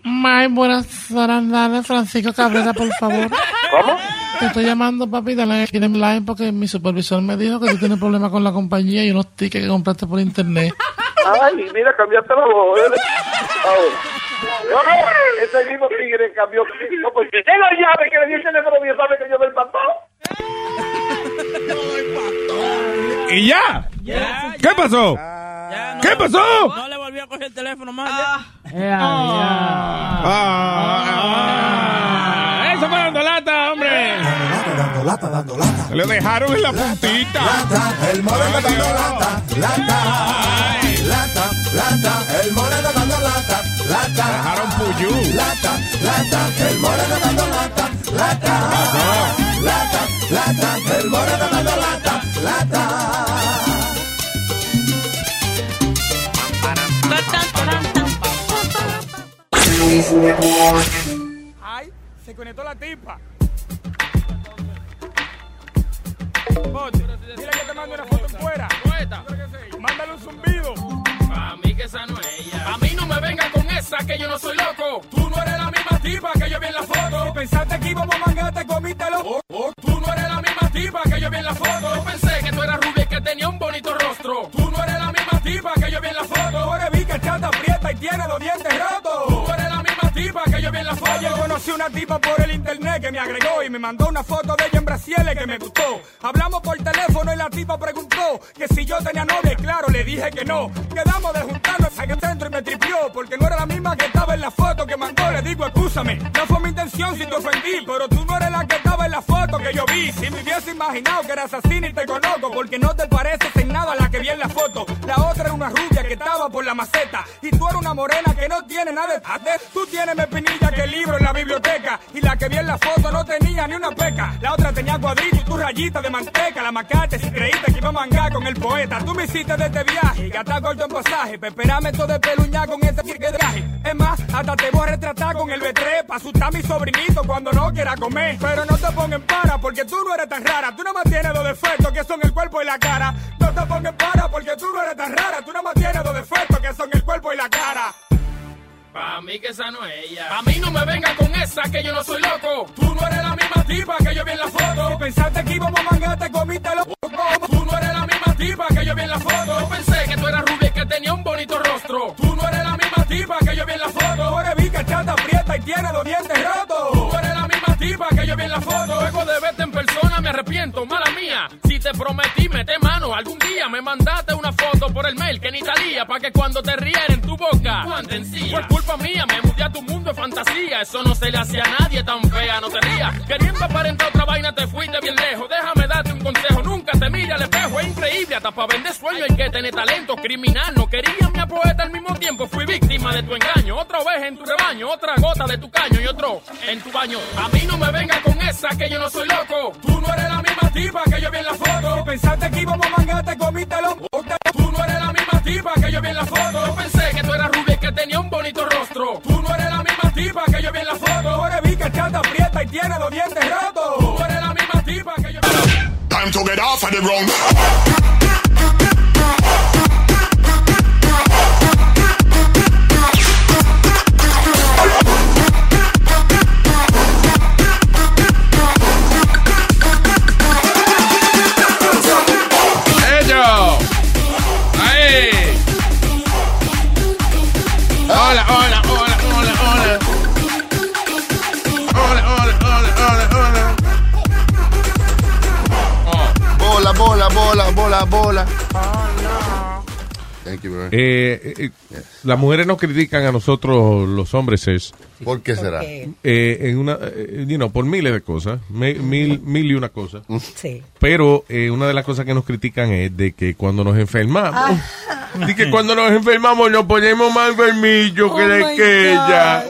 May, buenas tardes, Francisco Cabrera, por favor. ¿Cómo? Te estoy llamando, papi, de la aquí en line porque mi supervisor me dijo que tú tienes problemas con la compañía y unos tickets que compraste por internet. Ay, mira, cambiaste la voz. ¿eh? No, no, ese mismo tigre cambió. Porque tengo llave que le di el teléfono mío, sabe que yo del pastor. ¿Y ya? ¿Qué pasó? ¿Qué pasó? No le volví a coger el teléfono más. Ah, eso fue dando lata, hombre. Dando lata, dando lata. Le dejaron en la puntita. El moreno dando lata, lata. Lata, lata. El moreno dando lata, lata. Dejaron puyú. Lata, lata. El moreno dando lata, lata. Lata. El moreno dando lata, lata. Ay, se conectó la tipa. Dile que te mando una foto en fuera. Mándale un zumbido. A mí que esa no es ella. A mí no me venga con esa que yo no soy loco. Tú no eres la misma tipa que yo vi en la foto. Si pensaste que íbamos a mangar, te comítelo. La misma tipa que yo vi en la foto. Yo pensé que tú eras rubia y que tenía un bonito rostro. Tú no eres la misma tipa que yo vi en la foto. Eres vi que chata aprieta y tiene los dientes rotos. Tú eres la misma tipa que yo vi en la foto. Ayer conocí una tipa por el internet que me agregó y me mandó una foto de ella en Brasiles que me gustó. Hablamos por teléfono y la tipa preguntó que si yo tenía novia y claro, le dije que no. Quedamos de juntarnos en el centro y me tripió porque no era la misma que estaba en la foto que mandó. Le digo, escúchame, no fue si te ofendí, pero tú no eres la que estaba en la foto que yo vi. Si me hubiese imaginado que eras así ni te conozco porque no te pareces en nada la que vi en la foto. La otra era una rubia que estaba por la maceta y tú eres una morena que no tiene nada de... Tú tienes más espinilla que libro en la biblioteca y la que vi en la foto no tenía ni una peca. La otra tenía cuadrito y tu rayita de manteca. La macate si creíste que iba a mangar con el poeta. Tú me hiciste de este viaje, gastar corto en pasaje, pa' esperarme todo de peluña con ese tirque de traje. Es más, hasta te voy a retratar con el B3 pa' asustar a mi sobrinito cuando no quiera comer. Pero no te pongas en para porque tú no eres tan rara. Tú no más tienes dos defectos que son el cuerpo y la cara. No te pongas en para porque tú no eres tan rara. Tú no más tienes dos defectos que son el cuerpo y la cara. Pa' mí que esa no es ella. A mí no me venga con esa que yo no soy loco. Tú no eres la misma tipa que yo vi en la foto. Si pensaste que íbamos a mangar, te comiste los... Tú no eres la misma tipa que yo vi en la foto. Yo pensé que tú eras rubia y que tenía un bonito rostro. Tú no eres la misma tipa que yo vi en la foto. Eres vi que chata aprieta y tiene los dientes rotos. Tú eres la misma tipa que yo vi en la foto. Luego de verte arrepiento, mala mía. Si te prometí, mete mano. Algún día me mandaste una foto por el mail que ni talía. Pa' que cuando te riera en tu boca, Fue culpa mía, me mudé a tu mundo de fantasía. Eso no se le hace a nadie tan fea, no te rías. Queriendo aparentar otra vaina, te fuiste bien lejos. Déjame darte un consejo, nunca te mire al espejo. Hasta para vender sueño hay que tener talento. Criminal, no querías mi poeta al mismo tiempo. Fui víctima de tu engaño. Otra vez en tu rebaño, otra gota de tu caño y otro en tu baño. A mí no me venga con esa que yo no soy loco. Tú no eres la misma tipa que yo vi en la foto. Si pensaste que íbamos a mangar, te comiste los... Tú no eres la misma tipa que yo vi en la foto. Yo pensé que tú eras rubia y que tenía un bonito rostro. Tú no eres la misma tipa que yo vi en la foto. Eres vi que chata aprieta y tiene los dientes rotos. Tú eres la misma tipa que yo Time to get off of the ground. Bola, bola, bola. Thank you, bro. Eh, eh, Las mujeres nos critican a nosotros, los hombres, es. ¿Por qué será? Eh, en una, eh, you know, por miles de cosas, me- mil, mil y una cosas. Sí. Pero eh, una de las cosas que nos critican es de que cuando nos enfermamos, de que cuando nos enfermamos nos ponemos más enfermillos que Oh de my que ella.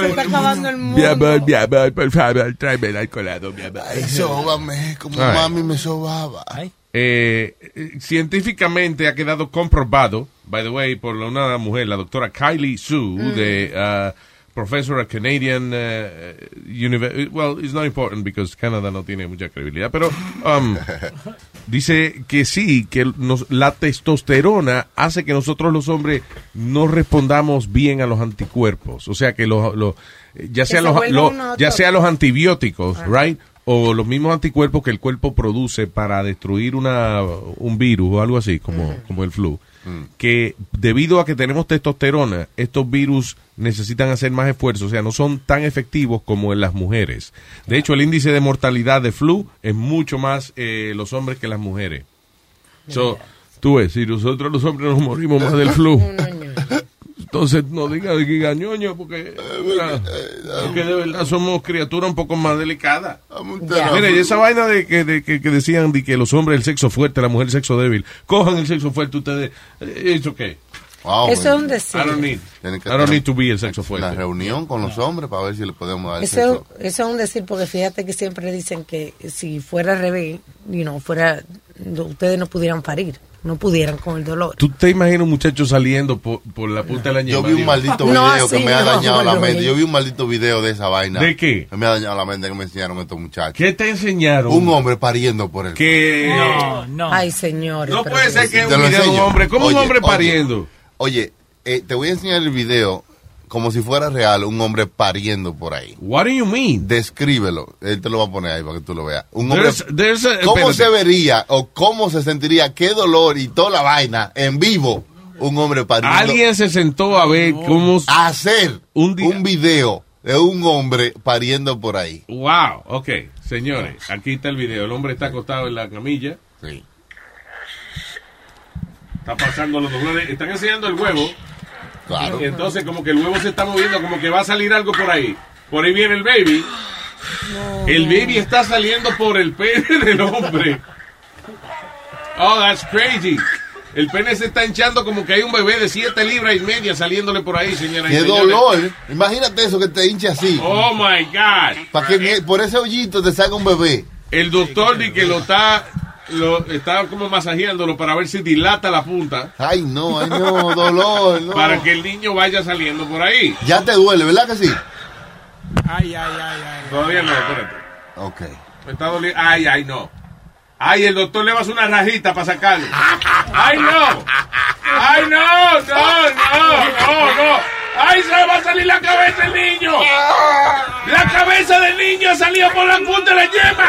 Se está acabando el mundo. Mi amor, mi amor, por favor, tráeme el alcoholado, mi amor. Ay, sóbame, como Ay. mami me sobaba. Eh, eh, científicamente ha quedado comprobado, by the way, por una mujer, la doctora Kylie Sue, Mm. de uh, professor at Canadian uh, University. Well, it's not important because Canadá no tiene mucha credibilidad, pero um, dice que sí, que nos- la testosterona hace que nosotros los hombres no respondamos bien a los anticuerpos. O sea que los, los- ya, sea se los, ya sea los antibióticos, right? O los mismos anticuerpos que el cuerpo produce para destruir una, un virus o algo así, como, como el flu. Que debido a que tenemos testosterona, estos virus necesitan hacer más esfuerzo, o sea, no son tan efectivos como en las mujeres. De hecho, el índice de mortalidad de flu es mucho más eh, los hombres que las mujeres. So, tú ves, si nosotros los hombres nos morimos más del flu, entonces no diga de que gañoño, porque, mira, porque de verdad somos criaturas un poco más delicadas. Mira, y esa vaina de que, de que, que decían de que los hombres el sexo fuerte, la mujer el sexo débil, cojan el sexo fuerte ustedes, eh, ¿eso qué? Eso es un decir. I don't need, I don't to be el sexo fuerte. Una reunión con los hombres para ver si le podemos dar Eso, sexo. eso es un decir, porque fíjate que siempre dicen que si fuera al revés, you know, fuera, ustedes no pudieran parir, no pudieran con el dolor. ¿Tú te imaginas un muchacho saliendo por, por la punta de la Yo vi un maldito No, video que así me ha no, dañado la mente. Yo vi un maldito video de esa vaina. ¿De qué? Que me ha dañado la mente que me enseñaron estos muchachos. ¿Qué te enseñaron? Un hombre pariendo por él. Que No, no. Ay, señores. no puede ser que un video de un hombre, ¿cómo un Oye, hombre oye. pariendo? Oye, eh, te voy a enseñar el video como si fuera real, un hombre pariendo por ahí. What do you mean? Descríbelo. Él te lo va a poner ahí para que tú lo veas. Un hombre, There's- there's a- ¿Cómo espérate. se vería o cómo se sentiría, qué dolor y toda la vaina en vivo un hombre pariendo? Alguien se sentó a ver cómo... hacer Un un, video de un hombre pariendo por ahí. Wow, ok, señores, aquí está el video. El hombre está acostado en la camilla. Sí. Está pasando los doblones. Están enseñando el huevo. Claro. Y entonces como que el huevo se está moviendo, como que va a salir algo por ahí. Por ahí viene el baby. El baby está saliendo por el pene del hombre. Oh, that's crazy. El pene se está hinchando como que hay un bebé de 7 libras y media saliéndole por ahí, señora. Qué dolor. Imagínate eso que te hinche así. Oh my God. Para que por ese hoyito te salga un bebé. El doctor di que lo está, lo está como masajeándolo para ver si dilata la punta. Ay, no, ay, no, dolor. No. Para que el niño vaya saliendo por ahí. Ya te duele, ¿verdad que sí? Ay, ay, ay, ay. Todavía no, espérate. Ok. Me está doliendo. Ay, ay, no. Ay, el doctor le va a hacer una rajita para sacarlo. Ay, no. Ay, no, no, no, no, no. Ay, se le va a salir la cabeza del niño. La cabeza del niño salió por la punta de la yema.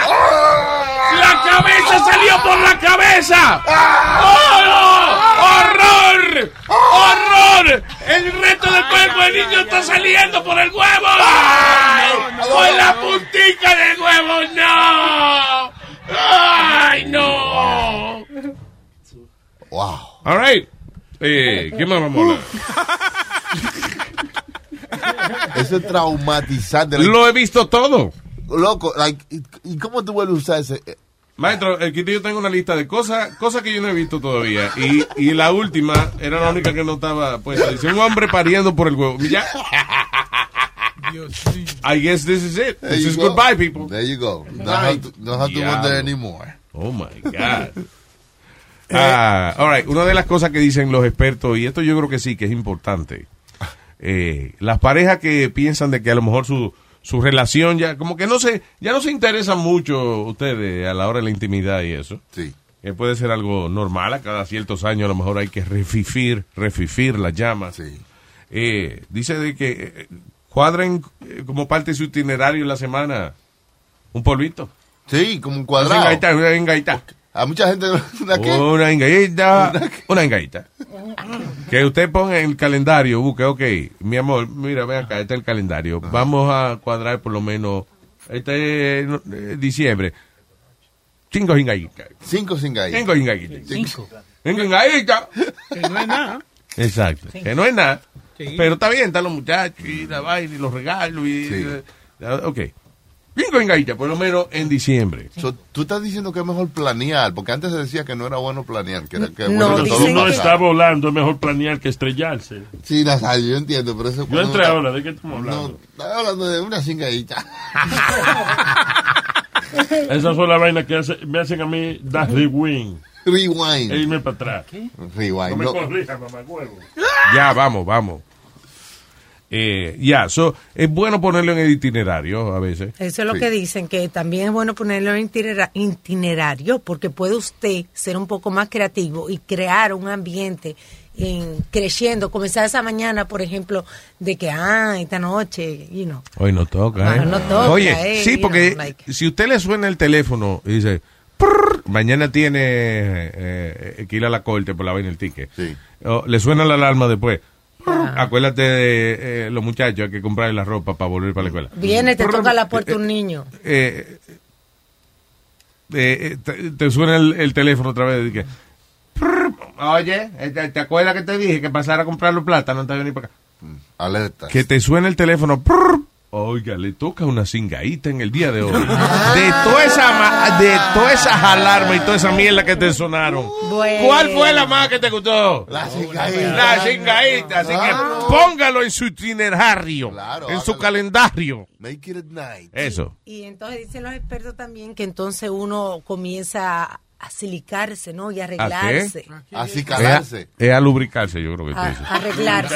La cabeza salió por la cabeza. ¡Oh, no! ¡Horror! ¡Horror! El resto del cuerpo del niño está saliendo por el huevo. ¡Por la puntica del huevo! ¡No! ¡Ay, no! Wow. All right. Eh, ¿Qué más vamos a hablar? Eso es traumatizante. Lo he visto todo. Loco, like, ¿y, cómo tú vuelves a usar ese? eh, Maestro, aquí yo tengo una lista de cosas cosas que yo no he visto todavía. Y, y la última era la única que no estaba puesta. Dice un hombre pariendo por el huevo. Ya. I guess this is it. There This is go. goodbye, people. There you go. Don't have to, don't have to Diablo. wonder anymore. Oh my God. Ah, all right. Una de las cosas que dicen los expertos, y esto yo creo que sí, que es importante. Eh, las parejas que piensan de que a lo mejor su, su relación ya, como que no se, ya no se interesan mucho ustedes a la hora de la intimidad y eso. Sí. Que puede ser algo normal, a cada ciertos años a lo mejor hay que refifir, refifir las llamas. Sí. Eh, dice de que eh, cuadren eh, como parte de su itinerario en la semana un polvito. Sí, como un cuadrado. engaita, una engaita. A mucha gente. ¿Una qué? Una engaita, una engaita. Que usted ponga en el calendario, busque, ok, mi amor, mira, ven acá, este es el calendario. Vamos a cuadrar por lo menos, este es eh, diciembre. Cinco engaitas. Cinco gallo. Cinco engaitas. Cinco. Cinco. Que no es nada. Exacto. Que no es nada. Sí. Pero está bien, están los muchachos y la vaina y los regalos y... Sí. eh, ok. Cinco engaitas, por lo menos en diciembre. So, tú estás diciendo que es mejor planear, porque antes se decía que no era bueno planear, que era que No, bueno que uno que- está volando, es mejor planear que estrellarse. Sí, Nazario, yo entiendo, pero eso Yo entré ahora, ¿de qué estamos hablando? No, estaba hablando de una cingadita. Esas son las vainas que hace- me hacen a mí dar rewind Rewind. e irme para atrás. No Rewind. me no. corrija, mamá huevo. Ya, vamos, vamos. Eh, ya, so, es bueno ponerlo en el itinerario a veces. Eso es lo que dicen, que también es bueno ponerlo en itinera- itinerario, porque puede usted ser un poco más creativo y crear un ambiente en, creciendo, comenzar esa mañana, por ejemplo, de que, ah, esta noche, you know. Hoy no toca, Ah, ¿eh? no toca, Oye, eh, sí, porque know, like- si usted le suena el teléfono y dice, "Prrr", mañana tiene eh, que ir a la corte por la vaina del ticket. O le suena la alarma después. Ah. Acuérdate de eh, los muchachos, hay que comprarle la ropa para volver para la escuela. Viene, te toca la puerta un niño. eh, eh, te, te suena el, el teléfono otra vez y que, "Prrr". oye, eh, ¿te, te acuerdas que te dije que pasara a comprar los plátanos? No te venir para acá. Alerta. Que te suena el teléfono. Oiga, le toca una cingaíta en el día de hoy. De toda esa de todas esas alarmas y toda esa mierda que te sonaron. Bueno. ¿Cuál fue la más que te gustó? La cingaíta. La cingaíta. Así Claro. que póngalo en su itinerario, en su hágalo. calendario. Make it at night. Eso. Y entonces dicen los expertos también que entonces uno comienza a, a silicarse, ¿no? Y a arreglarse. Es a, es a lubricarse, yo creo que A, a arreglarse,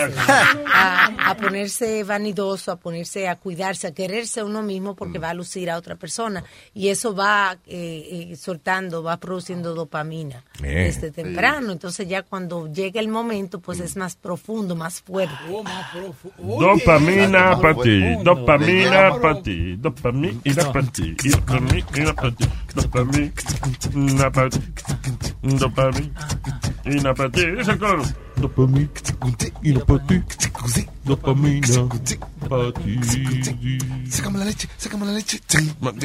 a, a ponerse vanidoso, a ponerse a cuidarse, a quererse a uno mismo porque va a lucir a otra persona. Y eso va eh, eh, soltando, va produciendo dopamina Eh, desde temprano. Entonces ya cuando llega el momento, pues es más profundo, más fuerte. Dopamina para ti, dopamina para ti, dopamina para ti, dopamina para ti, dopamina para ti, dopamina para ti. Es el. Dopamina la leche, sácame la leche. Bueno,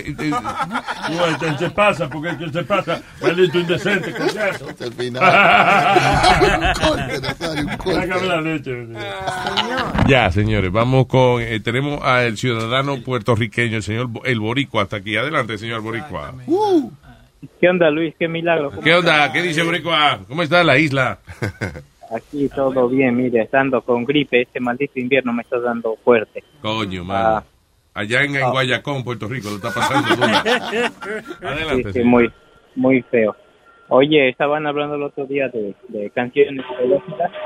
se pasa, se pasa. Sácame la leche. Ya, señores, vamos con. eh, tenemos al ciudadano puertorriqueño, el señor el Boricua. Hasta aquí. Adelante, señor Boricua. ¿Qué onda, Luis? Qué milagro. ¿Cómo ¿Qué onda? ¿Qué dice Boricua? ¿Cómo está la isla? Aquí todo bien, mire, estando con gripe, este maldito invierno me está dando fuerte. Coño, mano. Ah. Allá en, en Ah. Guayacón, Puerto Rico, lo está pasando. Adelante, Sí, sí, muy, muy feo. Oye, estaban hablando el otro día de, de canciones.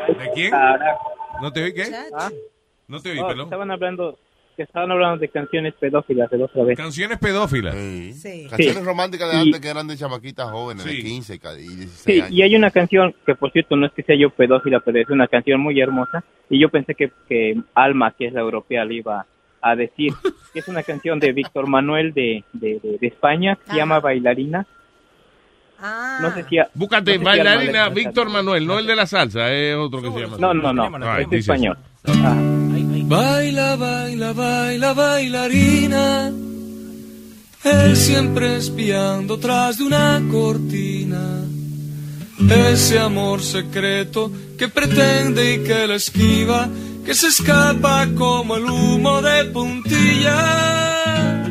¿De quién? Carajo. ¿No te oí qué? ¿Ah? No te oí, Oh, perdón. estaban hablando que estaban hablando de canciones pedófilas de otra vez. Canciones pedófilas. Canciones Sí. románticas de Y- antes que eran de chamaquitas jóvenes, de 15 y 16 Sí, años. y hay una canción que, por cierto, no es que sea yo pedófila, pero es una canción muy hermosa. Y yo pensé que, que Alma, que es la europea, le iba a decir que es una canción de Víctor Manuel de, de, de- de España, que se llama Bailarina. No sé si. a- Búscate, no sé si bailarina le- Víctor Manuel, no el de la salsa, es otro que se llama. No, no, no, Ah, es dice español. Baila, baila, baila, bailarina. Él siempre espiando tras de una cortina. Ese amor secreto que pretende y que la esquiva, que se escapa como el humo de puntilla.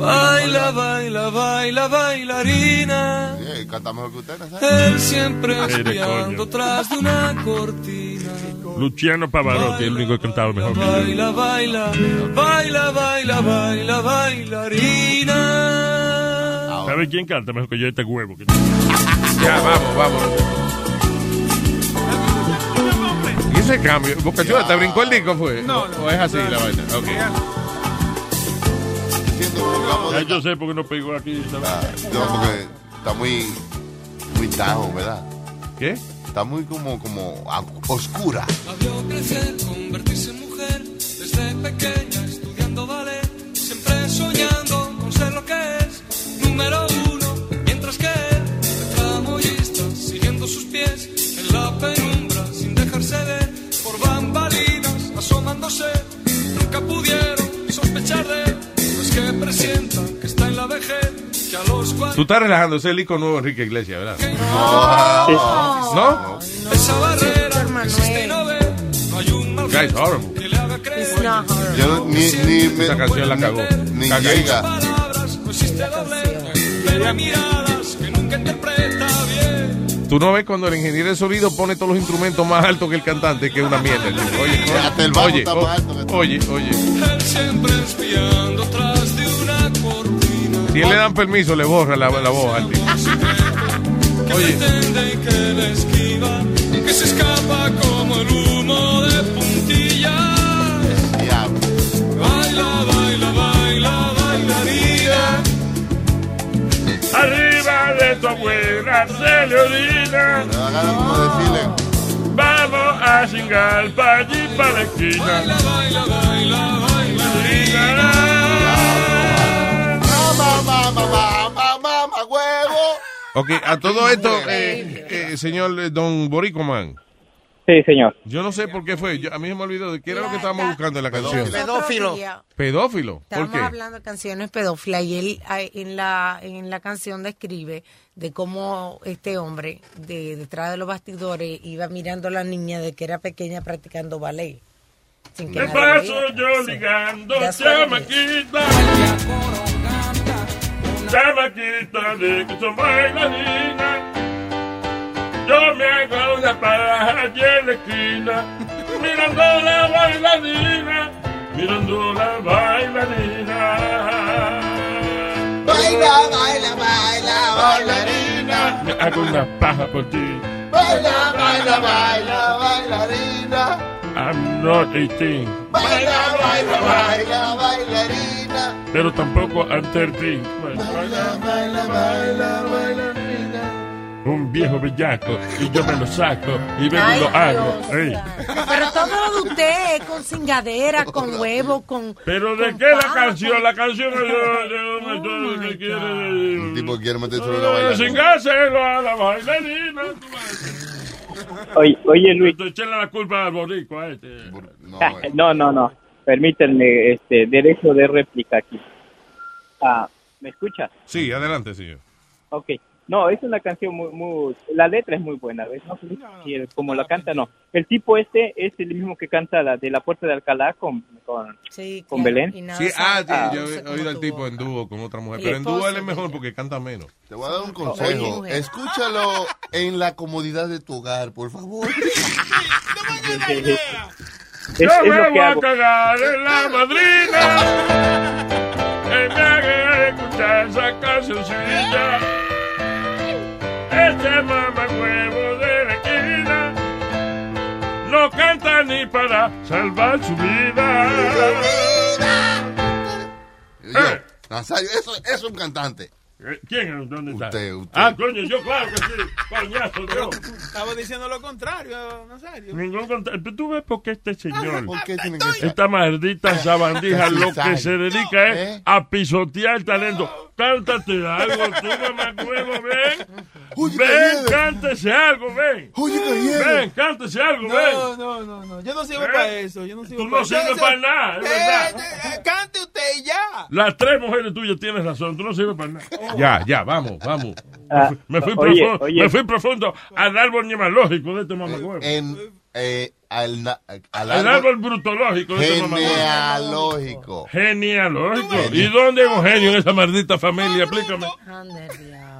Baila, baila, baila, bailarina. Sí, canta mejor que usted, Nazario. Él siempre espiando tras de una cortina. Luciano Pavarotti, el único que cantaba mejor que yo. Baila, baila, baila, baila, baila, bailarina. ¿Sabe quién canta mejor que yo? Este huevo. que- Ya, vamos, vamos. ¿Y ese cambio? Boca Chula, ¿te brincó el disco fue? No, ¿O es así la vaina? Ok. Ya yo sé por qué no pegó aquí. ¿sabes? No, porque está muy, muy down, ¿verdad? ¿Qué? Está muy como, como oscura. La vio crecer, convertirse en mujer, desde pequeña estudiando ballet, siempre soñando con ser lo que es, número uno, mientras que él, de tramoyista, siguiendo sus pies, en la penumbra, sin dejarse ver, por bambalinas, asomándose, nunca pudieron sospechar de él, que presienta que está en la vejez, que a los cuatro... Tú estás relajando, ese es el nuevo Enrique Iglesias, ¿verdad? ¿No? Esa barrera existe y no ve, no hay un mal Guys, horrible. que le haga creer. Yo no- ni, ni me, Esa canción la cagó. Ni llega. palabras, no existe hay miradas que nunca interpreta bien. Tú no ves cuando el ingeniero de sonido pone todos los instrumentos más altos que el cantante, que es una mierda. Oye, oye, oye, oye. Él siempre espiando si él le dan permiso, le borra la, la voz al tipo. Oye. Que se escapa como el humo de puntillas. Baila, baila, baila, bailarina. Arriba de tu abuela se le orina. Vamos a chingar pa' allí, pa' la esquina. Baila, baila, baila, baila, Ok, a todo esto, eh, eh, señor eh, Don Boricoman. Sí, señor. Yo no sé por qué fue. Yo- a mí se me olvidó de qué era lo que estábamos buscando en la canción. Pedófilo. Pedófilo. ¿Por Estamos qué? hablando de canciones pedófilas y él ay, en la en la canción describe de cómo este hombre de detrás de los bastidores iba mirando a la niña de que era pequeña practicando ballet. Sin que Me nadie paso viera. yo Sí. ligando, That's what it is. chamaquita. Chamaquita de que son bailarina. Yo me hago una paja allí en la esquina. Mirando la bailarina. Mirando la bailarina. Baila, baila, baila, bailarina. Me hago una paja por ti. Baila, baila, baila, bailarina. I'm not 18. Baila, baila, baila, bailarina. Pero tampoco I'm 13. Baila, baila, baila, bailarina. Un viejo bellaco y yo me lo saco y vengo y lo hago. Pero todo lo de usted es con cingadera, con huevo, con Pero de con qué la canción, la canción actor que quiere El tipo quiere meterse en eh, bailarina. cingárselo a la bailarina. Oye, oye Luis. Echarle la culpa al boricua este. No, no, no. Permítanme este derecho de réplica aquí. Ah, ¿Me escuchas? Sí, adelante, señor. Ok. No, es una canción muy, muy... La letra es muy buena, ¿ves? No sé si el- como la canta, no. El tipo este es el mismo que canta la de La Puerta de Alcalá con, con, Sí, con claro, Belén. y Sí, ah, yo he oído al tipo en dúo con otra mujer. Y Pero en dúo él es mejor porque canta menos. Te voy a dar un consejo. Escúchalo en la comodidad de tu hogar, por favor. Yo es me lo que voy a hago. cagar en la madrina. Que me haga escuchar esa cancioncilla. Este mamacuevo de la esquina no canta ni para salvar su vida. Yo, Nazario, eso, eso es un cantante. Eh, ¿Quién es? ¿Dónde está? Usted, usted. Ah, coño, yo claro que sí. Coñazo, yo. Estaba diciendo lo contrario, Nazario. Ningún contra- Pero tú ves por qué este señor, ¿Por qué tiene que ser? esta maldita sabandija, Así lo que se dedica es ¿Eh? a pisotear el talento. Cántate algo, tú, ven. Oye, ven, Cayede. cántese algo, ven. Oye. Ven, cántese algo, No, ven. no, no, no. Yo no sirvo ¿Eh? para eso. Yo no sirvo Tú para no sirves para nada, es verdad. Eh, eh, cante usted y ya. Las tres mujeres tuyas tienes razón, tú no sirves para nada. Ya, ya, vamos, vamos. Ah, Me fui, oye, profundo, oye. me fui profundo al árbol nemalógico de este mamacuevo. En, eh, al, na- al Al árbol brutológico de este mamacuevo. genealógico. Genealógico. ¿Y dónde hay un genio en esa maldita familia? Explícame.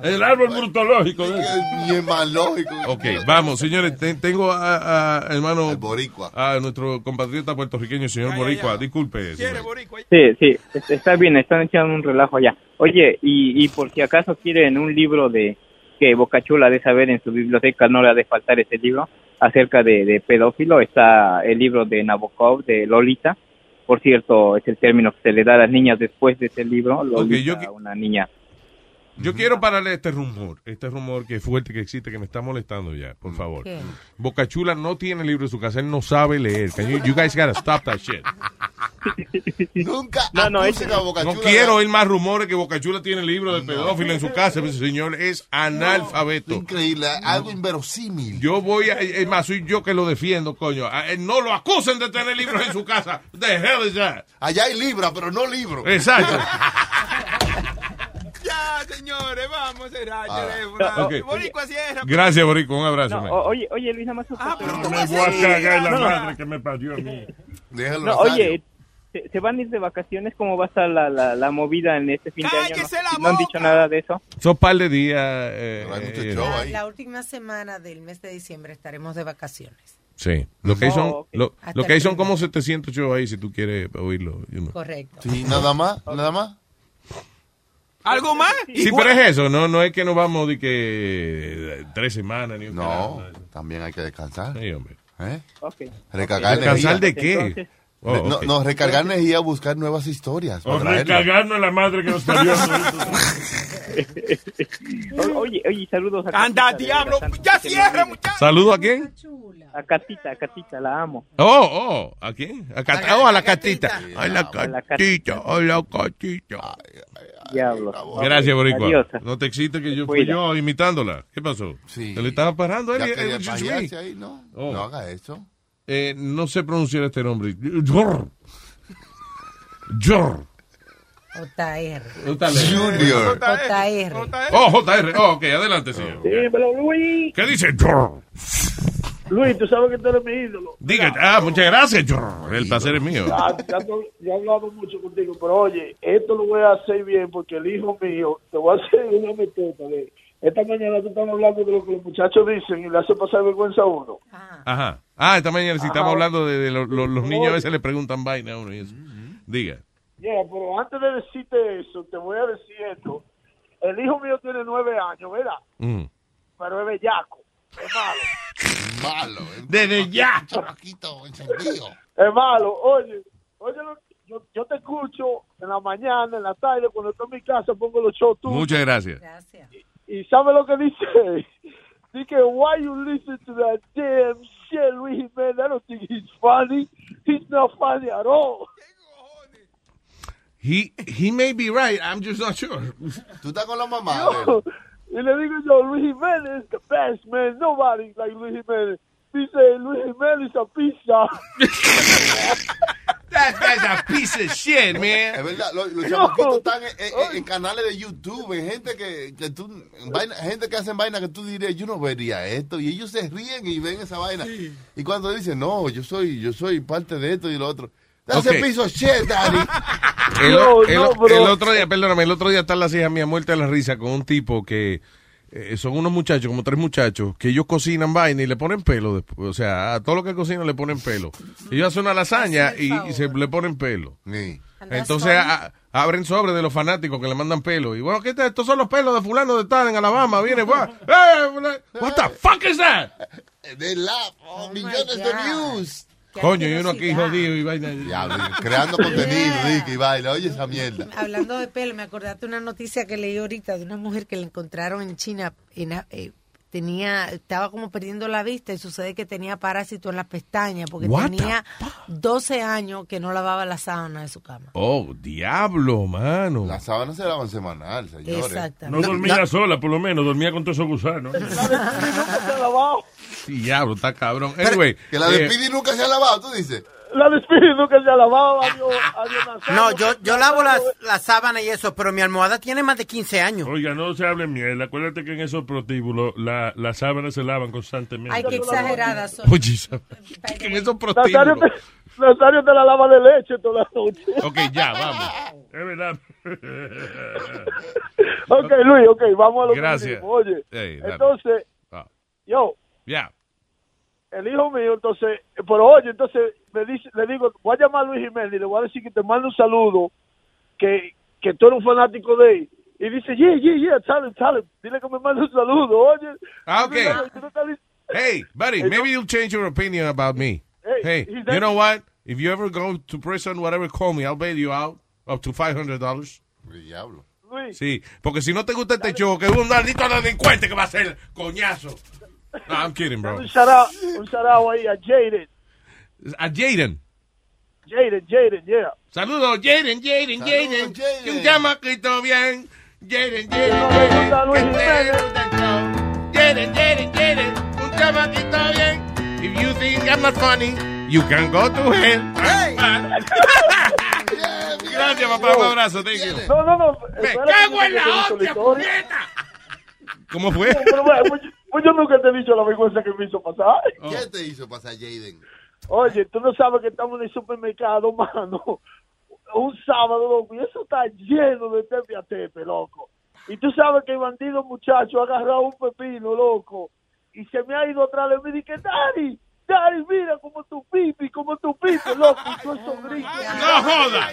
El árbol brutológico. eso. Genealógico. Ok, vamos, señores. te- tengo a, a hermano. Boricua. A nuestro compatriota puertorriqueño, el señor Boricua. Disculpe. señor. Sí, sí, es- está bien, están echando un relajo allá. Oye, y, y por si acaso quieren un libro de que Bocachula de saber en su biblioteca, no le ha de faltar ese libro, acerca de, de pedófilo, está el libro de Nabokov, de Lolita. Por cierto, es el término que se le da a las niñas después de ese libro, Lolita, yo qui- una niña. Yo quiero pararle este rumor, este rumor que es fuerte que existe, que me está molestando ya, por favor. ¿Qué? Bocachula no tiene libro en su casa, él no sabe leer. Can you, you guys gotta stop that shit. Nunca No, no, acusen ese- a Boca No quiero de- oír más rumores que Bocachula tiene libro del pedófilo en su casa. Ese señor es analfabeto. Increíble, algo inverosímil. Yo voy a, es más, soy yo que lo defiendo, coño. A él No lo acusen de tener libros en su casa. The hell is that? Allá hay libra, pero no libro. Exacto. Ya, señores, vamos a cerrar el Ah. teléfono. Ok. Boricua cierra. Gracias, Borico. Un abrazo. No, oye, oye, Luis, nada más un Me voy a cagar la No, no. madre que me parió a mí. Déjalo, No, oye, ¿se, se van a ir de vacaciones? ¿Cómo va a estar la, la, la movida en este fin de año? ¡Cállese ¿No, la ¿No han dicho nada de eso? Son par de días. eh, Pero hay mucho eh, La, ahí. la última semana del mes de diciembre estaremos de vacaciones. Sí. Lo que hay son, Oh, ok. lo, lo que hay el son como 700 shows ahí si tú quieres oírlo. you know. Correcto. Sí, nada más, nada más. ¿Algo más? Sí, pero es eso, no, no es que nos vamos de que eh, tres semanas ni un No, carajo. también hay que descansar. Sí, hombre. ¿Eh? Ok. Recargar ¿Descansar energía. de qué? Entonces, Oh, no, ok. no, recargar energía, buscar nuevas historias. O traerlas. recargarnos la madre que nos parió. Oye, oye, saludos a Anda, Catita diablo, ya cierra, olvide. ¿Saludo a quién? A Catita, a Catita, la amo. Oh, oh, ¿a quién? A Cat- oh, a la catita. A la A la catita, a la catita. Diablo. Gracias, Boricua. Adiós. No te excites que yo fui yo imitándola. ¿Qué pasó? Sí. ¿Te le estaba parando? Ya Él, me. ahí, no. Oh. No haga eso. Eh, no sé pronunciar este nombre. Jor. Jor. JR. Junior. JR. Oh, JR. Oh, ok, adelante, señor. Dímelo, Luis. ¿Qué dice Jor? Luis, tú sabes que tú eres mi ídolo. Diga, ah, muchas gracias. El placer es mío. Ya, ya, no- ya he hablado mucho contigo, pero oye, esto lo voy a hacer bien porque el hijo mío, te voy a hacer una metota de... Esta mañana tú estás hablando de lo que los muchachos dicen y le hace pasar vergüenza a uno. Ajá. Ah, esta mañana sí estamos hablando de, de lo- lo- los niños a veces le preguntan vaina a uno y eso. Diga. Yeah, pero antes de decirte eso, te voy a decir esto. El hijo mío tiene nueve años, ¿verdad? Mm. Pero es bellaco, es malo. Malo. Desde ya. Chamaquito encendido. Es malo. Oye, oye, lo- yo, yo te escucho en la mañana, en la tarde, cuando estoy en mi casa pongo los shows tuyos. Muchas gracias. ¿Y sabe lo que dice? Dice, why you listen to that damn shit, Luis Jiménez? I don't think he's funny. He's not funny at all. He, he may be right, I'm just not sure. Tú estás con la mamá. Yo, y le digo yo, Luis Jiménez is the best, man. Nobody like Luis Jiménez. Dice, Luis Jiménez is a pizza. That guy's a piece of shit, man. Es verdad, los, los chamaquitos están en, en- en canales de YouTube, en gente que, que tú, en vaina- gente que hacen vaina que tú dirías, yo no vería esto, y ellos se ríen y ven esa vaina. Y cuando dicen, no, yo soy, yo soy parte de esto y lo otro. That's Ok. a piece of shit, daddy. El, No, el- no, el bro. otro día, perdóname, el otro día están las hijas mías muertas de la risa con un tipo que eh, son unos muchachos, como tres muchachos, que ellos cocinan vaina y le ponen pelo después. O sea, a todo lo que cocinan le ponen pelo. Ellos hacen una lasaña y, y se le ponen pelo. Entonces a- abren sobre de los fanáticos que le mandan pelo. Y bueno, ¿qué tal? Estos son los pelos de fulano de tal en Alabama. Viene, va. ¡Eh! fula- What the fuck is that? De la, oh, millones de views. Coño, y uno aquí jodido y vaina. Diablo, creando contenido, Dick, y baila, oye esa mierda. Hablando de pelo, me acordaste una noticia que leí ahorita de una mujer que la encontraron en China. En, eh, tenía, estaba como perdiendo la vista y sucede que tenía parásito en las pestañas porque What tenía 12 años que no lavaba la sábana de su cama. Oh, diablo, mano. Las sábanas se lavan semanal, señores. Exactamente. No dormía sola, por lo menos, dormía con todos esos gusanos. Diablo, está cabrón. Anyway. Que la de eh, Speedy nunca se ha lavado, tú dices. La de Speedy nunca se ha lavado. Adiós, adiós. No, yo, yo lavo las la sábana y eso, pero mi almohada tiene más de 15 años. Oiga, no se hable miel. Acuérdate que en esos prostíbulos la- las sábanas se lavan constantemente. Ay, qué exageradas son. Oye, que en esos te, Nazario te la lava de leche toda la noche. Ok, ya, vamos. Es verdad. ok, Luis, ok, vamos a lo Gracias. que dijimos. Oye, entonces, Ah. yo, Ya. el hijo mío, entonces, pero oye, entonces me dice, le digo, voy a llamar a Luis Jiménez y le voy a decir que te mando un saludo, que, que tú eres un fanático de él. Y dice, yeah, yeah, yeah, tell him, tell him. Dile que me mande un saludo, oye. Ah, ok. Tú no estás li- Hey, buddy, maybe you'll change your opinion about me. Hey, Hey, you know what? If you ever go to prison, whatever, call me. I'll bail you out up to $500. Diablo. Sí, porque si no te gusta este show, que es un maldito delincuente que va a ser coñazo. No, I'm kidding, bro. un shout out, un shout out ahí a Jaden. A Jaden. Jaden, Jaden, yeah. Saludos, Jaden, Jaden, Jaden. Que un chamaquito bien. Jaden, Jaden, Jaden. Jaden, Jaden, Jaden. Un chamaquito bien. If you think I'm not funny, you can go to hell. Gracias, papá. Un abrazo. Thank you. No, no, no. Me cago en la hostia, historia. ¿Cómo fue? Pues, yo nunca te he dicho la vergüenza que me hizo pasar. ¿Qué te hizo pasar, Jaden? Oye, tú no sabes que estamos en el supermercado, mano. Un sábado, loco, y eso está lleno de tepe a tepe, loco. Y tú sabes que el bandido muchacho ha agarrado un pepino, loco, y se me ha ido atrás de mí y dije, Daddy, Daddy, mira como tu pipi, como tu pipi, loco, y tú eso gritos. No joda.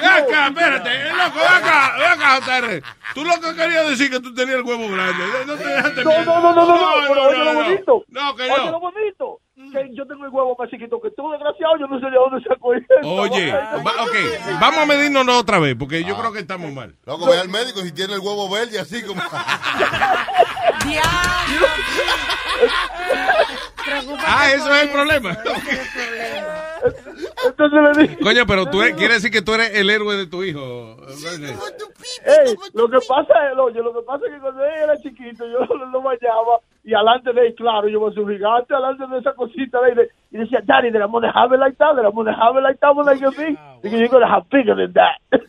Ven acá, espérate. eh, Loco, acá, acá, JR. Tú lo que querías decir que tú tenías el huevo grande. No te dejaste No, no, no, no, no, no, pero oye lo no. bonito. No, que Oye no. lo bonito. que yo tengo el huevo más chiquito que tú, desgraciado. Yo no sé de dónde sacó eso. Oye, va- ok, vamos a medirnos otra vez, porque yo creo que estamos mal. Loco, ve al médico si tiene el huevo verde así como. Ah, eso es el problema. Entonces le dije. Coño, pero tú eres- quiere decir que tú eres el héroe de tu hijo. Ey, lo que pasa es, oye, lo que pasa es que cuando él era chiquito, yo lo, lo bañaba y alante de él, claro, yo soy un gigante, alante de esa cosita de ahí, de- y decía, Daddy, de la money have it like that, de la money have it like that, when I get big. Y que yo gonna have bigger than that.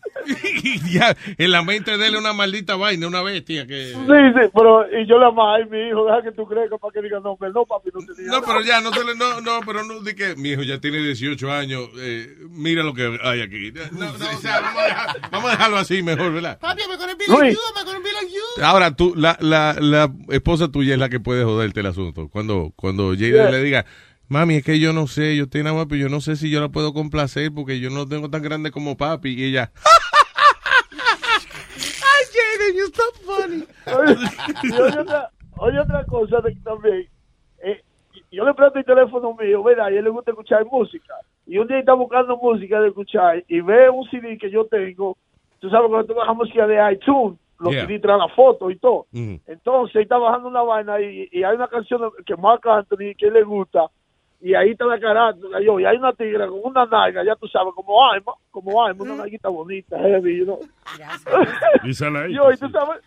Y ya, en la mente de él una maldita vaina, una bestia que... Sí, sí, pero, y yo le amaba, ay, mi hijo, deja que tú crezcas para que diga, no, pero no, papi, no tenía. No, pero ya, no te le, no, no, pero no, di que mi hijo ya tiene 18 años, eh, mira lo que hay aquí. No, no, o sea, vamos a, dejar- vamos a dejarlo así mejor, ¿verdad? Papi, me gonna be like you, me gonna be like you. Ahora, tú, la, la, la esposa tuya es la que puede joderte el asunto. Cuando, cuando Jaden Yeah. le diga, mami, es que yo no sé, yo tengo agua, pero yo no sé si yo la puedo complacer porque yo no tengo tan grande como papi. Y ella, Ay, Jaden, you so funny. y oye otra, oye otra cosa de, también. Eh, yo le presto el teléfono mío, ¿verdad? Y a él le gusta escuchar música. Y un día está buscando música de escuchar y ve un CD que yo tengo. Tú sabes, cuando tú bajas música de iTunes, los Yeah. CD traen la foto y todo. Mm. Entonces está bajando una vaina y, y hay una canción que Marc Anthony que le gusta. Y ahí está la carátula, yo, y hay una tigra con una nalga, ya tú sabes, como alma, como alma, una nalguita bonita, heavy, you know. Y ahí. Yo, y tú sabes,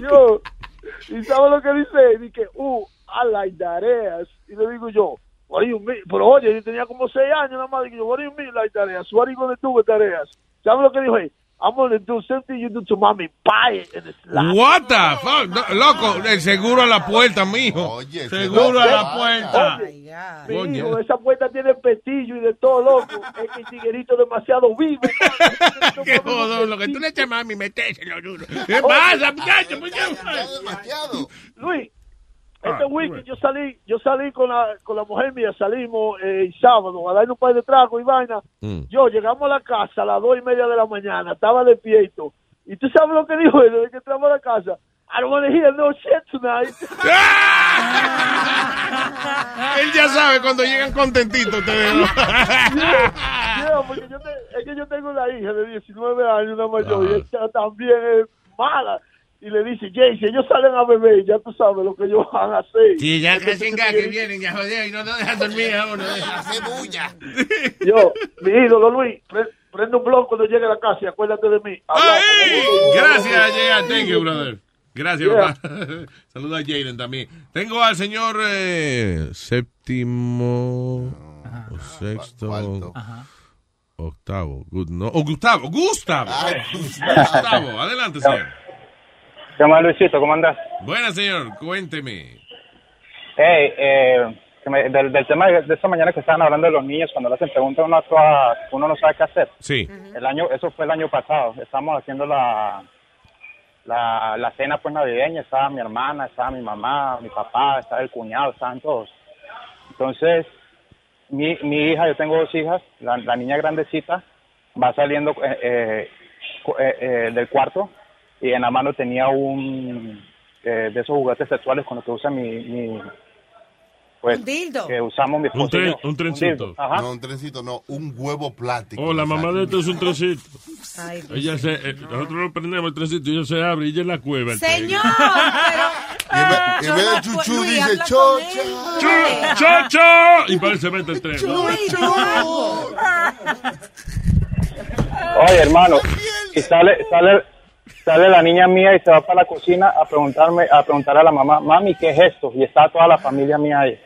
yo, y sabes lo que dice, dice, uh, I like that ass. Y le digo yo, what do you mean? Pero oye, yo tenía como seis años nada más, digo yo, what do you mean like that ass? What are you gonna do with that ass? ¿Sabes lo que dijo ahí? I'm gonna do something you do to mommy, buy it and slap. what the fuck, No, loco, el seguro a la puerta, mijo. Oye, seguro a la puerta. Mi Coño. hijo, esa puerta tiene pestillo y de todo loco. Es que el tiguerito demasiado vivo. Qué jodón, lo que tú le echas mami, metéselo duro. ¿Qué pasa, muchacho? Demasiado. Luis, Ah, este weekend yo salí, yo salí con la, con la mujer mía, salimos eh, el sábado a darle un par de tragos y vaina. Mm. Yo llegamos a la casa a las dos y media de la mañana, estaba despierto. Y tú sabes lo que dijo él desde que entramos a la casa. I don't want to hear no shit tonight. Él ya sabe cuando llegan contentitos ustedes. ¿no? Yeah, porque yo te- es que yo tengo una hija de 19 años, una mayor, y ella también es mala. Y le dice, Jay, si ellos salen a beber, ya tú sabes lo que ellos van a hacer. Sí, ya Entonces, casi que vienen, ya joder, y no te dejan dormir a uno. Hace bulla. Yo, mi ídolo Luis, pre- prende un blog cuando llegue a la casa y acuérdate de mí. Hablamos. Gracias, Jay. Thank you, brother. Gracias, Yeah. papá. Saluda a Jaden también. Tengo al señor eh, séptimo, o sexto, octavo. Gu- no, oh, Gustavo, Gustavo. Gustavo, adelante, señor. ¿Qué más, Luisito? ¿Cómo andas? Buenas, señor, cuénteme. Hey, eh, del, del tema de, de esta mañana que estaban hablando de los niños, cuando le hacen preguntas, uno, uno no sabe qué hacer. Sí. El año, eso fue el año pasado. Estábamos haciendo la, la, la cena pues navideña. Estaba mi hermana, estaba mi mamá, mi papá, estaba el cuñado, estaban todos. Entonces, mi, mi hija, yo tengo dos hijas, la, la niña grandecita va saliendo eh, eh, eh, del cuarto y en la mano tenía un eh, de esos juguetes sexuales con los que usa mi, mi pues Un dildo. que usamos mi Un, tren, un trencito. Ajá. No, un trencito, no, un huevo plástico. Oh, la mamá de esto es un trencito. Ay, Ella se, eh, nosotros lo prendemos el trencito y ella se abre y ella es la cueva. el Señor, Y en vez, y en vez de chuchú Luis, dice habla chocha. ¡Cho- ¡Chocho! Y para él se mete el tren. Oye, hermano, y sale, sale, sale la niña mía y se va para la cocina a preguntarme, a preguntar a la mamá, mami, ¿qué es esto? Y está toda la familia mía ahí.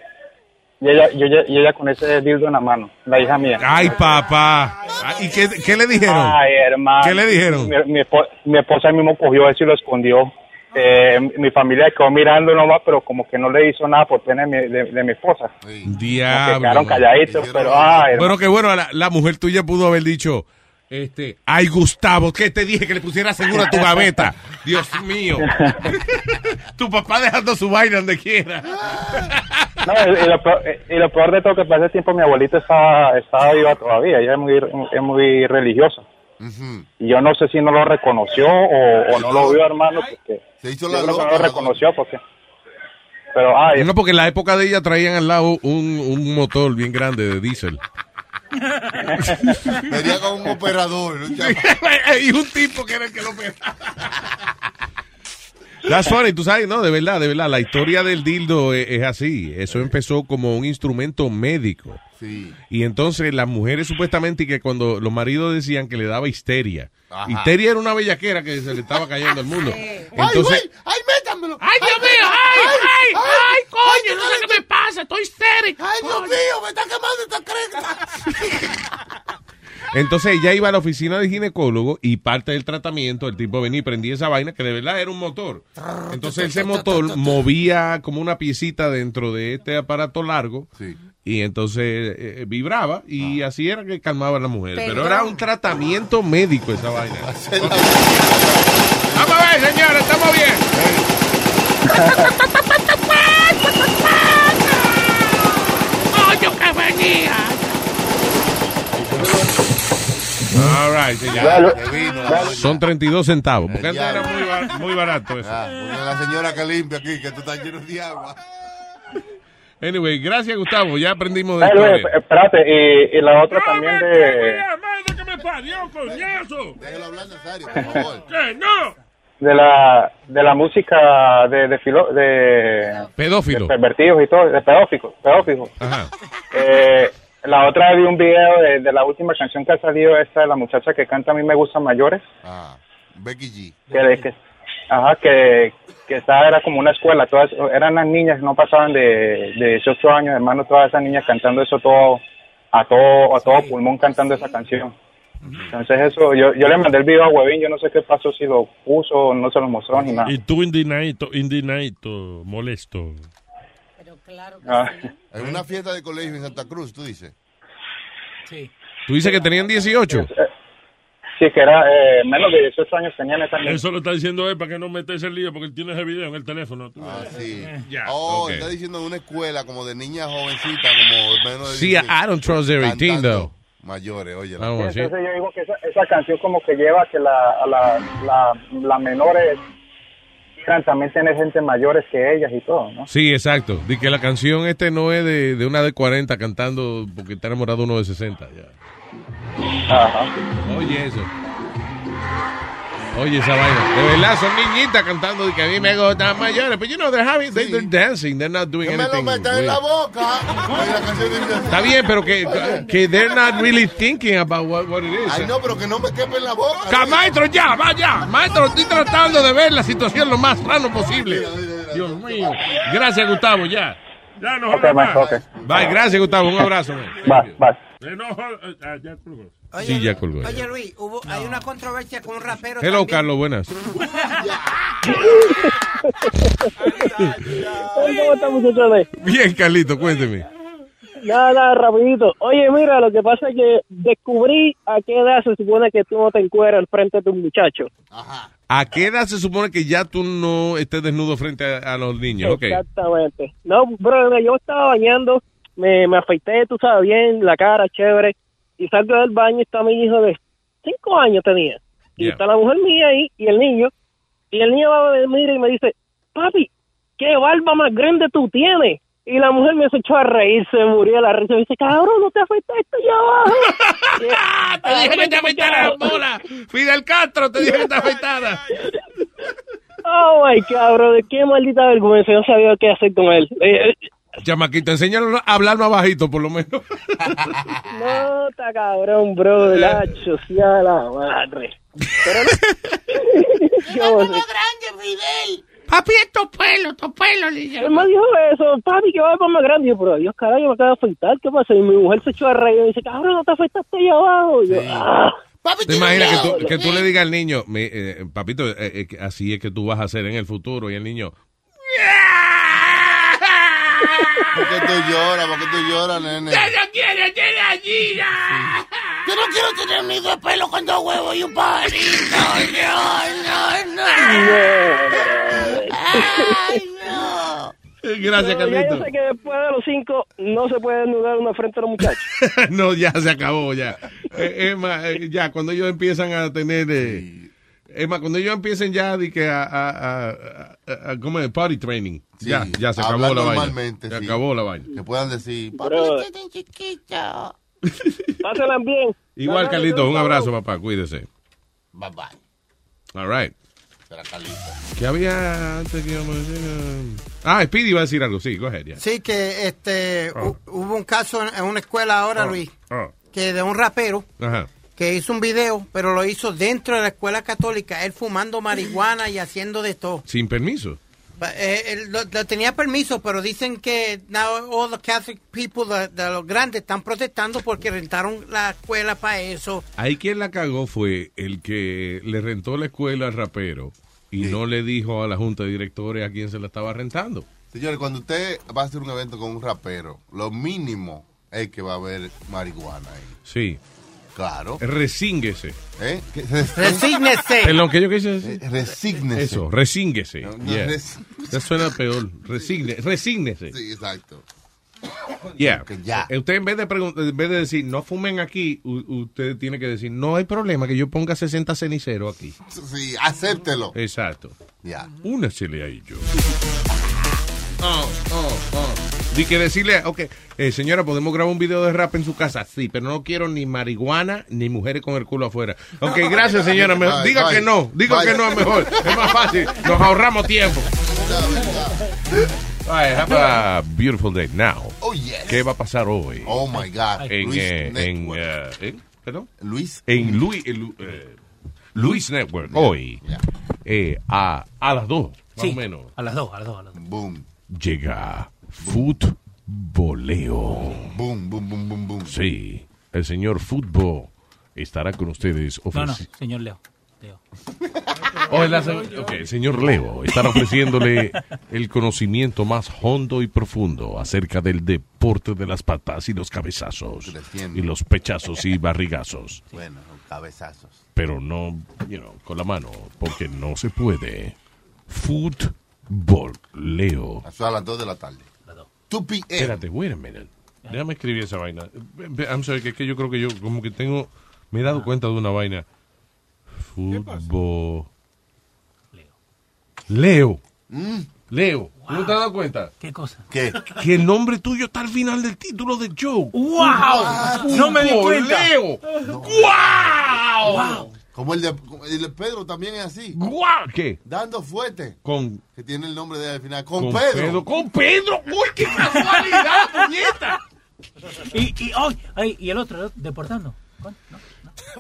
Y ella, y ella, y ella con ese dildo en la mano, la hija mía. Ay, papá. Ah, ¿Y qué, qué le dijeron? Ay, hermano. ¿Qué le dijeron? Mi, mi espo- mi esposa mismo cogió eso y lo escondió. Eh, mi familia quedó mirando nomás, pero como que no le hizo nada por pena de mi, de, de mi esposa. Diablo. quedaron calladitos, pero ay, Bueno, que bueno, la, la mujer tuya pudo haber dicho, este, ay, Gustavo, que te dije que le pusiera seguro a tu gaveta. Dios mío. tu papá dejando su vaina donde quiera. No, y, y lo peor, y lo peor de todo que para ese tiempo mi abuelita estaba, estaba viva todavía, ella es muy, es muy religiosa. Y yo no sé si no lo reconoció o, o no lo vio, hermano, porque Se hizo yo la creo que no lo reconoció porque... Pero, ay, No, porque en la época de ella traían al lado un, un motor bien grande de diésel. Venía con un operador. un y un tipo que era el que lo operaba. That's funny, tú sabes, no, de verdad, de verdad, la historia del dildo es, es así. Eso empezó como un instrumento médico. Sí. Y entonces las mujeres supuestamente y que cuando los maridos decían que le daba histeria. Ajá. Histeria era una bellaquera que se le estaba cayendo al mundo. ¡Ay, Entonces, güey! ¡Ay, métamelo! ¡Ay, Dios mío! ¡Ay, ay, ay, coño! No sé qué me pasa, estoy histérico. ¡Ay, Dios mío! ¡Me está quemando esta cresta! entonces ella iba a la oficina de ginecólogo y parte del tratamiento, el tipo venía y prendía esa vaina que de verdad era un motor. Entonces ese motor movía como una piecita dentro de este aparato largo y entonces eh, vibraba y así era que calmaba a la mujer. Pero era un tratamiento médico esa vaina. Vamos a ver, señores, estamos bien. ¡Coño, que venía! All right, sí, ya. Que vino. Son 32 centavos. Porque antes era muy, bar- muy barato eso. Ah, porque la señora que limpia aquí, que tú estás lleno de agua. Anyway, gracias Gustavo, ya aprendimos de Luis, historia. espérate, y, y la otra también de, que me parió, coñazo! Déjalo hablar Nazario, por favor. ¿Qué? ¡No! de la de la música de de, filo- de Pedófilo. de pervertidos y todo, de pedófilos, pedófilos. Ajá. Eh, la otra vi un video de, de la última canción que ha salido, esta de la muchacha que canta A mí me gustan mayores. Ah, Becky G. que, que ajá que que estaba era como una escuela todas eran las niñas no pasaban de, de 18 años hermano todas esas niñas cantando eso todo a todo a todo pulmón cantando esa canción entonces eso yo yo le mandé el video a Huevín yo no sé qué pasó si lo puso no se lo mostró ni nada Y tú indignadito, indignadito, molesto. Ah. En una fiesta de colegio en Santa Cruz, tú dices. Sí. Tú dices que tenían 18. sí que era eh, menos de 18 años tenían niñas Eso lo está diciendo él para que no metes el lío, porque él tiene ese video en el teléfono. Ah, sí. Ya. Oh, está diciendo en una escuela como de niñas jovencitas, como menos de Sí, 18, I don't trust teen, cantando. though. Mayores, oye. Sí. entonces yo digo que esa, esa canción como que lleva a que la, a la, la, las menores quieran también tener gente mayores que ellas y todo, ¿no? Sí, exacto. Di que la canción este no es de, de una de 40 cantando porque está enamorado uno de 60. Ya. Ajá. Oye eso. Oye esa vaina. De verdad, son niñitas cantando de que a mí me gustan mayores. Pero you know, they're having, they, they're dancing. They're not doing Que me lo anything. metan en la boca. Está bien, pero que, que they're not really thinking about what, what it is. Ay, no, pero que no me quepe en la boca. Ca- maestro, ya, vaya. Maestro, estoy tratando de ver la situación lo más raro posible. Dios mío. Gracias, Gustavo, ya. Ya no Ok, jodas más. maestro, ok. Bye, gracias, Gustavo. Un abrazo. man. Bye, bye. Eh, no jodas- ya colgó. Sí, ya colgó. Oye, Luis, hubo, hay una controversia con un rapero. Hello, también. Carlos, buenas. ¿Cómo está, muchachones? Bien, Carlito, cuénteme. Nada, nada, rapidito. Oye, mira, lo que pasa es que descubrí a qué edad se supone que tú no te encueras al frente de un muchacho. ¿A qué edad se supone que ya tú no estés desnudo frente a, a los niños? Exactamente. No, bro, yo estaba bañando, me, me afeité, tú sabes, bien, la cara, chévere, y salgo del baño y está mi hijo de cinco años tenía. Y Yeah. está la mujer mía ahí y el niño, y el niño va a mira y me dice, papi, ¿qué barba más grande tú tienes? Y la mujer me se echó a reír, se murió de la risa. Me dice, cabrón, no te afeitaste allá abajo. te dije que te afeitara la bola. Fidel Castro te dije que te afeitara. Oh, my cabrón, qué maldita vergüenza. Yo no sabía qué hacer con él. Eh, eh, Chamaquito, enséñalo a hablar más bajito, por lo menos. No, está cabrón, bro, de la a la madre. Pero no. Yo grande, Fidel. Papi, estos pelos, estos pelos, le Él me dijo eso, papi, que va para más grande. Yo, pero Dios, carajo, me acabo de afeitar, ¿qué pasa? Y mi mujer se echó a reír y dice, cabrón, no te afeitaste allá abajo. Y yo, ah. ¿Te imaginas que tú, que tú le digas al niño, me- eh, papito, eh, eh, así es que tú vas a hacer en el futuro? Y el niño, ¿Por qué tú lloras? ¿Por qué tú lloras, nene? no quiero tener gallina. Yo no quiero tener un nido de pelo con dos huevos y un pajarito. No, no, no. Ay, no. Gracias, Pero ya yo Carlito. sé que después de los cinco no se puede desnudar una frente a los muchachos. no, ya se acabó, ya. Eh, es más, eh, ya, cuando ellos empiezan a tener eh, Es más, cuando ellos empiecen ya de que a, a, a, a- a- ¿cómo es? Party training. Sí, ya, ya se acabó la vaina. normalmente, Se sí. acabó la vaina. Que puedan decir, tan chiquito. Pásenla bien. Igual, Carlitos, un abrazo, papá. Cuídese. Bye bye. All right. ¿Qué había antes que íbamos a decir? Ah, Speedy iba a decir algo. Sí, go ahead, ya. Sí, que este Oh. hu- hubo un caso en en una escuela ahora, Oh, Luis, oh. que de un rapero Ajá. Que hizo un video, pero lo hizo dentro de la escuela católica, él fumando marihuana y haciendo de todo. Sin permiso. Eh, él lo, lo tenía permiso, pero dicen que now all the Catholic people de, de los grandes están protestando porque rentaron la escuela para eso. Ahí quien la cagó fue el que le rentó la escuela al rapero y no le dijo a la junta de directores a quién se la estaba rentando. Señores, cuando usted va a hacer un evento con un rapero, lo mínimo es que va a haber marihuana ahí. Sí. Claro. Resínguese. ¿Eh? ¿Qué- Resígnese. Perdón, ¿qué yo quise decir? Eh, Resígnese. Eso, resínguese. No, no, Yeah. res- Eso suena peor. Resigne, resígnese. Sí, exacto. Yeah. Que ya. Eh, Usted en vez de en vez de decir no fumen aquí, usted tiene que decir no hay problema que yo ponga 60 ceniceros aquí. Sí, acéptelo. Exacto. Ya. Únesele a ellos. Oh, oh, oh. Di que decirle, ok, eh, señora, ¿podemos grabar un video de rap en su casa? Sí, pero no quiero ni marihuana ni mujeres con el culo afuera. Ok, gracias, señora. Me- Bye, diga bye. que no, diga Bye. que no es mejor. Es más fácil. Nos ahorramos tiempo. All right, have a beautiful day now. Oh, yes. ¿Qué va a pasar hoy? Oh, my God. En, Luis eh, en, Network. eh, ¿en? ¿Perdón? Luis. En Luis, eh, Lu- Luis Network, hoy, eh, a, a las dos, más Sí, o menos, a las dos, a las dos, a las dos. Boom. llega Futboleo. Boom, boom, boom, boom, boom. Sí, el señor Fútbol estará con ustedes No, no, señor Leo. Leo. Oh, el señor Leo estará ofreciéndole el conocimiento más hondo y profundo acerca del deporte de las patas y los cabezazos y los pechazos y barrigazos. Bueno, cabezazos. pero no, you know, con la mano, porque no se puede. Fútbol, Leo. A las 2 de la tarde. 2 p.m. Espérate, wait a minute. Déjame escribir esa vaina. I'm sorry, que es que yo creo que yo como que tengo, me he dado cuenta de una vaina. Fútbol. Leo. Mm. Leo. ¿Tú no te has dado cuenta? ¿Qué cosa? ¿Qué? Que el nombre tuyo está al final del título del show. ¡Wow! No me di cuenta. Leo. ¡Wow! Como el de, el de Pedro también es así. ¡Guau! ¿Qué? Dando fuerte. Con Que tiene el nombre de al final. Con, Con Pedro. Pedro. ¡Con Pedro! ¡Uy, qué casualidad, puñeta! Y, y, ay, ay, y el otro, deportando. ¿Cuál? No,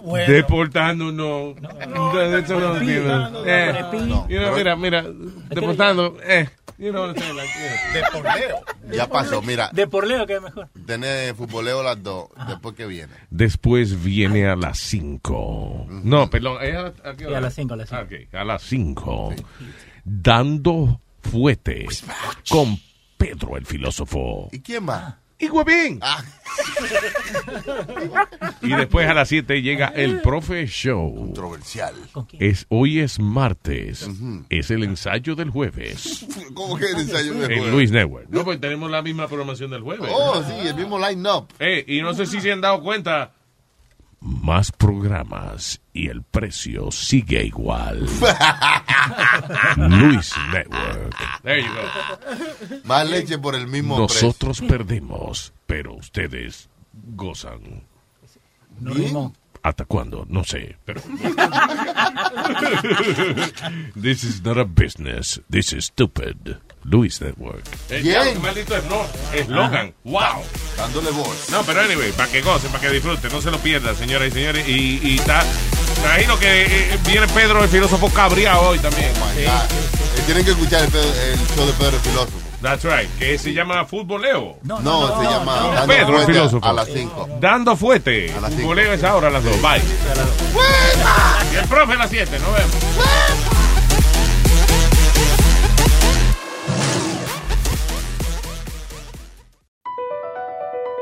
no. Deportando, no. No, no. Eh, No. you know, mira, mira, deportando, eh. You know what I'm saying, like, yeah. De por Leo. Ya pasó, mira. De por Leo, que es mejor. Tener futboleo las 2. Después que viene. Después viene a las 5. No, perdón. ¿es a, a qué Sí, hora? a las cinco, a las cinco. Ah, ok, a las 5. Dando fuete con Pedro el filósofo. ¿Y quién más? Y Huevín. Ah. Y después a las 7 llega el Profe Show. Controversial. Es, hoy es martes. Es el ensayo del jueves. ¿Cómo que el ensayo de En jueves? Luis Network. No, pues tenemos la misma programación del jueves. Oh, sí, el mismo line-up. Eh, y no sé si se han dado cuenta. Más programas y el precio sigue igual. Luis Network. There you go. Más leche por el mismo Nosotros perdemos, pero ustedes gozan. No. ¿Hasta cuándo? No sé, pero... This is not a business. This is stupid. Luis Network. Bien. ya, qué maldito eslo- eslogan. Wow. Dándole voz. No, pero anyway, para que gocen, para que disfruten, no se lo pierdan, señoras y señores. Y, y está, imagino que eh, viene Pedro, el filósofo cabreado hoy también. Ah, eh, tienen que escuchar el, show de Pedro el Filósofo. That's right, que se llama Futboleo. No, se llama Pedro, el filósofo. a las 5. Dando fuerte. A las. Futboleo es ahora a las dos. Bye. Y el profe a las siete. Nos vemos.